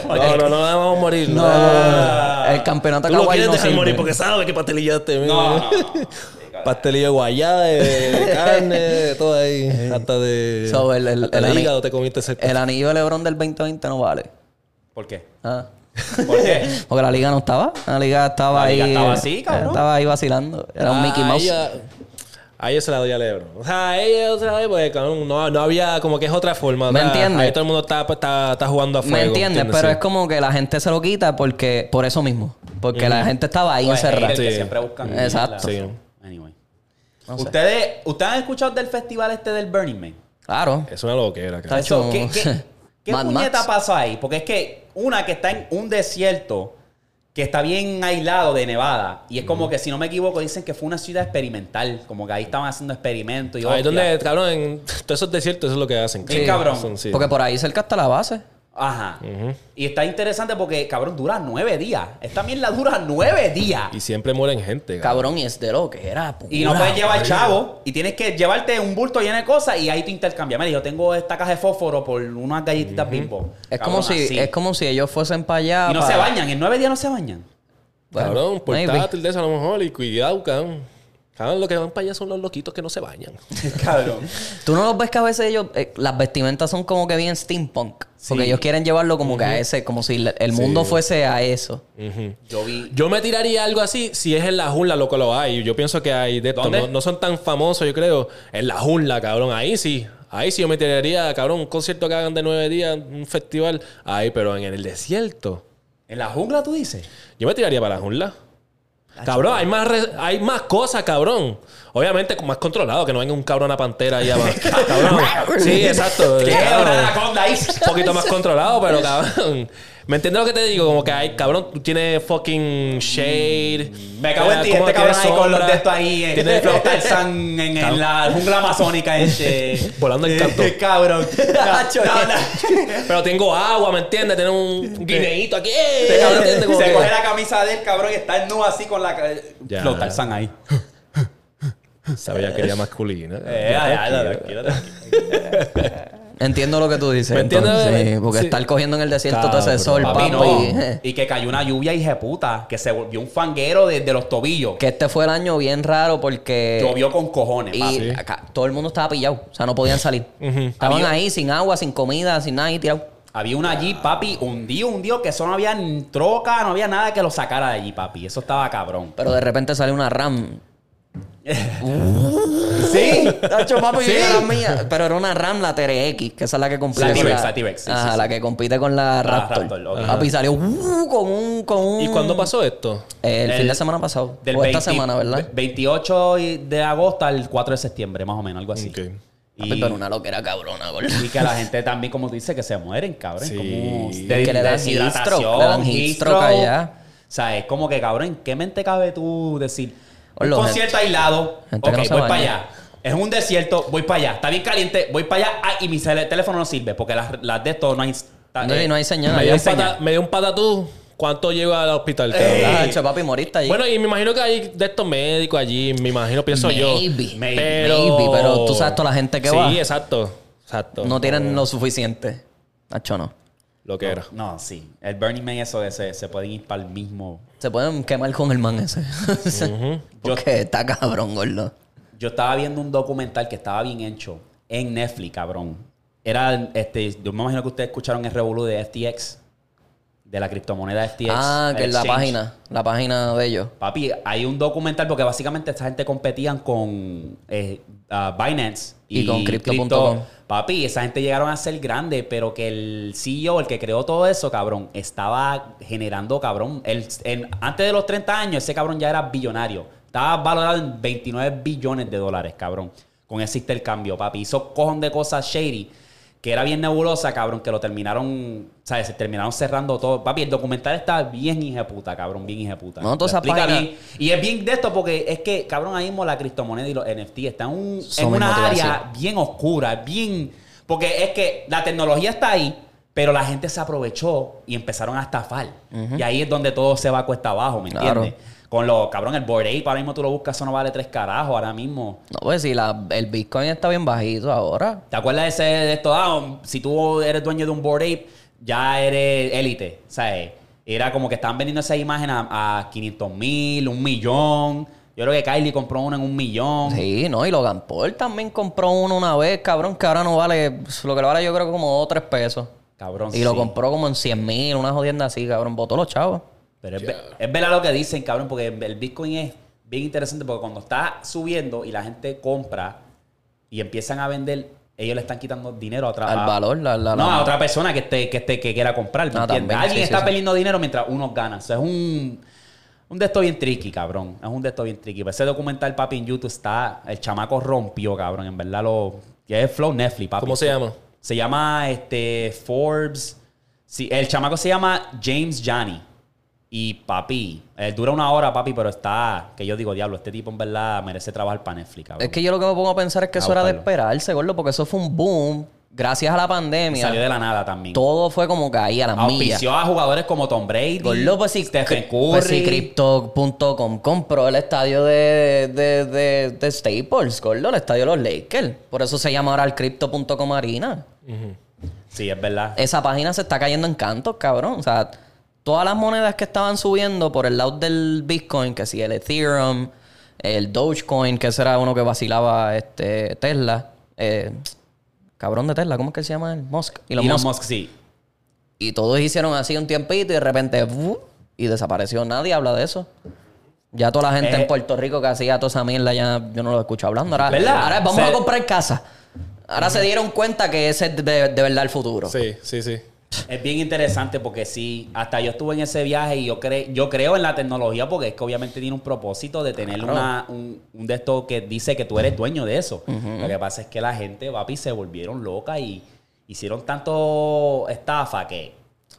[SPEAKER 1] morir.
[SPEAKER 3] No, no, no, vamos a morir.
[SPEAKER 2] No,
[SPEAKER 3] No.
[SPEAKER 2] el campeonato
[SPEAKER 3] Tú lo quieres dejar
[SPEAKER 2] sirve.
[SPEAKER 3] morir porque sabes que pastelillaste.
[SPEAKER 1] No, no, no.
[SPEAKER 3] Pastelillo de guayaba, de, carne, de todo ahí. Hasta de.
[SPEAKER 2] So, el- el-
[SPEAKER 3] hasta
[SPEAKER 2] el
[SPEAKER 3] hígado te comiste ese.
[SPEAKER 2] El anillo de LeBron del 2020 no vale.
[SPEAKER 1] ¿Por qué?
[SPEAKER 2] Ah.
[SPEAKER 1] ¿Por qué?
[SPEAKER 2] Porque la liga no estaba. La liga estaba
[SPEAKER 1] La liga
[SPEAKER 2] ahí.
[SPEAKER 1] estaba así, cabrón.
[SPEAKER 2] Estaba ahí vacilando. Era un
[SPEAKER 3] Ah,
[SPEAKER 2] Mickey Mouse.
[SPEAKER 3] Ahí, ya- ahí yo se la doy a Lebron. O sea, ahí yo se la doy porque cabrón, no, no había como que es otra forma.
[SPEAKER 2] ¿Me
[SPEAKER 3] O sea,
[SPEAKER 2] entiendes?
[SPEAKER 3] Ahí todo el mundo está, pues, está, está jugando a fuego.
[SPEAKER 2] ¿Me entiendes? Pero
[SPEAKER 3] Sí.
[SPEAKER 2] es como que la gente se lo quita porque por eso mismo. Porque la gente estaba ahí
[SPEAKER 1] Pues,
[SPEAKER 2] encerrada.
[SPEAKER 3] Sí.
[SPEAKER 1] siempre buscan.
[SPEAKER 2] Exacto.
[SPEAKER 3] Sí.
[SPEAKER 1] Anyway.
[SPEAKER 2] No sé.
[SPEAKER 1] ¿Ustedes, ¿Ustedes han escuchado del festival este del Burning Man?
[SPEAKER 2] Claro.
[SPEAKER 3] Es una loquera,
[SPEAKER 2] hecho-
[SPEAKER 1] Eso, ¿Qué, qué, qué
[SPEAKER 2] Mad
[SPEAKER 1] puñeta
[SPEAKER 2] Max.
[SPEAKER 1] pasó ahí? Porque es que una que está en un desierto que está bien aislado de Nevada. Y es como que, si no me equivoco, dicen que fue una ciudad experimental. Como que ahí estaban haciendo experimentos. Y
[SPEAKER 3] Ahí
[SPEAKER 1] hostia.
[SPEAKER 3] donde, cabrón, en todos esos desiertos eso es lo que hacen.
[SPEAKER 1] Bien cabrón.
[SPEAKER 3] Son- sí.
[SPEAKER 2] Porque por ahí cerca está la base.
[SPEAKER 1] Ajá. Y está interesante porque, cabrón, dura nueve días. Esta mierda dura nueve días.
[SPEAKER 3] Y siempre mueren gente, cabrón.
[SPEAKER 2] Cabrón, y es de lo que era.
[SPEAKER 1] Y no puedes llevar
[SPEAKER 2] madre.
[SPEAKER 1] chavo. Y tienes que llevarte un bulto lleno de cosas y ahí te intercambias. Mira, yo tengo esta caja de fósforo por unas galletitas bimbo.
[SPEAKER 2] Es
[SPEAKER 1] Cabrón,
[SPEAKER 2] como, si,
[SPEAKER 1] así.
[SPEAKER 2] es como si ellos fuesen para allá.
[SPEAKER 1] Y no se bañan. En nueve días no se bañan.
[SPEAKER 2] Bueno,
[SPEAKER 3] Cabrón,
[SPEAKER 2] maybe.
[SPEAKER 3] portátil de eso a lo mejor. Y cuidado, cabrón. Cabrón, lo que van para allá son los loquitos que no se bañan.
[SPEAKER 1] cabrón.
[SPEAKER 2] Tú no los ves que a veces ellos, eh, las vestimentas son como que bien steampunk. Porque
[SPEAKER 1] Sí.
[SPEAKER 2] ellos quieren llevarlo como que a ese, como si le- el mundo fuese a eso.
[SPEAKER 1] Yo vi.
[SPEAKER 3] Yo me tiraría algo así si es en la jungla, lo que lo hay. Yo pienso que hay de esto.
[SPEAKER 1] ¿Dónde?
[SPEAKER 3] No, no son tan famosos, yo creo. En la jungla, cabrón. Ahí sí. Ahí sí yo me tiraría, cabrón, un concierto que hagan de nueve días, un festival. Ahí, pero en el desierto.
[SPEAKER 1] ¿En la jungla tú dices?
[SPEAKER 3] Yo me tiraría para la jungla. Cabrón, hay más, re- hay más cosas, cabrón. Obviamente más controlado, que no venga un cabrón a pantera ahí abajo. cabrón. Sí, exacto.
[SPEAKER 1] ¿Qué?
[SPEAKER 3] Cabrón.
[SPEAKER 1] Una anaconda ahí.
[SPEAKER 3] un poquito más controlado, pero cabrón. ¿Me entiendes lo que te digo? Como que hay, cabrón, tú tienes fucking shade.
[SPEAKER 1] Me cago en ti, este cabrón ahí con los de estos ahí. En,
[SPEAKER 3] Tiene-
[SPEAKER 1] los Tarzán en, en la jungla amazónica. Este.
[SPEAKER 3] Volando en canto.
[SPEAKER 1] cabrón. No, no, no.
[SPEAKER 3] Pero tengo agua, ¿me entiendes? Tiene un guineíto aquí.
[SPEAKER 1] Este cabrón se
[SPEAKER 3] que-
[SPEAKER 1] coge la camisa del cabrón y está nu así con la.
[SPEAKER 3] Ya.
[SPEAKER 1] Los ahí.
[SPEAKER 3] Sabía que era masculina.
[SPEAKER 1] Eh, ya, ya, tranquilo, tranquilo.
[SPEAKER 2] Entiendo lo que tú dices.
[SPEAKER 3] ¿Me entiendes?
[SPEAKER 2] entonces, sí, porque
[SPEAKER 3] Sí.
[SPEAKER 2] estar cogiendo en el desierto todo ese sol,
[SPEAKER 1] Papi,
[SPEAKER 2] papi.
[SPEAKER 1] no.
[SPEAKER 2] eh.
[SPEAKER 1] Y que cayó una lluvia hija de puta. Que se volvió un fanguero desde los tobillos.
[SPEAKER 2] Que este fue el año bien raro porque...
[SPEAKER 1] Llovió con cojones,
[SPEAKER 2] Y
[SPEAKER 1] papi.
[SPEAKER 2] acá, todo el mundo estaba pillado. O sea, no podían salir. Estaban
[SPEAKER 1] Había-
[SPEAKER 2] ahí sin agua, sin comida, sin nada ahí tirados.
[SPEAKER 1] Había una allí, papi, hundido, hundido, que eso no había troca, no había nada que lo sacara de allí, papi. Eso estaba cabrón.
[SPEAKER 2] Pero de repente sale una RAM.
[SPEAKER 1] Sí.
[SPEAKER 2] Tacho, papi,
[SPEAKER 1] Sí.
[SPEAKER 2] era mía. Pero era una RAM, la TRX, que esa es la que compite.
[SPEAKER 1] La
[SPEAKER 2] con
[SPEAKER 1] T-Rex, la T-Rex, sí,
[SPEAKER 2] Ajá,
[SPEAKER 1] sí, sí.
[SPEAKER 2] la que compite con la Raptor.
[SPEAKER 1] Raptor, ok.
[SPEAKER 2] Papi, salió uh, con un. Con un
[SPEAKER 3] ¿Y cuándo pasó esto?
[SPEAKER 2] Eh, el,
[SPEAKER 1] El-
[SPEAKER 2] fin de semana pasado.
[SPEAKER 1] Del
[SPEAKER 2] o esta
[SPEAKER 1] 20
[SPEAKER 2] semana, ¿verdad?
[SPEAKER 1] 28 de agosto al 4 de septiembre, más o menos, algo así.
[SPEAKER 3] Ok.
[SPEAKER 2] Papi, pero una loquera cabrona, gordo.
[SPEAKER 1] Y que la gente también, como tú dices, que se mueren, cabrón.
[SPEAKER 3] Sí.
[SPEAKER 1] Como
[SPEAKER 2] Que le dan
[SPEAKER 1] deshidratación,
[SPEAKER 2] heat stroke, le dan heat
[SPEAKER 1] heat
[SPEAKER 2] stroke
[SPEAKER 1] stroke.
[SPEAKER 2] allá.
[SPEAKER 1] O sea, es como que, cabrón, ¿en qué mente cabe tú decir un concierto aislado?
[SPEAKER 2] gente que
[SPEAKER 1] ok,
[SPEAKER 2] no se
[SPEAKER 1] voy para
[SPEAKER 2] baña.
[SPEAKER 1] allá. Es un desierto, voy para allá. Está bien caliente, voy para allá. Ah, y mi cel- teléfono no sirve porque las, las de esto no hay... está-
[SPEAKER 2] No, y no hay señal.
[SPEAKER 3] Me dio, un
[SPEAKER 1] señal.
[SPEAKER 3] pata- me dio un patatú. ¿Cuánto lleva al hospital? Cabrón?
[SPEAKER 2] Ah, hecho, papi, moriste allí.
[SPEAKER 3] Bueno, y me imagino que hay de estos médicos allí, me imagino, pienso yo.
[SPEAKER 2] Maybe,
[SPEAKER 3] Pero...
[SPEAKER 2] maybe, pero tú sabes toda la gente que
[SPEAKER 3] sí,
[SPEAKER 2] va.
[SPEAKER 3] exacto. Exacto.
[SPEAKER 2] no tienen lo suficiente. Nacho, no.
[SPEAKER 3] Lo que era.
[SPEAKER 1] No, sí. El Burning Man, eso de se, se pueden ir para el mismo...
[SPEAKER 2] Se pueden quemar con el man ese. Porque está cabrón, gordo.
[SPEAKER 1] Yo estaba viendo un documental que estaba bien hecho en Netflix, cabrón. Era, este, yo me imagino que ustedes escucharon el revolú de FTX, de la criptomoneda FTX.
[SPEAKER 2] Ah, que es la página. La página de ellos.
[SPEAKER 1] Papi, hay un documental porque básicamente esta gente competían con eh, Binance
[SPEAKER 2] Y con Crypto.com.
[SPEAKER 1] Crypto. Papi, esa gente llegaron a ser grande, pero que el CEO, el que creó todo eso, cabrón, estaba generando, cabrón. El, antes de los 30 años, ese cabrón ya era billonario. Estaba valorado en 29 billones de dólares, cabrón. Con ese intercambio, papi. Hizo cojón de cosas shady que era bien nebulosa, cabrón, que lo terminaron, ¿sabes? Se terminaron cerrando todo. Papi, el documental está bien hijeputa, cabrón, bien hijeputa.
[SPEAKER 2] No, toda esa
[SPEAKER 1] bien. Y es bien de esto porque es que, cabrón, ahí mismo la criptomoneda y los NFT están en, un- una área bien oscura, bien... Porque es que la tecnología está ahí, pero la gente se aprovechó y empezaron a estafar. Y ahí es donde todo se va cuesta abajo, ¿me
[SPEAKER 2] Claro.
[SPEAKER 1] Con los, cabrón, el Bored Ape, ahora mismo tú lo buscas, eso no vale tres carajos ahora mismo.
[SPEAKER 2] No, pues si la, el Bitcoin está bien bajito ahora.
[SPEAKER 1] ¿Te acuerdas de, ese, de esto? Ah, si tú eres dueño de un Bored Ape, ya eres élite. ¿Sabes? Era como que estaban vendiendo esa imagen a, a 500 mil, un millón. Yo creo que Kylie compró uno en un millón.
[SPEAKER 2] Sí, no, y Logan Paul también compró uno una vez, cabrón, que ahora no vale, lo que le vale yo creo que como 2 o 3 pesos.
[SPEAKER 1] Cabrón.
[SPEAKER 2] Y lo compró como en 100 mil, una jodienda así, cabrón, botó los chavos.
[SPEAKER 1] Pero es, ve- es verdad lo que dicen, cabrón, porque el Bitcoin es bien interesante porque cuando está subiendo y la gente compra y empiezan a vender, ellos le están quitando dinero a otra
[SPEAKER 2] Al valor, la, la,
[SPEAKER 1] no,
[SPEAKER 2] la-
[SPEAKER 1] a otra persona que esté, que esté, que quiera comprar, ¿me entiendes?
[SPEAKER 2] también,
[SPEAKER 1] Alguien
[SPEAKER 2] sí,
[SPEAKER 1] está
[SPEAKER 2] sí.
[SPEAKER 1] perdiendo dinero mientras unos ganan. O sea, es un, un de esto bien tricky, cabrón. Es un de esto bien tricky. Pero ese documental, papi, en YouTube está. El chamaco rompió, cabrón. En verdad lo. Es Flow Netflix, papi.
[SPEAKER 3] ¿Cómo se llama?
[SPEAKER 1] Se llama este Forbes. Sí, el chamaco se llama James Johnny. Y papi, eh, dura una hora, papi, pero está. Que yo digo, diablo, este tipo en verdad merece trabajar para Netflix, cabrón.
[SPEAKER 2] Es que yo lo que me pongo a pensar es que
[SPEAKER 1] A
[SPEAKER 2] eso era de esperarse, gordo, porque eso fue un boom. Gracias a la pandemia,
[SPEAKER 1] salió de la nada también.
[SPEAKER 2] todo fue como que ahí a las millas.
[SPEAKER 1] Auspició a jugadores como Tom Brady,
[SPEAKER 2] Gordo, pues si,
[SPEAKER 1] Stephen
[SPEAKER 2] pues
[SPEAKER 1] Curry.
[SPEAKER 2] Crypto.com compró el estadio de, de, de, de Staples, gordo, el estadio de los Lakers. Por eso se llama ahora el Crypto.com Arena.
[SPEAKER 1] Sí, es verdad.
[SPEAKER 2] Esa página se está cayendo en cantos, cabrón. O sea, todas las monedas que estaban subiendo por el lado del Bitcoin, que si el Ethereum, el Dogecoin, que ese era uno que vacilaba este Tesla. eh, cabrón de Tesla, ¿cómo es que se llama él? Musk. Elon
[SPEAKER 1] Elon
[SPEAKER 2] Musk.
[SPEAKER 1] Musk, sí.
[SPEAKER 2] Y todos hicieron así un tiempito y de repente y desapareció. Nadie habla de eso. Ya toda la gente
[SPEAKER 1] Eh.
[SPEAKER 2] en Puerto Rico que hacía toda esa mierda ya yo no lo escucho hablando. Ahora,
[SPEAKER 1] ¿Verdad?
[SPEAKER 2] ahora vamos
[SPEAKER 1] Se-
[SPEAKER 2] a comprar casa. Ahora se dieron cuenta que ese es de, de verdad el futuro.
[SPEAKER 3] Sí, sí, sí.
[SPEAKER 1] Es bien interesante porque sí, hasta yo estuve en ese viaje y yo, cre yo creo en la tecnología porque es que obviamente tiene un propósito de tener
[SPEAKER 2] Claro.
[SPEAKER 1] una, un, un de estos que dice que tú eres dueño de eso. Lo que pasa es que la gente, papi, se volvieron locas y hicieron tanto estafa que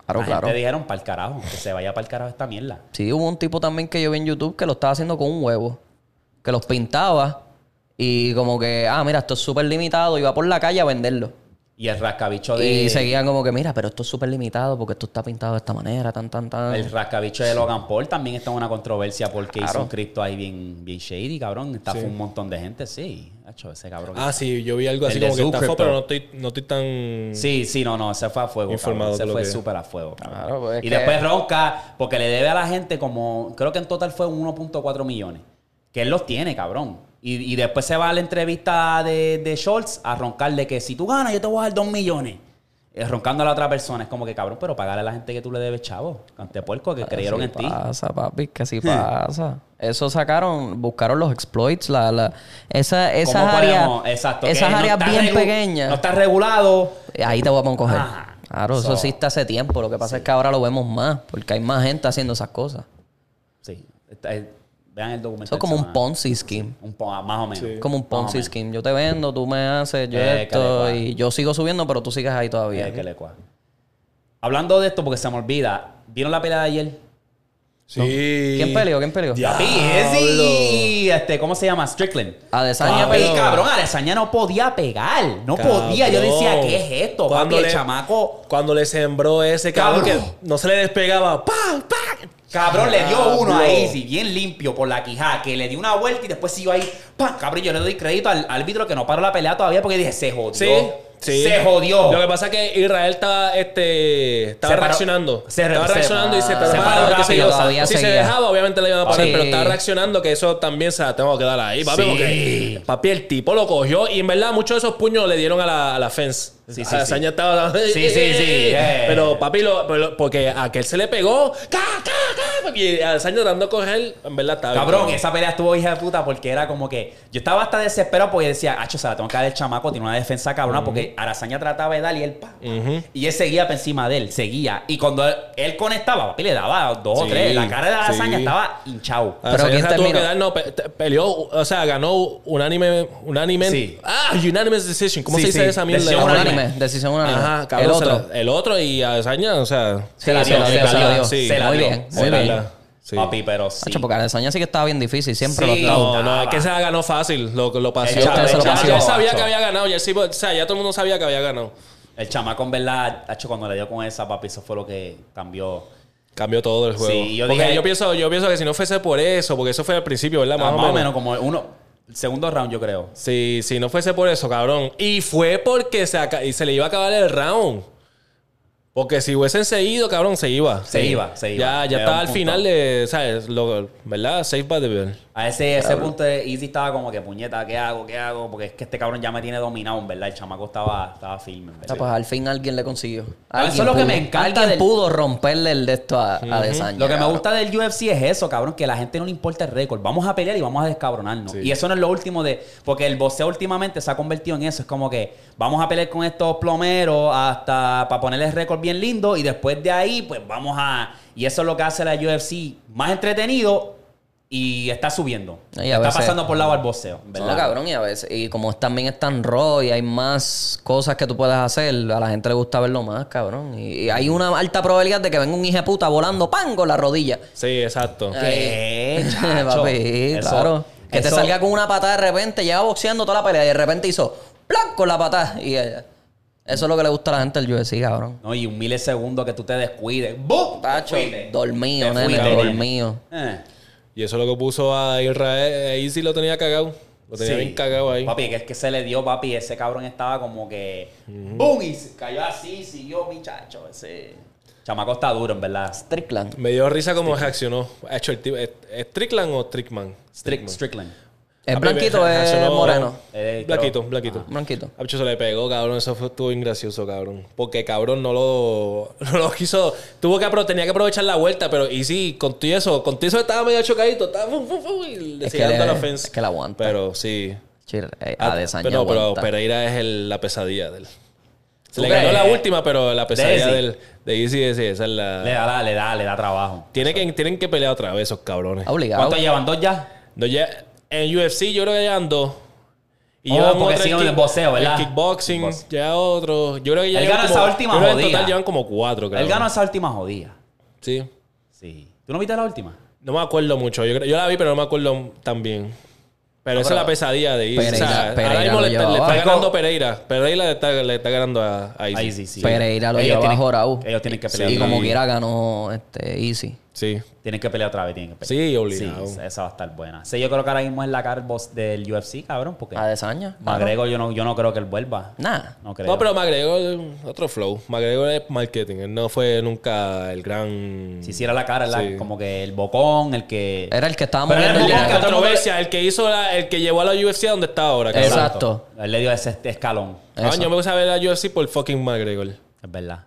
[SPEAKER 2] Claro,
[SPEAKER 1] la
[SPEAKER 2] claro.
[SPEAKER 1] gente dijeron para el carajo, que se vaya para el carajo esta mierda.
[SPEAKER 2] Sí, hubo un tipo también que yo vi en YouTube que lo estaba haciendo con un huevo. Que los pintaba y como que, ah, mira, esto es súper limitado. Iba por la calle a venderlo.
[SPEAKER 1] Y el rascabicho de...
[SPEAKER 2] Y seguían como que, mira, pero esto es súper limitado porque esto está pintado de esta manera, tan, tan, tan.
[SPEAKER 1] El rascabicho de Logan Paul también está en una controversia porque hizo un cripto ahí bien, bien shady, cabrón. Está un montón de gente, sí. Hacho, ese cabrón.
[SPEAKER 3] Ah, sí, yo vi algo así
[SPEAKER 1] El
[SPEAKER 3] como que estafó, pero no estoy, no estoy tan...
[SPEAKER 1] Sí, sí, no, no, ese fue a fuego.
[SPEAKER 3] Informado lo
[SPEAKER 1] fue súper a fuego. cabrón.
[SPEAKER 2] Claro, pues es
[SPEAKER 1] y
[SPEAKER 2] que-
[SPEAKER 1] después ronca porque le debe a la gente como, creo que en total fue 1.4 millones. Que él los tiene, cabrón. Y, y después se va a la entrevista de, de Schultz a roncarle que si tú ganas, yo te voy a dar 2 millones. Eh, roncando a la otra persona. Es como que, cabrón, pero pagarle a la gente que tú le debes, chavo. Cantepuerco, que creyeron
[SPEAKER 2] Así
[SPEAKER 1] en ti.
[SPEAKER 2] pasa, papi, que así pasa. Eso sacaron, buscaron los exploits, la, la, esa, esas
[SPEAKER 1] ¿Cómo
[SPEAKER 2] áreas?
[SPEAKER 1] Exacto.
[SPEAKER 2] esas áreas
[SPEAKER 1] está
[SPEAKER 2] bien pequeñas.
[SPEAKER 1] No está regulado.
[SPEAKER 2] Ahí te vamos a coger.
[SPEAKER 1] Ajá.
[SPEAKER 2] Claro, eso
[SPEAKER 1] So-
[SPEAKER 2] existe hace tiempo. Lo que pasa es que ahora lo vemos más, porque hay más gente haciendo esas cosas.
[SPEAKER 1] Sí. Está- eh, Vean el documental.
[SPEAKER 2] Eso es como un. Ponzi scheme.
[SPEAKER 1] Un po- más o menos.
[SPEAKER 2] Como un Ponzi scheme. Yo te vendo, tú me haces, yo
[SPEAKER 1] Eh,
[SPEAKER 2] esto, y yo sigo subiendo, pero tú sigues ahí todavía.
[SPEAKER 1] Eh, que le. Hablando de esto, porque se me olvida. ¿Vieron la pelea de ayer?
[SPEAKER 3] Sí.
[SPEAKER 2] ¿Quién peleó? ¿Quién peleó?
[SPEAKER 1] Papi, ese y este, ¿cómo se llama? Strickland.
[SPEAKER 2] Adesanya peleó.
[SPEAKER 1] cabrón, Adesanya no podía pegar. No podía. Yo decía. ¿qué es esto?
[SPEAKER 3] Cuando
[SPEAKER 1] Papi, el
[SPEAKER 3] le-
[SPEAKER 1] chamaco.
[SPEAKER 3] Cuando le sembró ese cabrón,
[SPEAKER 1] Cabrón.
[SPEAKER 3] que no se le despegaba. ¡Pam! ¡Pam!
[SPEAKER 1] Cabrón, le dio uno ahí, sí, bien limpio por la quijada, que le dio una vuelta y después siguió ahí. ¡Pam! Cabrón, yo le doy crédito al árbitro que no paró la pelea todavía porque dije, se jodió.
[SPEAKER 3] Sí, sí.
[SPEAKER 1] Se jodió.
[SPEAKER 3] Lo que pasa es que Israel estaba, este, estaba
[SPEAKER 1] Se paró-
[SPEAKER 3] reaccionando.
[SPEAKER 1] se-
[SPEAKER 3] estaba
[SPEAKER 1] se-
[SPEAKER 3] reaccionando y se
[SPEAKER 1] se paró rápido,
[SPEAKER 3] yo.
[SPEAKER 2] todavía
[SPEAKER 3] si se
[SPEAKER 2] seguía.
[SPEAKER 3] dejaba, obviamente le iban a parar,
[SPEAKER 2] Sí.
[SPEAKER 3] pero estaba reaccionando que eso también se la tengo que dar ahí, papi.
[SPEAKER 1] Sí.
[SPEAKER 3] Porque, papi, el tipo lo cogió y en verdad muchos de esos puños le dieron a la, a la fence.
[SPEAKER 1] Sí, sí,
[SPEAKER 3] Hazaña
[SPEAKER 1] sí.
[SPEAKER 3] estaba...
[SPEAKER 1] Sí, sí, sí.
[SPEAKER 3] Pero papi, lo, pero- porque a aquel se le pegó. ¡Ca, ca, ca! Y Hazaña tratando de coger, en verdad estaba... bien,
[SPEAKER 1] Cabrón, esa pelea estuvo hija de puta porque era como que. Yo estaba hasta desesperado porque decía, Hacho, se la tengo que dar el chamaco, tiene una defensa cabrona, porque Arazaña trataba de darle y él pa. Y él seguía por encima de él, seguía. Y cuando él, él conectaba, papi, le daba dos o
[SPEAKER 3] Sí,
[SPEAKER 1] tres. La cara de Arazaña
[SPEAKER 3] sí.
[SPEAKER 1] estaba hinchado.
[SPEAKER 2] Pero
[SPEAKER 3] Pero
[SPEAKER 2] ¿quién
[SPEAKER 3] tuvo
[SPEAKER 2] terminó?
[SPEAKER 3] que dar, no, pe- te- peleó, o sea, ganó unánime, unánime.
[SPEAKER 1] Sí.
[SPEAKER 3] Ah, unanimous decision. ¿Cómo
[SPEAKER 1] Sí,
[SPEAKER 3] se dice
[SPEAKER 1] sí.
[SPEAKER 3] esa mierda?
[SPEAKER 1] Decisión
[SPEAKER 2] Decisión
[SPEAKER 1] unánime.
[SPEAKER 2] Unánime. Decisión unánime.
[SPEAKER 3] Ajá, cabrón,
[SPEAKER 2] el otro.
[SPEAKER 3] la- el otro y a Desaña, o sea.
[SPEAKER 1] Se la dio,
[SPEAKER 2] se la dio, se la
[SPEAKER 1] dio.
[SPEAKER 2] dio.
[SPEAKER 1] Se la
[SPEAKER 2] Muy
[SPEAKER 1] dio.
[SPEAKER 2] bien, muy bien.
[SPEAKER 3] Sí.
[SPEAKER 1] Papi, pero sí.
[SPEAKER 2] Hacho, porque Adesanya sí que estaba bien difícil. Siempre
[SPEAKER 1] Sí.
[SPEAKER 2] lo estaba.
[SPEAKER 3] No, no, es que se la ganó fácil, lo, lo pasó. Ya, él sabía que había ganado, ya, sí, o sea, ya todo el mundo sabía que había ganado.
[SPEAKER 1] El chamaco, en verdad, Hacho, cuando le dio con esa, papi, eso fue lo que cambió.
[SPEAKER 3] Cambió todo el juego.
[SPEAKER 1] Sí, yo
[SPEAKER 3] porque
[SPEAKER 1] dije-
[SPEAKER 3] yo pienso, yo pienso que si no fuese por eso, porque eso fue al principio, ¿verdad?
[SPEAKER 1] Ah, Más, o menos, como uno. Segundo round, yo creo.
[SPEAKER 3] Si, si no fuese por eso, cabrón. Y fue porque se, aca- y se le iba a acabar el round. Porque si hubiesen seguido, cabrón, se iba.
[SPEAKER 1] Se iba, se iba.
[SPEAKER 3] Ya, ya
[SPEAKER 1] Era
[SPEAKER 3] estaba
[SPEAKER 1] un
[SPEAKER 3] al
[SPEAKER 1] punto.
[SPEAKER 3] final de, ¿sabes? Lo, ¿Verdad? Safe by the bell.
[SPEAKER 1] A ese, ese punto de Easy estaba como que, puñeta, ¿qué hago? ¿Qué hago? Porque es que este cabrón ya me tiene dominado, en verdad. El chamaco estaba, estaba firme, en
[SPEAKER 2] Ah,
[SPEAKER 1] verdad.
[SPEAKER 2] pues al fin alguien le consiguió.
[SPEAKER 1] Ah, eso
[SPEAKER 2] Alguien
[SPEAKER 1] es lo que
[SPEAKER 2] pudo.
[SPEAKER 1] me encanta
[SPEAKER 2] Alguien
[SPEAKER 1] del-
[SPEAKER 2] pudo romperle el de esto a, a Adesanya,
[SPEAKER 1] Lo que me gusta del UFC es eso, cabrón, que a la gente no le importa el récord. Vamos a pelear y vamos a descabronarnos.
[SPEAKER 3] Sí.
[SPEAKER 1] Y eso no es lo último de... Porque el boxeo últimamente se ha convertido en eso. Es como que vamos a pelear con estos plomeros hasta para ponerles récord bien lindo y después de ahí, pues vamos a... Y eso es lo que hace la UFC más entretenido y está subiendo.
[SPEAKER 2] Y
[SPEAKER 1] está
[SPEAKER 2] veces-
[SPEAKER 1] pasando por lado al boxeo, ¿verdad?
[SPEAKER 2] No, cabrón, y a veces, y como también es tan raw y hay más cosas que tú puedes hacer, a la gente le gusta verlo más, cabrón. Y, y hay una alta probabilidad de que venga un hijo de puta volando pan con la rodilla.
[SPEAKER 3] Sí, exacto.
[SPEAKER 1] ¿Qué,
[SPEAKER 2] Papi,
[SPEAKER 1] chacho? Eso-
[SPEAKER 2] claro. Que te salga con una patada de repente, lleva boxeando toda la pelea y de repente hizo ¡plac! con la patada. Y eso es lo que le gusta a la gente del UFC, cabrón.
[SPEAKER 1] No, y un milisegundo que tú te descuides. ¡Bum!
[SPEAKER 2] Tacho, dormido, nene. dormido.
[SPEAKER 1] Eh.
[SPEAKER 3] Y eso es lo que puso a Israel. A Easy lo tenía cagado. Lo tenía
[SPEAKER 1] Sí.
[SPEAKER 3] bien cagado ahí.
[SPEAKER 1] Papi, que es que se le dio, papi. Ese cabrón estaba como que. ¡Bum! Y se cayó así, siguió, muchacho. Ese. Chamaco está duro, en verdad.
[SPEAKER 2] Strickland.
[SPEAKER 3] Me dio risa cómo reaccionó. Ha hecho el tipo. ¿Es, es Strickland o Strickman?
[SPEAKER 1] Strick, Strickland.
[SPEAKER 2] ¿Es blanquito o es moreno?
[SPEAKER 1] Eh,
[SPEAKER 3] Blanquito,
[SPEAKER 1] creo-
[SPEAKER 3] blanquito.
[SPEAKER 2] Blanquito.
[SPEAKER 3] Hacho se le pegó, cabrón. Eso fue, estuvo bien gracioso, cabrón. Porque cabrón no lo, no lo quiso. Tuvo que tenía que aprovechar la vuelta, pero y sí, con todo eso, con todo eso estaba medio chocadito. Estaba fu, fu, fu, y le
[SPEAKER 2] Es que
[SPEAKER 3] dando la fence.
[SPEAKER 2] es que la aguanta.
[SPEAKER 3] Pero sí.
[SPEAKER 2] Chir, eh,
[SPEAKER 3] Ah,
[SPEAKER 2] Adesanya
[SPEAKER 3] pero, pero. Pereira es el- la pesadilla de él. Se
[SPEAKER 1] ¿Tú
[SPEAKER 3] le ganó la última, pero la pesadilla
[SPEAKER 1] Easy.
[SPEAKER 3] del, de Easy, esa es la.
[SPEAKER 1] Le da, le da, le da trabajo.
[SPEAKER 3] Tiene que, tienen que pelear otra vez esos cabrones.
[SPEAKER 2] Obligado.
[SPEAKER 1] ¿Cuánto llevan? ¿Dos ya?
[SPEAKER 3] No, ya, en UFC yo creo que llevan dos. Y
[SPEAKER 1] Oh, porque siguen en boxeo, ¿verdad?
[SPEAKER 3] El kickboxing, ya otro. Yo creo que ya
[SPEAKER 1] Él ganó
[SPEAKER 3] como-
[SPEAKER 1] esa última
[SPEAKER 3] que En
[SPEAKER 1] jodida.
[SPEAKER 3] total llevan como cuatro, creo.
[SPEAKER 1] Él ganó esa última jodida.
[SPEAKER 3] Sí.
[SPEAKER 1] Sí. ¿Tú no viste la última?
[SPEAKER 3] No me acuerdo mucho. Yo, yo la vi, pero no me acuerdo tan bien. Pero esa es la pesadilla de Easy.
[SPEAKER 2] Pereira-
[SPEAKER 3] o sea,
[SPEAKER 2] Pereira
[SPEAKER 3] ahora mismo
[SPEAKER 2] lo
[SPEAKER 3] le, está- le está ganando Pereira. Pereira le está, le está ganando a, a Easy.
[SPEAKER 1] Ahí sí, sí.
[SPEAKER 2] Pereira lo
[SPEAKER 1] Ellos
[SPEAKER 2] llevaba
[SPEAKER 1] tienen-
[SPEAKER 2] jorado.
[SPEAKER 1] Ellos tienen que pelear.
[SPEAKER 2] Y
[SPEAKER 1] otra
[SPEAKER 2] como quiera ganó este Easy.
[SPEAKER 3] Sí.
[SPEAKER 1] Tienen que pelear otra vez. Tienen que pelear.
[SPEAKER 3] Sí, obligado.
[SPEAKER 1] Sí, esa va a estar buena. Sí, yo creo que ahora mismo es la cara del UFC, cabrón. Porque
[SPEAKER 2] Adesanya.
[SPEAKER 1] McGregor yo no, yo no creo que él vuelva.
[SPEAKER 2] Nada.
[SPEAKER 1] No creo.
[SPEAKER 3] No, pero McGregor es otro flow. McGregor es marketing. Él no fue nunca el gran...
[SPEAKER 1] Si hiciera la cara, ¿verdad?
[SPEAKER 3] Sí.
[SPEAKER 1] como que el bocón, el que...
[SPEAKER 2] Era el que estaba
[SPEAKER 1] Pero
[SPEAKER 2] moviendo
[SPEAKER 1] era
[SPEAKER 2] el
[SPEAKER 3] La
[SPEAKER 1] bocón
[SPEAKER 3] controversia, el que hizo la, el que llevó a la UFC a donde está ahora. cabrón.
[SPEAKER 2] Exacto.
[SPEAKER 1] Él le dio ese escalón.
[SPEAKER 3] Ah, yo me puse a ver la UFC por fucking McGregor.
[SPEAKER 1] Es verdad.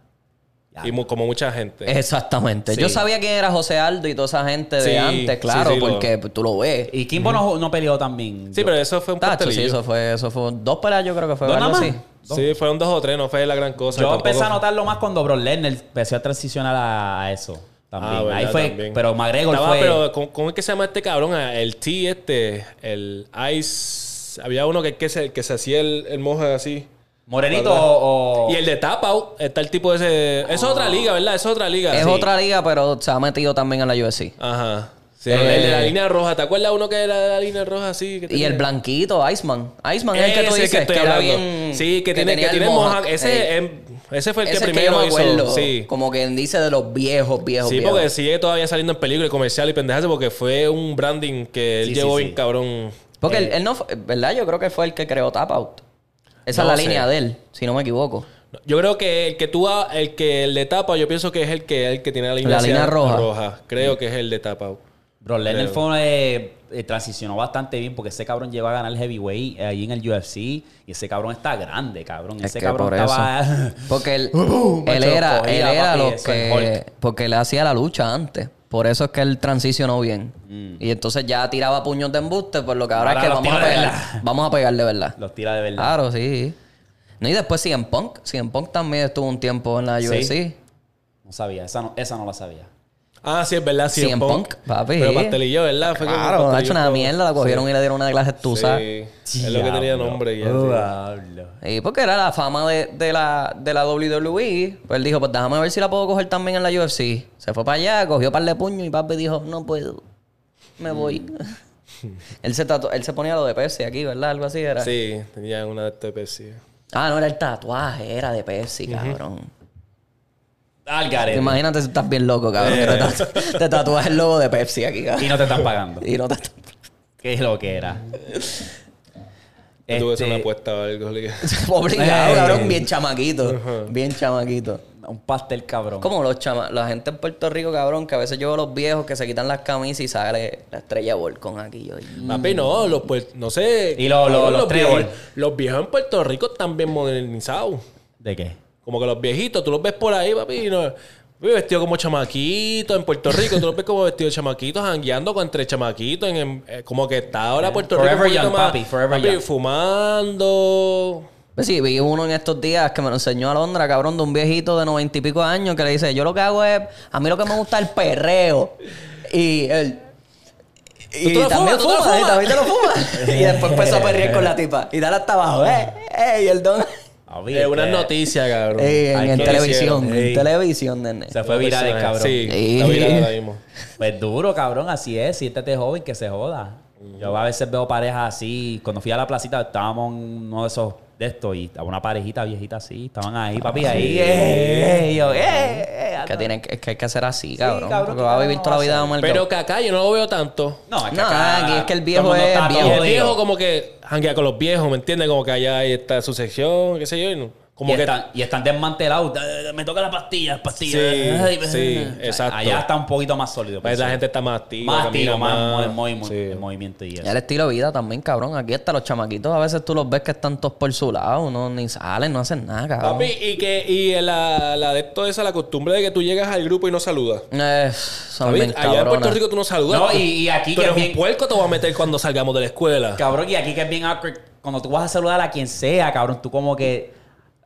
[SPEAKER 3] Y mu- como mucha gente.
[SPEAKER 2] Exactamente.
[SPEAKER 1] Sí.
[SPEAKER 2] Yo sabía quién era José Aldo y toda esa gente de
[SPEAKER 3] Sí,
[SPEAKER 2] antes, claro,
[SPEAKER 3] sí, lo-
[SPEAKER 2] porque tú lo ves.
[SPEAKER 1] Y Kimbo no, no peleó también.
[SPEAKER 3] Sí, pero eso fue un
[SPEAKER 2] Tacho, sí,
[SPEAKER 3] pastelillo.
[SPEAKER 2] eso fue, eso fue dos peleas, yo creo que fue
[SPEAKER 1] ¿Dos
[SPEAKER 2] algo
[SPEAKER 1] nada
[SPEAKER 2] así.
[SPEAKER 1] más?
[SPEAKER 3] Sí, fueron dos o tres, no fue la gran cosa.
[SPEAKER 1] Yo
[SPEAKER 3] tampoco-
[SPEAKER 1] empecé a notarlo más cuando Brock Lesnar empezó a transicionar a, a eso. También.
[SPEAKER 3] Ah, verdad,
[SPEAKER 1] Ahí fue,
[SPEAKER 3] también.
[SPEAKER 1] pero McGregor
[SPEAKER 3] Estaba,
[SPEAKER 1] fue...
[SPEAKER 3] pero ¿cómo, cómo es que se llama este cabrón? Ah, El T este, el Ice... Había uno que, que, se, que se hacía el, el moja así.
[SPEAKER 1] Morenito
[SPEAKER 3] ¿Verdad?
[SPEAKER 1] o... o-
[SPEAKER 3] Y el de Tap Out, está el tipo ese... Eso es otra liga, ¿verdad? Eso es otra liga.
[SPEAKER 2] Es
[SPEAKER 3] Sí.
[SPEAKER 2] otra liga, pero se ha metido también en la UFC.
[SPEAKER 3] Ajá. Sí,
[SPEAKER 1] Eh,
[SPEAKER 3] el, el de la línea roja. ¿Te acuerdas uno que era de la línea roja así? que
[SPEAKER 2] Y
[SPEAKER 3] tenía?
[SPEAKER 2] el blanquito, Iceman. Iceman es el que tú
[SPEAKER 3] Ese
[SPEAKER 2] dices
[SPEAKER 3] estoy
[SPEAKER 2] que era
[SPEAKER 3] hablando.
[SPEAKER 2] bien...
[SPEAKER 3] Sí, que, tiene,
[SPEAKER 2] tenía
[SPEAKER 3] que tiene
[SPEAKER 2] mohawk.
[SPEAKER 3] mohawk. Ese, em, ese fue el
[SPEAKER 2] Ese
[SPEAKER 3] que primero
[SPEAKER 2] yo me
[SPEAKER 3] hizo.
[SPEAKER 2] acuerdo.
[SPEAKER 3] Sí.
[SPEAKER 2] Como quien dice de los viejos, viejos,
[SPEAKER 3] Sí,
[SPEAKER 2] viejos.
[SPEAKER 3] porque sigue todavía saliendo en películas y comercial y pendejas porque fue un branding que él
[SPEAKER 1] Sí,
[SPEAKER 3] llevó
[SPEAKER 1] sí,
[SPEAKER 3] bien cabrón.
[SPEAKER 2] Porque
[SPEAKER 1] Eh.
[SPEAKER 2] él, él no fue, ¿verdad? Yo creo que fue el que creó Tap Out. Esa
[SPEAKER 3] No
[SPEAKER 2] es la
[SPEAKER 3] sé.
[SPEAKER 2] línea de él, si no me equivoco.
[SPEAKER 3] Yo creo que el que tú ha- el que el de tapa, yo pienso que es el que el que tiene la línea,
[SPEAKER 2] La línea roja.
[SPEAKER 3] Creo que es el de tapa.
[SPEAKER 1] Bro,
[SPEAKER 3] Creo.
[SPEAKER 1] fue, eh, eh, transicionó bastante bien porque ese cabrón llegó a ganar el heavyweight eh, ahí en el UFC y ese cabrón está grande, cabrón.
[SPEAKER 2] Es
[SPEAKER 1] ese
[SPEAKER 2] que
[SPEAKER 1] cabrón
[SPEAKER 2] por
[SPEAKER 1] estaba...
[SPEAKER 2] eso. Porque él, él era, él era lo que... Porque él hacía la lucha antes. Por eso es que él transicionó bien.
[SPEAKER 1] Mm.
[SPEAKER 2] Y entonces ya tiraba puños de embuste, por lo que ahora,
[SPEAKER 1] Ahora
[SPEAKER 2] es que vamos a pegar. Vamos a pegar de verdad.
[SPEAKER 1] Los tira de verdad.
[SPEAKER 2] Claro, sí. No, y después CM Punk. CM Punk también estuvo un tiempo en la
[SPEAKER 1] Sí.
[SPEAKER 2] UFC.
[SPEAKER 1] No sabía, esa no, esa no la sabía.
[SPEAKER 3] Ah, sí, es verdad, sí,
[SPEAKER 2] CM Punk, papi.
[SPEAKER 3] Pero pastelillo, ¿verdad? Fue
[SPEAKER 2] Claro, ha hecho una mierda, la cogieron y le dieron una clase tusa.
[SPEAKER 3] Sí. Es lo que tenía nombre ya. Sí.
[SPEAKER 1] Diablo.
[SPEAKER 2] Y porque era la fama de, de la, de la WWE. Pues él dijo, pues déjame ver si la puedo coger también en la UFC. Se fue para allá, cogió un par de puños y papi dijo, no puedo. Me voy. él, se tatu- él se ponía lo de Pepsi aquí, ¿verdad? Algo así era.
[SPEAKER 3] Sí, tenía una de sí.
[SPEAKER 2] Ah, no, era el tatuaje, era de Pepsi, cabrón.
[SPEAKER 1] Al garete.
[SPEAKER 2] Imagínate si estás bien loco, cabrón. que te, tatu- te tatúas el logo de Pepsi aquí,
[SPEAKER 1] Y
[SPEAKER 2] cabrón.
[SPEAKER 1] no te están pagando.
[SPEAKER 2] Y no te...
[SPEAKER 1] ¿Qué es lo que era?
[SPEAKER 3] Yo tuve
[SPEAKER 1] Este,
[SPEAKER 3] una apuesta o algo.
[SPEAKER 2] Obligado,
[SPEAKER 1] Eh.
[SPEAKER 2] cabrón. Bien chamaquito. Bien chamaquito.
[SPEAKER 1] Un pastel cabrón.
[SPEAKER 2] Como los chama la gente en Puerto Rico, cabrón, que a veces yo veo a los viejos que se quitan las camisas y sale la estrella Volcón aquí. Yo,
[SPEAKER 3] Papi, no, los no sé.
[SPEAKER 1] Y lo- lo-
[SPEAKER 3] cabrón,
[SPEAKER 1] los trébol.
[SPEAKER 3] viejos, los viejos en Puerto Rico están bien modernizados.
[SPEAKER 1] ¿De qué?
[SPEAKER 3] Como que los viejitos, tú los ves por ahí, papi, no, papi, vestido como chamaquito en Puerto Rico, tú los ves como vestido de chamaquitos, jangueando con entre chamaquitos, en, en- eh, como que está ahora Puerto Rico.
[SPEAKER 1] Forever young,
[SPEAKER 3] más-
[SPEAKER 1] papi, forever young.
[SPEAKER 3] fumando.
[SPEAKER 2] Pues sí, vi uno en estos días que me lo enseñó Alondra, cabrón, de un viejito de noventa y pico años que le dice, yo lo que hago es, a mí lo que me gusta es el perreo. Y él... Y también
[SPEAKER 3] fumas? ¿Tú te lo
[SPEAKER 2] fuma, y
[SPEAKER 3] fumas?
[SPEAKER 2] también te lo fuma. y después empezó a perrear con la tipa. Y dale hasta abajo, eh, eh, y el don...
[SPEAKER 1] Papi,
[SPEAKER 3] Eh, unas
[SPEAKER 1] este,
[SPEAKER 3] noticias, cabrón.
[SPEAKER 2] En,
[SPEAKER 1] Ay,
[SPEAKER 2] en
[SPEAKER 1] ¿qué
[SPEAKER 2] televisión,
[SPEAKER 1] hicieron?
[SPEAKER 2] en
[SPEAKER 1] Ey.
[SPEAKER 2] televisión, nene.
[SPEAKER 1] Se fue viral el cabrón.
[SPEAKER 3] Sí,
[SPEAKER 2] Sí.
[SPEAKER 3] está viral ahora mismo.
[SPEAKER 1] Pues duro, cabrón, así es. Siéntete joven, que se joda. Yo a veces veo parejas así. Cuando fui a la placita, estábamos en uno de esos de estos y estaba una parejita viejita así. Estaban ahí, papi, ahí. eh, eh, y yo, eh, eh,
[SPEAKER 2] Que, tiene, que- es que hay que hacer así, cabrón.
[SPEAKER 1] cabrón,
[SPEAKER 2] porque
[SPEAKER 1] ¿qué
[SPEAKER 2] va a vivir
[SPEAKER 1] no
[SPEAKER 2] toda la vida.
[SPEAKER 3] Pero que acá yo no lo veo tanto.
[SPEAKER 1] No, es que
[SPEAKER 2] No,
[SPEAKER 1] acá
[SPEAKER 2] aquí es que el viejo es
[SPEAKER 1] está
[SPEAKER 2] viejo.
[SPEAKER 3] El viejo como que janguea con los viejos, ¿me entiendes? Como que allá está su sección, qué sé yo. y no- como
[SPEAKER 1] y,
[SPEAKER 3] que
[SPEAKER 1] están, y están desmantelados. Me toca la pastilla, pastilla.
[SPEAKER 3] Sí,
[SPEAKER 1] Ay,
[SPEAKER 3] sí, exacto.
[SPEAKER 1] Allá está un poquito más sólido.
[SPEAKER 3] pues, la gente está más activa.
[SPEAKER 1] más activo, más,
[SPEAKER 3] más. Sí.
[SPEAKER 1] en movimiento y
[SPEAKER 2] Y
[SPEAKER 1] eso.
[SPEAKER 2] el estilo de vida también, cabrón. Aquí hasta los chamaquitos a veces tú los ves que están todos por su lado. No, ni salen, no hacen nada, cabrón.
[SPEAKER 3] Papi, y que y la, la de esto esa, la costumbre de que tú llegas al grupo y no saludas.
[SPEAKER 2] Eh, son
[SPEAKER 3] Papi,
[SPEAKER 2] bien
[SPEAKER 3] allá en Puerto. Rico tú no saludas.
[SPEAKER 1] No, y- y aquí
[SPEAKER 3] tú
[SPEAKER 1] que
[SPEAKER 3] eres
[SPEAKER 1] bien-
[SPEAKER 3] un puerco te voy a meter cuando salgamos de la escuela.
[SPEAKER 1] Cabrón, y aquí que es bien awkward. Cuando tú vas a saludar a quien sea, cabrón, tú como que...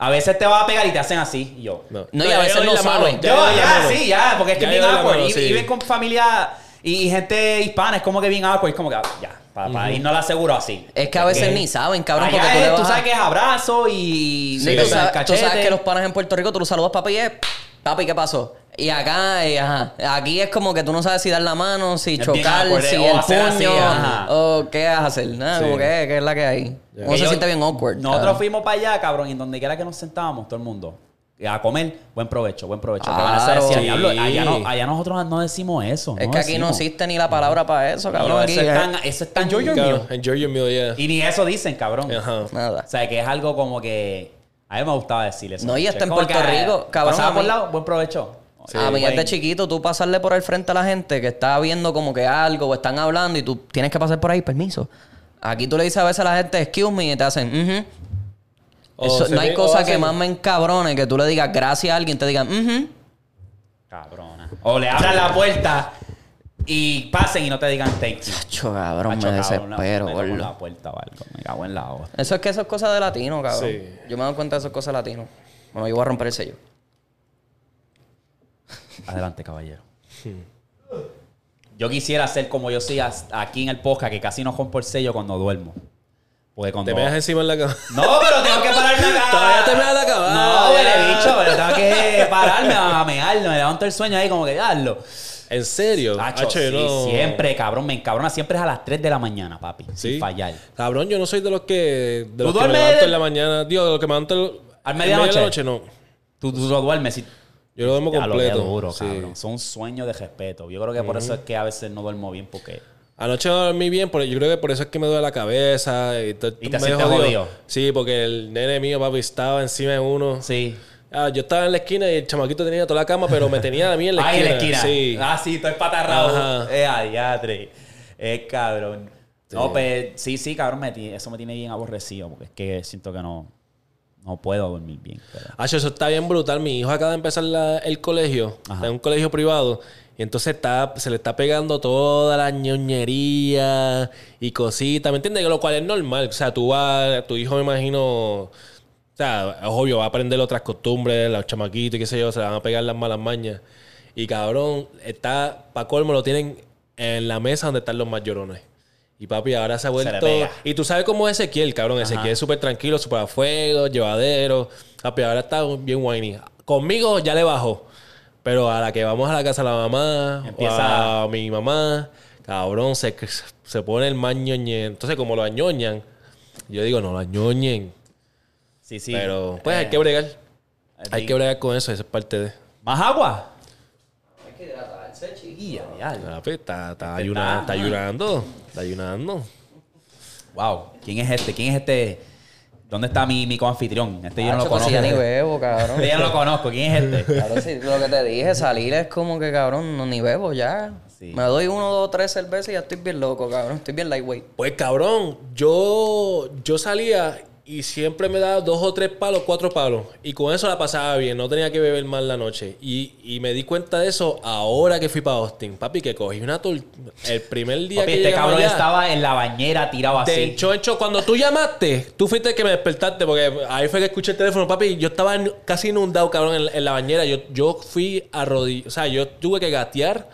[SPEAKER 1] A veces te vas a pegar y te hacen así. Y yo...
[SPEAKER 3] No,
[SPEAKER 2] No, y a veces no saben.
[SPEAKER 3] ya
[SPEAKER 1] Yo, ya, sí, ya, porque es que
[SPEAKER 3] Ya
[SPEAKER 1] es bien awkward.
[SPEAKER 3] mano,
[SPEAKER 1] y,
[SPEAKER 3] sí.
[SPEAKER 1] y viven con familia y, y gente hispana, es como que bien awkward. Es como que, ah, ya, para, irnos la seguro así.
[SPEAKER 2] Es que a veces ni saben, cabrón,
[SPEAKER 1] allá
[SPEAKER 2] porque tú
[SPEAKER 1] es-
[SPEAKER 2] le vas
[SPEAKER 1] tú
[SPEAKER 2] a-
[SPEAKER 1] sabes que es abrazo y...
[SPEAKER 2] Sí, tú, sabes, tú sabes que los panas en Puerto Rico tú los saludas papi y es, papi, ¿qué pasó? Y acá, eh, ajá, aquí es como que tú no sabes si dar la mano, si chocar, si
[SPEAKER 1] o
[SPEAKER 2] el
[SPEAKER 1] hacer así,
[SPEAKER 2] puño,
[SPEAKER 1] ajá.
[SPEAKER 2] o qué hacer, nada,
[SPEAKER 3] Sí.
[SPEAKER 2] como que, que es la que hay. Uno se
[SPEAKER 1] yo-
[SPEAKER 2] siente bien awkward.
[SPEAKER 1] Nosotros
[SPEAKER 2] cabrón.
[SPEAKER 1] fuimos para allá, cabrón, y en donde quiera que nos sentábamos, todo el mundo. A comer, buen provecho, buen provecho. Que van a hacer
[SPEAKER 2] Claro.
[SPEAKER 1] así, diablo,
[SPEAKER 3] Sí.
[SPEAKER 1] allá, no- allá nosotros no decimos eso.
[SPEAKER 2] Es que aquí no existe ni la palabra para eso, cabrón.
[SPEAKER 1] Eso, es
[SPEAKER 2] es-
[SPEAKER 1] tan, eso es tan enjoy your meal.
[SPEAKER 3] enjoy your meal, yeah.
[SPEAKER 1] Y ni eso dicen, cabrón.
[SPEAKER 3] Ajá.
[SPEAKER 2] Nada.
[SPEAKER 1] O sea, que es algo como que... A mí me gustaba decir eso.
[SPEAKER 2] No, y hasta en Puerto
[SPEAKER 1] que,
[SPEAKER 2] Rico, cabrón,
[SPEAKER 1] Pasaba
[SPEAKER 2] a
[SPEAKER 1] por lado, buen provecho.
[SPEAKER 2] A mí desde chiquito tú pasarle por el frente a la gente que está viendo como que algo o están hablando y tú tienes que pasar por ahí, permiso. Aquí tú le dices a veces a la gente, excuse me, y te hacen, mhm.
[SPEAKER 3] O
[SPEAKER 2] Eso- no hay cosa que más me encabrone que tú le digas gracias a alguien, te digan, mhm.
[SPEAKER 1] Cabrona. O le abran la puerta y pasen y no te digan thank you.
[SPEAKER 2] Chacho, cabrón,
[SPEAKER 1] Macho,
[SPEAKER 2] me
[SPEAKER 1] cabrón,
[SPEAKER 2] desespero,
[SPEAKER 1] me cago en
[SPEAKER 2] gordo.
[SPEAKER 1] la puerta o algo. Me cago en la hoja.
[SPEAKER 2] Eso es que eso es cosa de latino, cabrón.
[SPEAKER 3] Sí.
[SPEAKER 2] Yo me doy cuenta de eso es cosa de latino. Bueno, yo voy a romper el sello.
[SPEAKER 1] Adelante, caballero. Yo quisiera ser como yo soy aquí en el podcast, que casi no rompo el sello cuando duermo. Porque cuando...
[SPEAKER 3] Te meas encima en la cama.
[SPEAKER 1] No, pero tengo que pararme acá.
[SPEAKER 3] Todavía te meas la cama.
[SPEAKER 1] No, huele bicho, pero tengo que pararme a mear. Me levanto el sueño ahí como que darlo.
[SPEAKER 3] ¿En serio?
[SPEAKER 1] Hacho, sí,
[SPEAKER 3] no-
[SPEAKER 1] siempre, cabrón. Me encabrona. Siempre es a las 3 de la mañana, papi.
[SPEAKER 3] Sí.
[SPEAKER 1] Sin fallar.
[SPEAKER 3] Cabrón, yo no soy de los que... De
[SPEAKER 1] ¿Tú
[SPEAKER 3] los que me levanto
[SPEAKER 1] de-
[SPEAKER 3] en la mañana. Digo, de los que me levanto... el-
[SPEAKER 1] ¿Al medianoche?
[SPEAKER 3] la noche, no.
[SPEAKER 1] Tú, tú lo duermes. Si...
[SPEAKER 3] Yo lo duermo
[SPEAKER 1] lo
[SPEAKER 3] completo.
[SPEAKER 1] que duro,
[SPEAKER 3] sí.
[SPEAKER 1] cabrón. Son sueños de respeto. Yo creo que por eso es que a veces no duermo bien porque...
[SPEAKER 3] Anoche no dormí bien, pero yo creo que por eso es que me duele la cabeza. Y,
[SPEAKER 1] Y te sientes jodido.
[SPEAKER 3] Sí, porque el nene mío, papi, estaba encima de uno.
[SPEAKER 1] Sí.
[SPEAKER 3] Ah, yo estaba en la esquina y el chamaquito tenía toda la cama, pero me tenía a mí en la
[SPEAKER 1] Ah,
[SPEAKER 3] esquina.
[SPEAKER 1] en la esquina.
[SPEAKER 3] Sí.
[SPEAKER 1] Ah, sí, estoy patarrado. Eh, adiatre. Es cabrón. No, pues sí, sí, cabrón. me eso me tiene bien aborrecido porque es que siento que no, no puedo dormir bien. pero-
[SPEAKER 3] Hacho, eso está bien brutal. Mi hijo acaba de empezar la- el colegio,
[SPEAKER 1] Ajá.
[SPEAKER 3] en un colegio privado, y entonces está, se le está pegando toda la ñoñería y cositas, ¿me entiendes? Lo cual es normal. O sea, tú vas, tu hijo me imagino, o sea, es obvio, va a aprender otras costumbres, los chamaquitos y qué sé yo, se le van a pegar las malas mañas. Y cabrón, está, pa' colmo, lo tienen en la mesa donde están los más llorones. Y papi, ahora se ha vuelto.
[SPEAKER 1] pega.
[SPEAKER 3] y tú sabes cómo es Ezequiel, cabrón. Ezequiel es súper tranquilo, súper a fuego, llevadero. Papi, ahora está bien whiny. Conmigo ya le bajó. Pero a la que vamos a la casa de la mamá,
[SPEAKER 1] Empieza-
[SPEAKER 3] o a mi mamá, cabrón, se, se pone el más ñoñe. Entonces, como lo añoñan, yo digo, no lo añoñen.
[SPEAKER 1] Sí, sí.
[SPEAKER 3] Pero, pues,
[SPEAKER 1] Eh,
[SPEAKER 3] hay que bregar. Hay
[SPEAKER 1] sí.
[SPEAKER 3] que bregar con eso, esa es parte de.
[SPEAKER 1] ¿Más agua? Hay que hidratarse, chiquilla. ya.
[SPEAKER 3] Papi, está, está, ayuna-
[SPEAKER 1] está-
[SPEAKER 3] está ayunando. Está ayunando.
[SPEAKER 1] Wow. ¿Quién es este? ¿Quién es este? ¿Dónde está mi, mi coanfitrión? Este yo no lo conozco.
[SPEAKER 2] si ya ni bebo, cabrón.
[SPEAKER 1] Este yo no lo conozco. ¿Quién es este?
[SPEAKER 2] Claro, sí, lo que te dije, salir es como que, cabrón, no ni bebo ya.
[SPEAKER 1] Sí.
[SPEAKER 2] Me doy uno, dos, tres cervezas y ya estoy bien loco, cabrón. Estoy bien lightweight.
[SPEAKER 3] Pues cabrón, yo, yo salía y siempre me daba dos o tres palos, cuatro palos. Y con eso la pasaba bien, no tenía que beber más la noche. Y, y me di cuenta de eso ahora que fui para Austin. Papi, que cogí una tor... El primer día
[SPEAKER 1] Papi,
[SPEAKER 3] que
[SPEAKER 1] este cabrón
[SPEAKER 3] allá,
[SPEAKER 1] estaba en la bañera tirado
[SPEAKER 3] de
[SPEAKER 1] así.
[SPEAKER 3] hecho, hecho, cuando tú llamaste, tú fuiste el que me despertaste, porque ahí fue que escuché el teléfono, papi. Yo estaba casi inundado, cabrón, en, en la bañera. Yo, yo fui a rodillas, o sea, yo tuve que gatear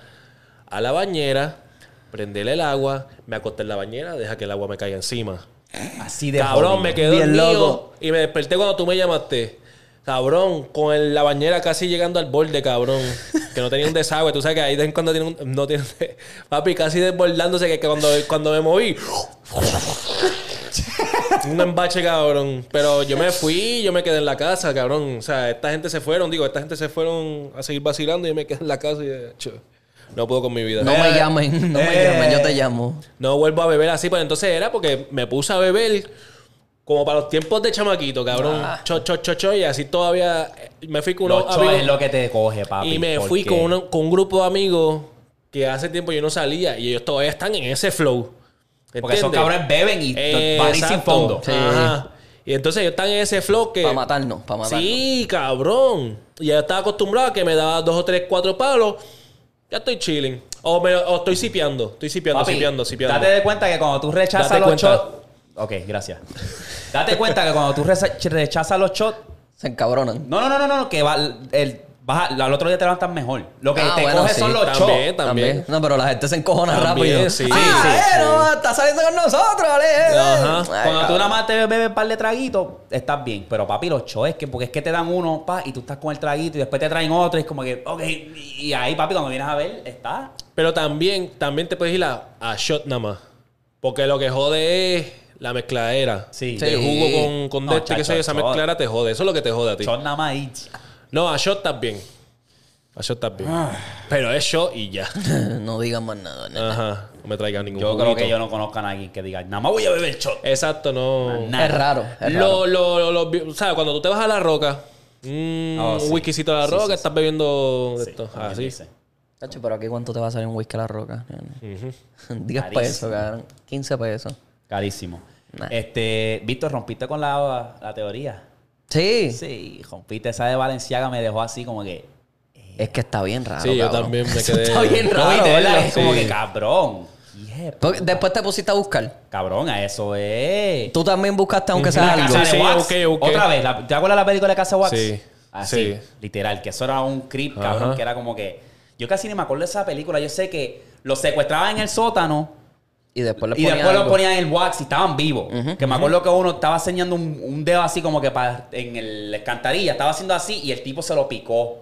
[SPEAKER 3] a la bañera, prenderle el agua, me acosté en la bañera, deja que el agua me caiga encima.
[SPEAKER 1] Así de
[SPEAKER 3] Cabrón,
[SPEAKER 1] jodido.
[SPEAKER 3] me quedó
[SPEAKER 2] Bien loco.
[SPEAKER 3] y me desperté cuando tú me llamaste. Cabrón, con el- la bañera casi llegando al borde, cabrón. Que no tenía un desagüe. Tú sabes que ahí de vez en cuando tiene un... No tiene... Papi, casi desbordándose que, que cuando, cuando me moví... un embache, cabrón. Pero yo me fui, yo me quedé en la casa, cabrón. O sea, esta gente se fueron, digo, esta gente se fueron a seguir vacilando y yo me quedé en la casa y... eh, cho, No puedo con mi vida.
[SPEAKER 2] No
[SPEAKER 3] No,
[SPEAKER 2] me llamen, no me
[SPEAKER 1] eh.
[SPEAKER 2] llamen, yo te llamo.
[SPEAKER 3] vuelvo a beber así. Pues entonces era porque me puse a beber como para los tiempos de chamaquito, cabrón. Cho, cho, cho, cho. Y así todavía... eh, Me fui con unos amigos...
[SPEAKER 1] es lo que te coge, papi.
[SPEAKER 3] Y me fui con, uno- con un grupo de amigos que hace tiempo yo no salía y ellos todavía están en ese flow.
[SPEAKER 1] Porque esos cabrones beben y
[SPEAKER 3] Eh,
[SPEAKER 1] van sin fondo.
[SPEAKER 2] Sí.
[SPEAKER 3] Ajá. Y entonces ellos están en ese flow que...
[SPEAKER 2] Para matarnos, para matarnos.
[SPEAKER 3] Sí, cabrón. Y ya estaba acostumbrado a que me daba dos o tres, cuatro palos. Ya estoy chilling. O, me, o estoy sipeando. Estoy sipeando,
[SPEAKER 1] Papi,
[SPEAKER 3] sipeando, sipeando.
[SPEAKER 1] Date de cuenta que cuando tú rechazas
[SPEAKER 3] Date
[SPEAKER 1] los
[SPEAKER 3] cuenta.
[SPEAKER 1] shots. Ok, gracias. Date cuenta que cuando tú rechazas los shots.
[SPEAKER 2] Se encabronan.
[SPEAKER 1] No, no, no, no, no, que va, el, vas a- al otro día te levantas mejor. Lo que
[SPEAKER 2] Ah,
[SPEAKER 1] te
[SPEAKER 2] bueno, sí.
[SPEAKER 1] son los shots.
[SPEAKER 3] También, también.
[SPEAKER 2] No, pero la gente se encojona
[SPEAKER 3] También,
[SPEAKER 2] rápido.
[SPEAKER 3] sí.
[SPEAKER 2] ah,
[SPEAKER 3] Sí,
[SPEAKER 2] eh,
[SPEAKER 3] sí.
[SPEAKER 2] no, está saliendo con nosotros, vale. eh,
[SPEAKER 3] Ajá.
[SPEAKER 2] Ay,
[SPEAKER 1] Cuando tú nada más te bebes un par de traguitos, estás bien. Pero papi, los shows es que, porque es que te dan uno, pa, y tú estás con el traguito y después te traen otro, y es como que, ok, y ahí, papi, cuando vienes a ver, está.
[SPEAKER 3] Pero también, también te puedes ir a, a shot nada más. Porque lo que jode es la mezcladera.
[SPEAKER 1] Sí.
[SPEAKER 3] De
[SPEAKER 2] Sí.
[SPEAKER 3] jugo con, con
[SPEAKER 1] No,
[SPEAKER 3] de este, que sé yo, esa mezcladera te jode. Eso es lo que te jode a ti.
[SPEAKER 1] Shot nada más.
[SPEAKER 3] No, a shot también. A shot también.
[SPEAKER 1] Ah.
[SPEAKER 3] Pero es shot y ya.
[SPEAKER 2] no digan más nada. neta.
[SPEAKER 3] Ajá. No me traigan ningún
[SPEAKER 1] Yo creo
[SPEAKER 3] juguito.
[SPEAKER 1] que yo no conozco a nadie que diga, nada más voy a beber shot.
[SPEAKER 3] Exacto, no.
[SPEAKER 1] Nada.
[SPEAKER 2] Es raro. Es raro.
[SPEAKER 3] Lo, lo, lo, lo- ¿sabes? Cuando tú te vas a la roca, mm,
[SPEAKER 1] Oh,
[SPEAKER 3] un whiskycito a la
[SPEAKER 1] Sí,
[SPEAKER 3] roca,
[SPEAKER 1] sí,
[SPEAKER 3] estás bebiendo de
[SPEAKER 1] Sí,
[SPEAKER 3] esto. Así.
[SPEAKER 1] dice.
[SPEAKER 2] Tacho, pero aquí cuánto te va a salir un whisky a la roca. 10
[SPEAKER 1] Carísimo.
[SPEAKER 2] pesos, cabrón. 15 pesos.
[SPEAKER 1] Carísimo.
[SPEAKER 2] Nah.
[SPEAKER 1] Este, Víctor, rompiste con la, la teoría.
[SPEAKER 2] Sí.
[SPEAKER 1] Sí, rompiste esa de Valenciaga, me dejó así como que.
[SPEAKER 2] Es que está bien raro.
[SPEAKER 3] Sí, yo también me quedé-
[SPEAKER 2] Está bien raro.
[SPEAKER 1] Es como que cabrón. Yeah,
[SPEAKER 2] Después te pusiste a buscar.
[SPEAKER 1] cabrón, a eso es.
[SPEAKER 2] Tú también buscaste, aunque sea algo.
[SPEAKER 1] casa de
[SPEAKER 3] sí,
[SPEAKER 1] Wax.
[SPEAKER 3] busqué, busqué.
[SPEAKER 1] Otra vez, la- ¿te acuerdas la película de Casa de Wax?
[SPEAKER 3] Sí,
[SPEAKER 1] Así,
[SPEAKER 3] sí.
[SPEAKER 1] literal, que eso era un creep, cabrón,
[SPEAKER 3] Ajá.
[SPEAKER 1] que era como que. Yo casi ni me acuerdo de esa película. Yo sé que los secuestraban en el sótano
[SPEAKER 2] Y después le
[SPEAKER 1] y
[SPEAKER 2] ponían
[SPEAKER 1] después
[SPEAKER 2] algo.
[SPEAKER 1] ponían en el wax y estaban vivos. Que me acuerdo que uno estaba enseñando un, un dedo así como que para, en el la escantarilla. Estaba haciendo así y el tipo se lo picó.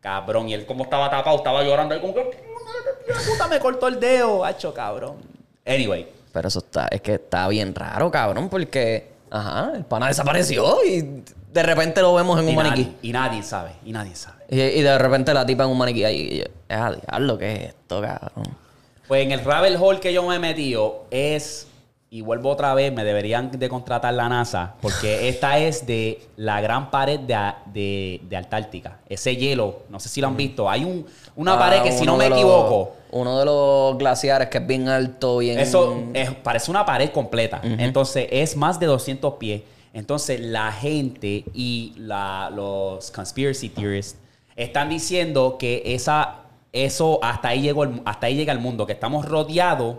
[SPEAKER 1] Cabrón. Y él como estaba tapado, estaba llorando. Y como que, puta, me cortó el dedo. Hacho, cabrón. Anyway.
[SPEAKER 2] Pero eso está, es que está bien raro, cabrón, porque, ajá, el pana desapareció y de repente lo vemos en
[SPEAKER 1] Y
[SPEAKER 2] un maniquí.
[SPEAKER 1] y nadie sabe. Y nadie sabe.
[SPEAKER 2] Y, y de repente la tipa en un maniquí ahí. Y yo, ah, diablo, ¿qué es esto, cabrón?
[SPEAKER 1] Pues en el rabbit hole que yo me he metido es, y vuelvo otra vez, me deberían de contratar la NASA, porque esta es de la gran pared de, de, de Antártica. Ese hielo, no sé si lo han visto, hay un, una
[SPEAKER 2] Ah,
[SPEAKER 1] pared que si no me
[SPEAKER 2] los-
[SPEAKER 1] equivoco,
[SPEAKER 2] Uno de los glaciares que es bien alto, bien.
[SPEAKER 1] eso es- parece una pared completa. Entonces es más de 200 pies. Entonces la gente y la- los conspiracy theorists están diciendo que esa, eso hasta ahí, llegó el- hasta ahí llega el mundo, que estamos rodeados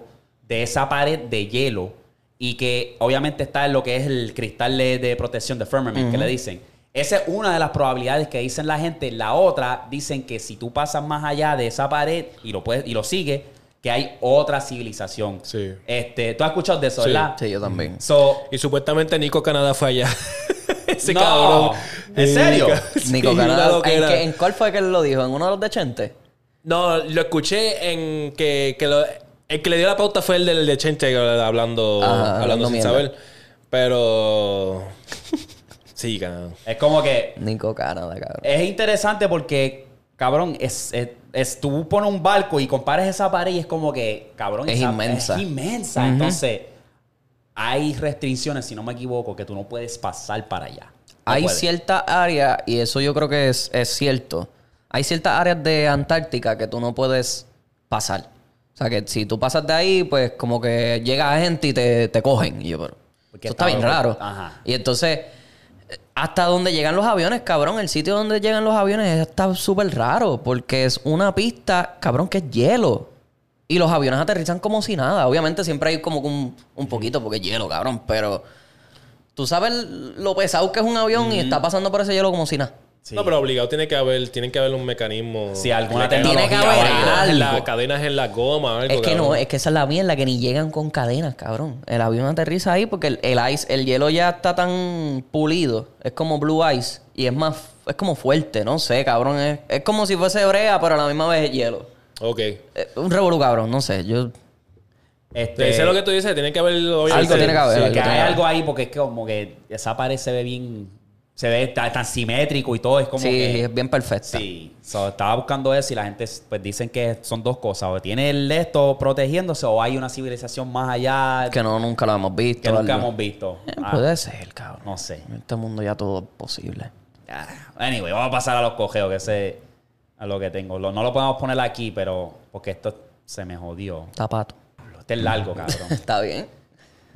[SPEAKER 1] de esa pared de hielo y que obviamente está en lo que es el cristal de, de protección de firmament que le dicen. Esa es una de las probabilidades que dicen la gente. La otra dicen que si tú pasas más allá de esa pared y lo puedes y lo sigues, que hay otra civilización.
[SPEAKER 3] Sí.
[SPEAKER 1] Este, tú has escuchado de eso,
[SPEAKER 3] Sí.
[SPEAKER 1] ¿verdad?
[SPEAKER 2] Sí, yo también.
[SPEAKER 1] So,
[SPEAKER 3] Y supuestamente Nico Canadá fue allá. Ese
[SPEAKER 1] No.
[SPEAKER 3] cabrón.
[SPEAKER 1] ¿En serio?
[SPEAKER 2] Nico
[SPEAKER 3] sí,
[SPEAKER 2] Canadá. ¿En, en cuál fue que él lo dijo? ¿En uno de los de Chente?
[SPEAKER 3] No, lo escuché en que, que lo- el que le dio la pauta fue el del de Chente hablando,
[SPEAKER 2] Ajá,
[SPEAKER 3] hablando,
[SPEAKER 2] hablando
[SPEAKER 3] sin
[SPEAKER 2] mierda.
[SPEAKER 3] saber. Pero. Sí, Canadá.
[SPEAKER 1] es como que
[SPEAKER 2] Nico Canadá, cabrón.
[SPEAKER 1] es interesante porque, cabrón, es, es, es- tú pones un barco y compares esa pared y es como que, cabrón,
[SPEAKER 2] Es
[SPEAKER 1] esa-
[SPEAKER 2] inmensa.
[SPEAKER 1] Es inmensa. Entonces, hay restricciones, si no me equivoco, que tú no puedes pasar para allá. No
[SPEAKER 2] Hay
[SPEAKER 1] puedes.
[SPEAKER 2] ciertas áreas, y eso yo creo que es, es cierto. Hay ciertas áreas de Antártica que tú no puedes pasar. O sea, que si tú pasas de ahí, pues como que llega gente y te, te cogen. Y yo, pero.
[SPEAKER 1] Porque
[SPEAKER 2] Esto está bien raro.
[SPEAKER 1] Ajá.
[SPEAKER 2] Y entonces, hasta donde llegan los aviones, cabrón, el sitio donde llegan los aviones está súper raro. Porque es una pista, cabrón, que es hielo. Y los aviones aterrizan como si nada. Obviamente siempre hay como un, un poquito porque es hielo, cabrón. Pero tú sabes lo pesado que es un avión y está pasando por ese hielo como si nada.
[SPEAKER 1] Sí.
[SPEAKER 3] No, pero obligado tiene que haber, tiene que haber un mecanismo.
[SPEAKER 1] Sí, alguna
[SPEAKER 3] Tiene
[SPEAKER 2] Tiene que
[SPEAKER 1] tecnología
[SPEAKER 2] haber
[SPEAKER 1] o
[SPEAKER 3] cadenas en la-
[SPEAKER 2] algo.
[SPEAKER 3] cadenas en la goma, algo,
[SPEAKER 2] Es que no,
[SPEAKER 3] cabrón.
[SPEAKER 2] es que esa es la mierda, que ni llegan con cadenas, cabrón. El avión aterriza ahí porque el, el ice, el hielo ya está tan pulido. Es como blue ice. Y es más, es como fuerte, no sé, cabrón. Es, es como si fuese brea, pero a la misma vez es hielo.
[SPEAKER 3] Ok.
[SPEAKER 2] Eh, un revolú, cabrón, no sé. Yo.
[SPEAKER 1] Este,
[SPEAKER 3] Te dice lo que tú dices, tiene que haber obviamente-
[SPEAKER 2] tiene que haber,
[SPEAKER 1] Sí,
[SPEAKER 2] algo
[SPEAKER 1] que hay
[SPEAKER 2] que haber.
[SPEAKER 1] algo ahí porque es que como que esa pared se ve bien, se ve tan, tan simétrico y todo, es como
[SPEAKER 2] sí,
[SPEAKER 1] que...
[SPEAKER 2] es bien perfecta.
[SPEAKER 1] Sí, so, estaba buscando eso y la gente pues dicen que son dos cosas. O tiene el esto protegiéndose o hay una civilización más allá
[SPEAKER 2] Que no, nunca lo hemos visto.
[SPEAKER 1] que nunca
[SPEAKER 2] algo.
[SPEAKER 1] hemos visto.
[SPEAKER 2] Eh,
[SPEAKER 1] Ah,
[SPEAKER 2] Puede ser, cabrón.
[SPEAKER 1] no sé.
[SPEAKER 2] En este mundo ya todo es posible.
[SPEAKER 1] Ah, Anyway, vamos a pasar a los cojeos, que ese a lo que tengo. No lo podemos poner aquí, pero porque esto se me jodió.
[SPEAKER 2] Tapato.
[SPEAKER 1] Este es largo, cabrón.
[SPEAKER 2] Está bien.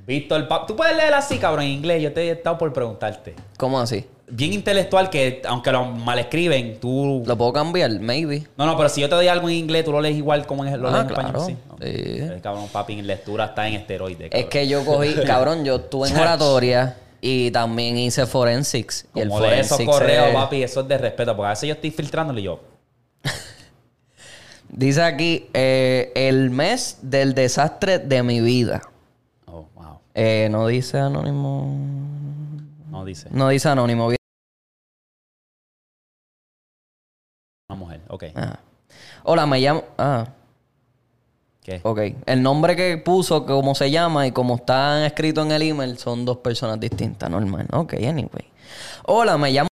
[SPEAKER 1] Víctor, Pa- tú puedes leer así, cabrón, en inglés. Yo te he estado por preguntarte.
[SPEAKER 2] ¿Cómo así?
[SPEAKER 1] Bien intelectual que, aunque lo mal escriben, tú...
[SPEAKER 2] ¿Lo puedo cambiar? Maybe.
[SPEAKER 1] No, no, pero si yo te doy algo en inglés, tú lo lees igual como en, lo
[SPEAKER 2] Ah,
[SPEAKER 1] lees en
[SPEAKER 2] claro.
[SPEAKER 1] español. Sí.
[SPEAKER 2] Sí.
[SPEAKER 1] Cabrón, papi, en lectura está en esteroides.
[SPEAKER 2] Es que yo cogí, cabrón, yo estuve en oratoria y también hice forensics. Y el
[SPEAKER 1] Como de esos correos,
[SPEAKER 2] es-
[SPEAKER 1] papi, eso es de respeto. Porque a veces yo estoy filtrándole y yo...
[SPEAKER 2] Dice aquí, eh, el mes del desastre de mi vida.
[SPEAKER 1] Oh, wow.
[SPEAKER 2] Eh, no dice anónimo.
[SPEAKER 1] No dice.
[SPEAKER 2] No dice anónimo.
[SPEAKER 1] Ok.
[SPEAKER 2] Ah. Hola, me llamo. Ah,
[SPEAKER 1] ¿Qué?
[SPEAKER 2] ok. El nombre que puso, cómo se llama y cómo está escrito en el email son dos personas distintas, normal. Ok, anyway. Hola, me llamo.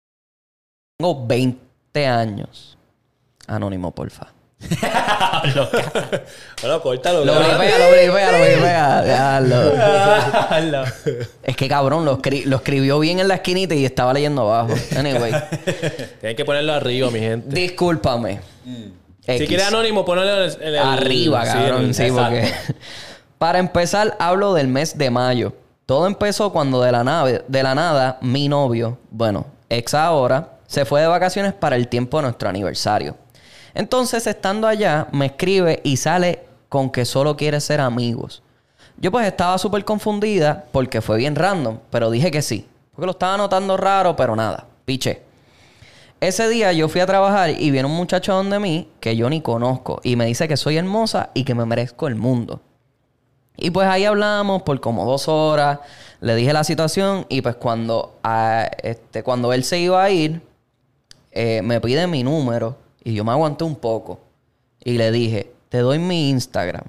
[SPEAKER 2] Tengo 20 años. Anónimo, porfa.
[SPEAKER 3] Bueno, córtalo.
[SPEAKER 2] Lo lo lo. Es que cabrón, lo, escri- lo escribió bien en la esquinita y estaba leyendo abajo. Anyway,
[SPEAKER 3] Tienen que ponerlo arriba, mi gente.
[SPEAKER 2] discúlpame.
[SPEAKER 3] Si
[SPEAKER 2] X.
[SPEAKER 3] quieres anónimo, ponlo en el,
[SPEAKER 2] Arriba, cabrón.
[SPEAKER 3] el-
[SPEAKER 2] Sí, porque. Para empezar, hablo del mes de mayo. Todo empezó cuando de la, nave, de la nada mi novio, bueno, ex ahora, se fue de vacaciones para el tiempo de nuestro aniversario. Entonces, estando allá, me escribe y sale con que solo quiere ser amigos. Yo pues estaba súper confundida porque fue bien random, pero dije que sí. Porque lo estaba notando raro, pero nada, piché. ese día yo fui a trabajar y viene un muchacho donde mí que yo ni conozco y me dice que soy hermosa y que me merezco el mundo. Y pues ahí hablamos por como dos horas, le dije la situación y pues cuando, ah, este, cuando él se iba a ir, eh, me pide mi número y yo me aguanté un poco y le dije, te doy mi Instagram.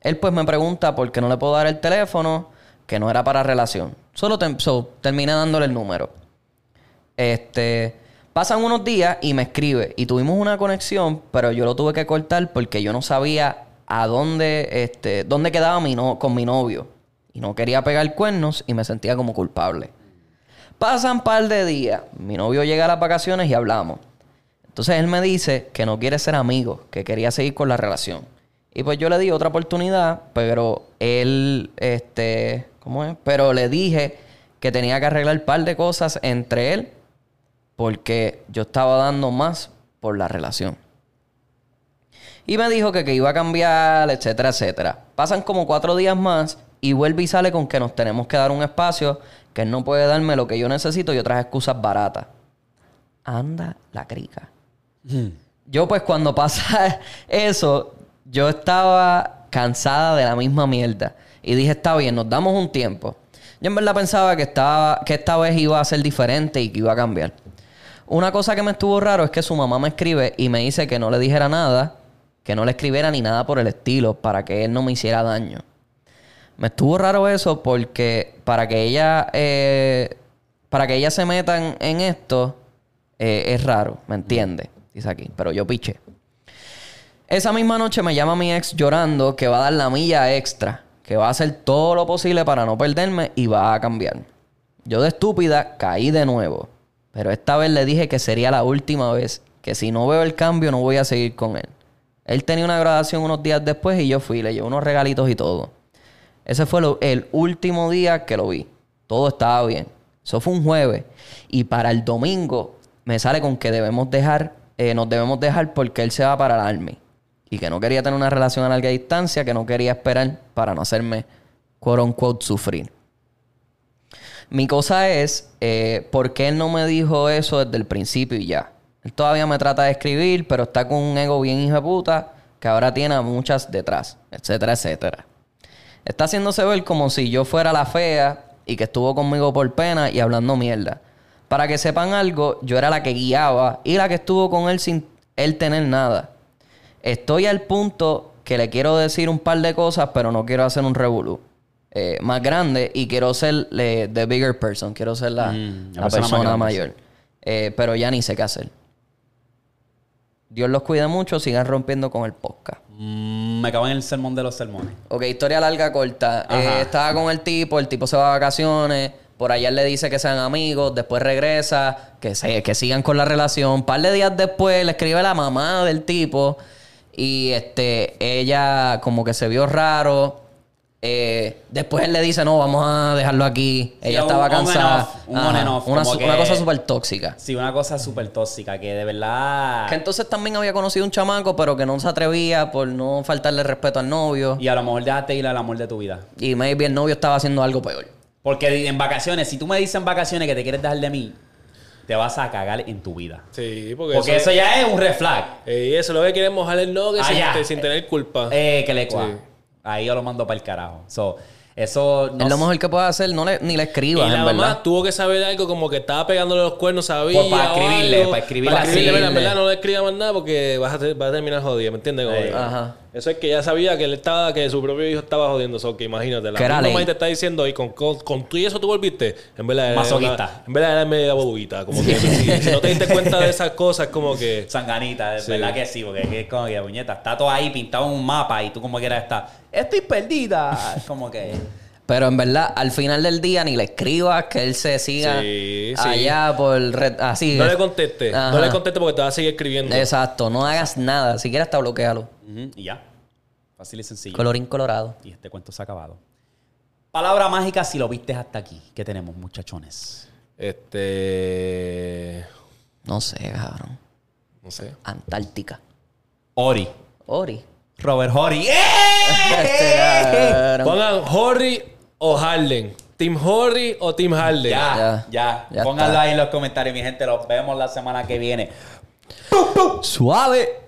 [SPEAKER 2] Él pues me pregunta por qué no le puedo dar el teléfono, que no era para relación. Solo terminé dándole el número. Este, pasan unos días y me escribe y tuvimos una conexión, pero yo lo tuve que cortar porque yo no sabía a dónde, este, dónde quedaba mi no, con mi novio y no quería pegar cuernos y me sentía como culpable. Pasan par de días, mi novio llega a las vacaciones y hablamos. Entonces él me dice que no quiere ser amigo, que quería seguir con la relación. Y pues yo le di otra oportunidad, pero él, este, ¿cómo es? Pero le dije que tenía que arreglar un par de cosas entre él, porque yo estaba dando más por la relación. Y me dijo que, que iba a cambiar, etcétera, etcétera. Pasan como cuatro días más y vuelve y sale con que nos tenemos que dar un espacio, que él no puede darme lo que yo necesito y otras excusas baratas. Anda la crica. Yo pues cuando pasa eso, yo estaba cansada de la misma mierda. Y dije, está bien, nos damos un tiempo. Yo en verdad pensaba que, estaba, que esta vez iba a ser diferente y que iba a cambiar. Una cosa que me estuvo raro es que su mamá me escribe y me dice que no le dijera nada, que no le escribiera ni nada por el estilo para que él no me hiciera daño. Me estuvo raro eso porque para que ella eh, para que ella se meta en, esto eh, es raro, ¿me entiende? Dice aquí, pero yo piché. Esa misma noche me llama mi ex llorando que va a dar la milla extra, que va a hacer todo lo posible para no perderme y va a cambiar. Yo de estúpida caí de nuevo, pero esta vez le dije que sería la última vez, que si no veo el cambio no voy a seguir con él. Él tenía una graduación unos días después y yo fui, le llevé unos regalitos y todo. Ese fue lo- el último día que lo vi. Todo estaba bien. Eso fue un jueves. Y para el domingo me sale con que debemos dejar, eh, nos debemos dejar porque él se va para el Army. Y que no quería tener una relación a larga distancia, que no quería esperar para no hacerme, quote unquote, sufrir. Mi cosa es, eh, ¿por qué él no me dijo eso desde el principio y ya? Él todavía me trata de escribir, pero está con un ego bien hijo de puta, que ahora tiene muchas detrás, etcétera, etcétera. Está haciéndose ver como si yo fuera la fea y que estuvo conmigo por pena y hablando mierda. Para que sepan algo, yo era la que guiaba y la que estuvo con él sin él tener nada. Estoy al punto que le quiero decir un par de cosas, pero no quiero hacer un revolú. eh, más grande y quiero ser eh, the bigger person, quiero ser la,
[SPEAKER 1] Mm, la
[SPEAKER 2] la
[SPEAKER 1] persona
[SPEAKER 2] mayor. Eh, pero ya ni sé qué hacer. Dios los cuide mucho, sigan rompiendo con el podcast.
[SPEAKER 1] Mm, me cago en el sermón de los sermones.
[SPEAKER 2] Ok, historia larga, corta. Eh, estaba con el tipo, el tipo se va de vacaciones. Por allá le dice que sean amigos, después regresa, que, se, que sigan con la relación. Un par de días después le escribe la mamá del tipo y este ella como que se vio raro. Eh, después él le dice, no, vamos a dejarlo aquí.
[SPEAKER 1] Sí,
[SPEAKER 2] ella
[SPEAKER 1] un
[SPEAKER 2] estaba
[SPEAKER 1] on and
[SPEAKER 2] cansada.
[SPEAKER 1] off, un on and off,
[SPEAKER 2] una,
[SPEAKER 1] que-
[SPEAKER 2] una cosa súper tóxica.
[SPEAKER 1] Sí, una cosa súper tóxica que de verdad...
[SPEAKER 2] Que entonces también había conocido un chamaco, pero que no se atrevía por no faltarle respeto al novio.
[SPEAKER 1] Y a lo mejor dejaste ir al amor de tu vida.
[SPEAKER 2] Y maybe el novio estaba haciendo algo peor.
[SPEAKER 1] Porque en vacaciones, si tú me dices en vacaciones que te quieres dejar de mí, te vas a cagar en tu vida.
[SPEAKER 3] Sí, porque,
[SPEAKER 1] Porque eso ya es un red flag.
[SPEAKER 3] Eh, eso lo que quieren mojar el no que sin,
[SPEAKER 1] Allá.
[SPEAKER 3] te- sin tener culpa.
[SPEAKER 1] Eh, que le cua.
[SPEAKER 3] Sí.
[SPEAKER 1] Ahí yo lo mando para el carajo. So, eso no
[SPEAKER 2] es lo mejor que puedes hacer, no le, ni le
[SPEAKER 3] y
[SPEAKER 2] escribas,
[SPEAKER 3] la
[SPEAKER 2] en
[SPEAKER 3] mamá
[SPEAKER 2] verdad.
[SPEAKER 3] tuvo que saber algo como que estaba pegándole los cuernos, sabía.
[SPEAKER 1] Pues para
[SPEAKER 3] o
[SPEAKER 1] escribirle,
[SPEAKER 3] algo.
[SPEAKER 1] para escribirle
[SPEAKER 3] Para escribirle,
[SPEAKER 1] así.
[SPEAKER 3] en verdad no le escriba más nada porque vas a, te- vas a terminar jodido, ¿me entiendes? Como
[SPEAKER 1] Eh,
[SPEAKER 2] ajá.
[SPEAKER 3] Eso es que ella sabía que él estaba, que su propio hijo estaba jodiendo. eso que imagínate, la
[SPEAKER 2] Que era
[SPEAKER 3] misma te está diciendo y con, con, con tú y eso tú volviste. En verdad, era
[SPEAKER 1] Masoquista.
[SPEAKER 3] en verdad era media bobita. Como que si, si no te diste cuenta de esas cosas, como que.
[SPEAKER 1] Sanganita, de
[SPEAKER 3] Sí.
[SPEAKER 1] verdad que sí, porque es como que, puñeta, está todo ahí pintado en un mapa y tú como quieras estar, estoy perdida. Es como que...
[SPEAKER 2] Pero en verdad, al final del día ni le escribas que él se siga
[SPEAKER 3] Sí, sí.
[SPEAKER 2] allá por red, así.
[SPEAKER 3] No le conteste.
[SPEAKER 2] Ajá.
[SPEAKER 3] No le conteste porque te va a seguir escribiendo.
[SPEAKER 2] Exacto, no hagas nada. Si quieres hasta bloquealo.
[SPEAKER 1] Y ya. Fácil y sencillo.
[SPEAKER 2] Colorín colorado.
[SPEAKER 1] Y este cuento se ha acabado. Palabra mágica si lo viste hasta aquí. ¿Qué tenemos, muchachones?
[SPEAKER 3] Este.
[SPEAKER 2] No sé, cabrón.
[SPEAKER 3] No sé.
[SPEAKER 2] Antártica.
[SPEAKER 1] Ori.
[SPEAKER 2] Ori.
[SPEAKER 1] Robert Hori. ¡Eh!
[SPEAKER 2] Este.
[SPEAKER 3] Pongan Horry o Harlem. ¿Team Horry o Team Harden?
[SPEAKER 1] Ya, ya.
[SPEAKER 2] Ya. Ya
[SPEAKER 1] Pónganlo ahí en los comentarios, mi gente. Los vemos la semana que viene.
[SPEAKER 2] Suave.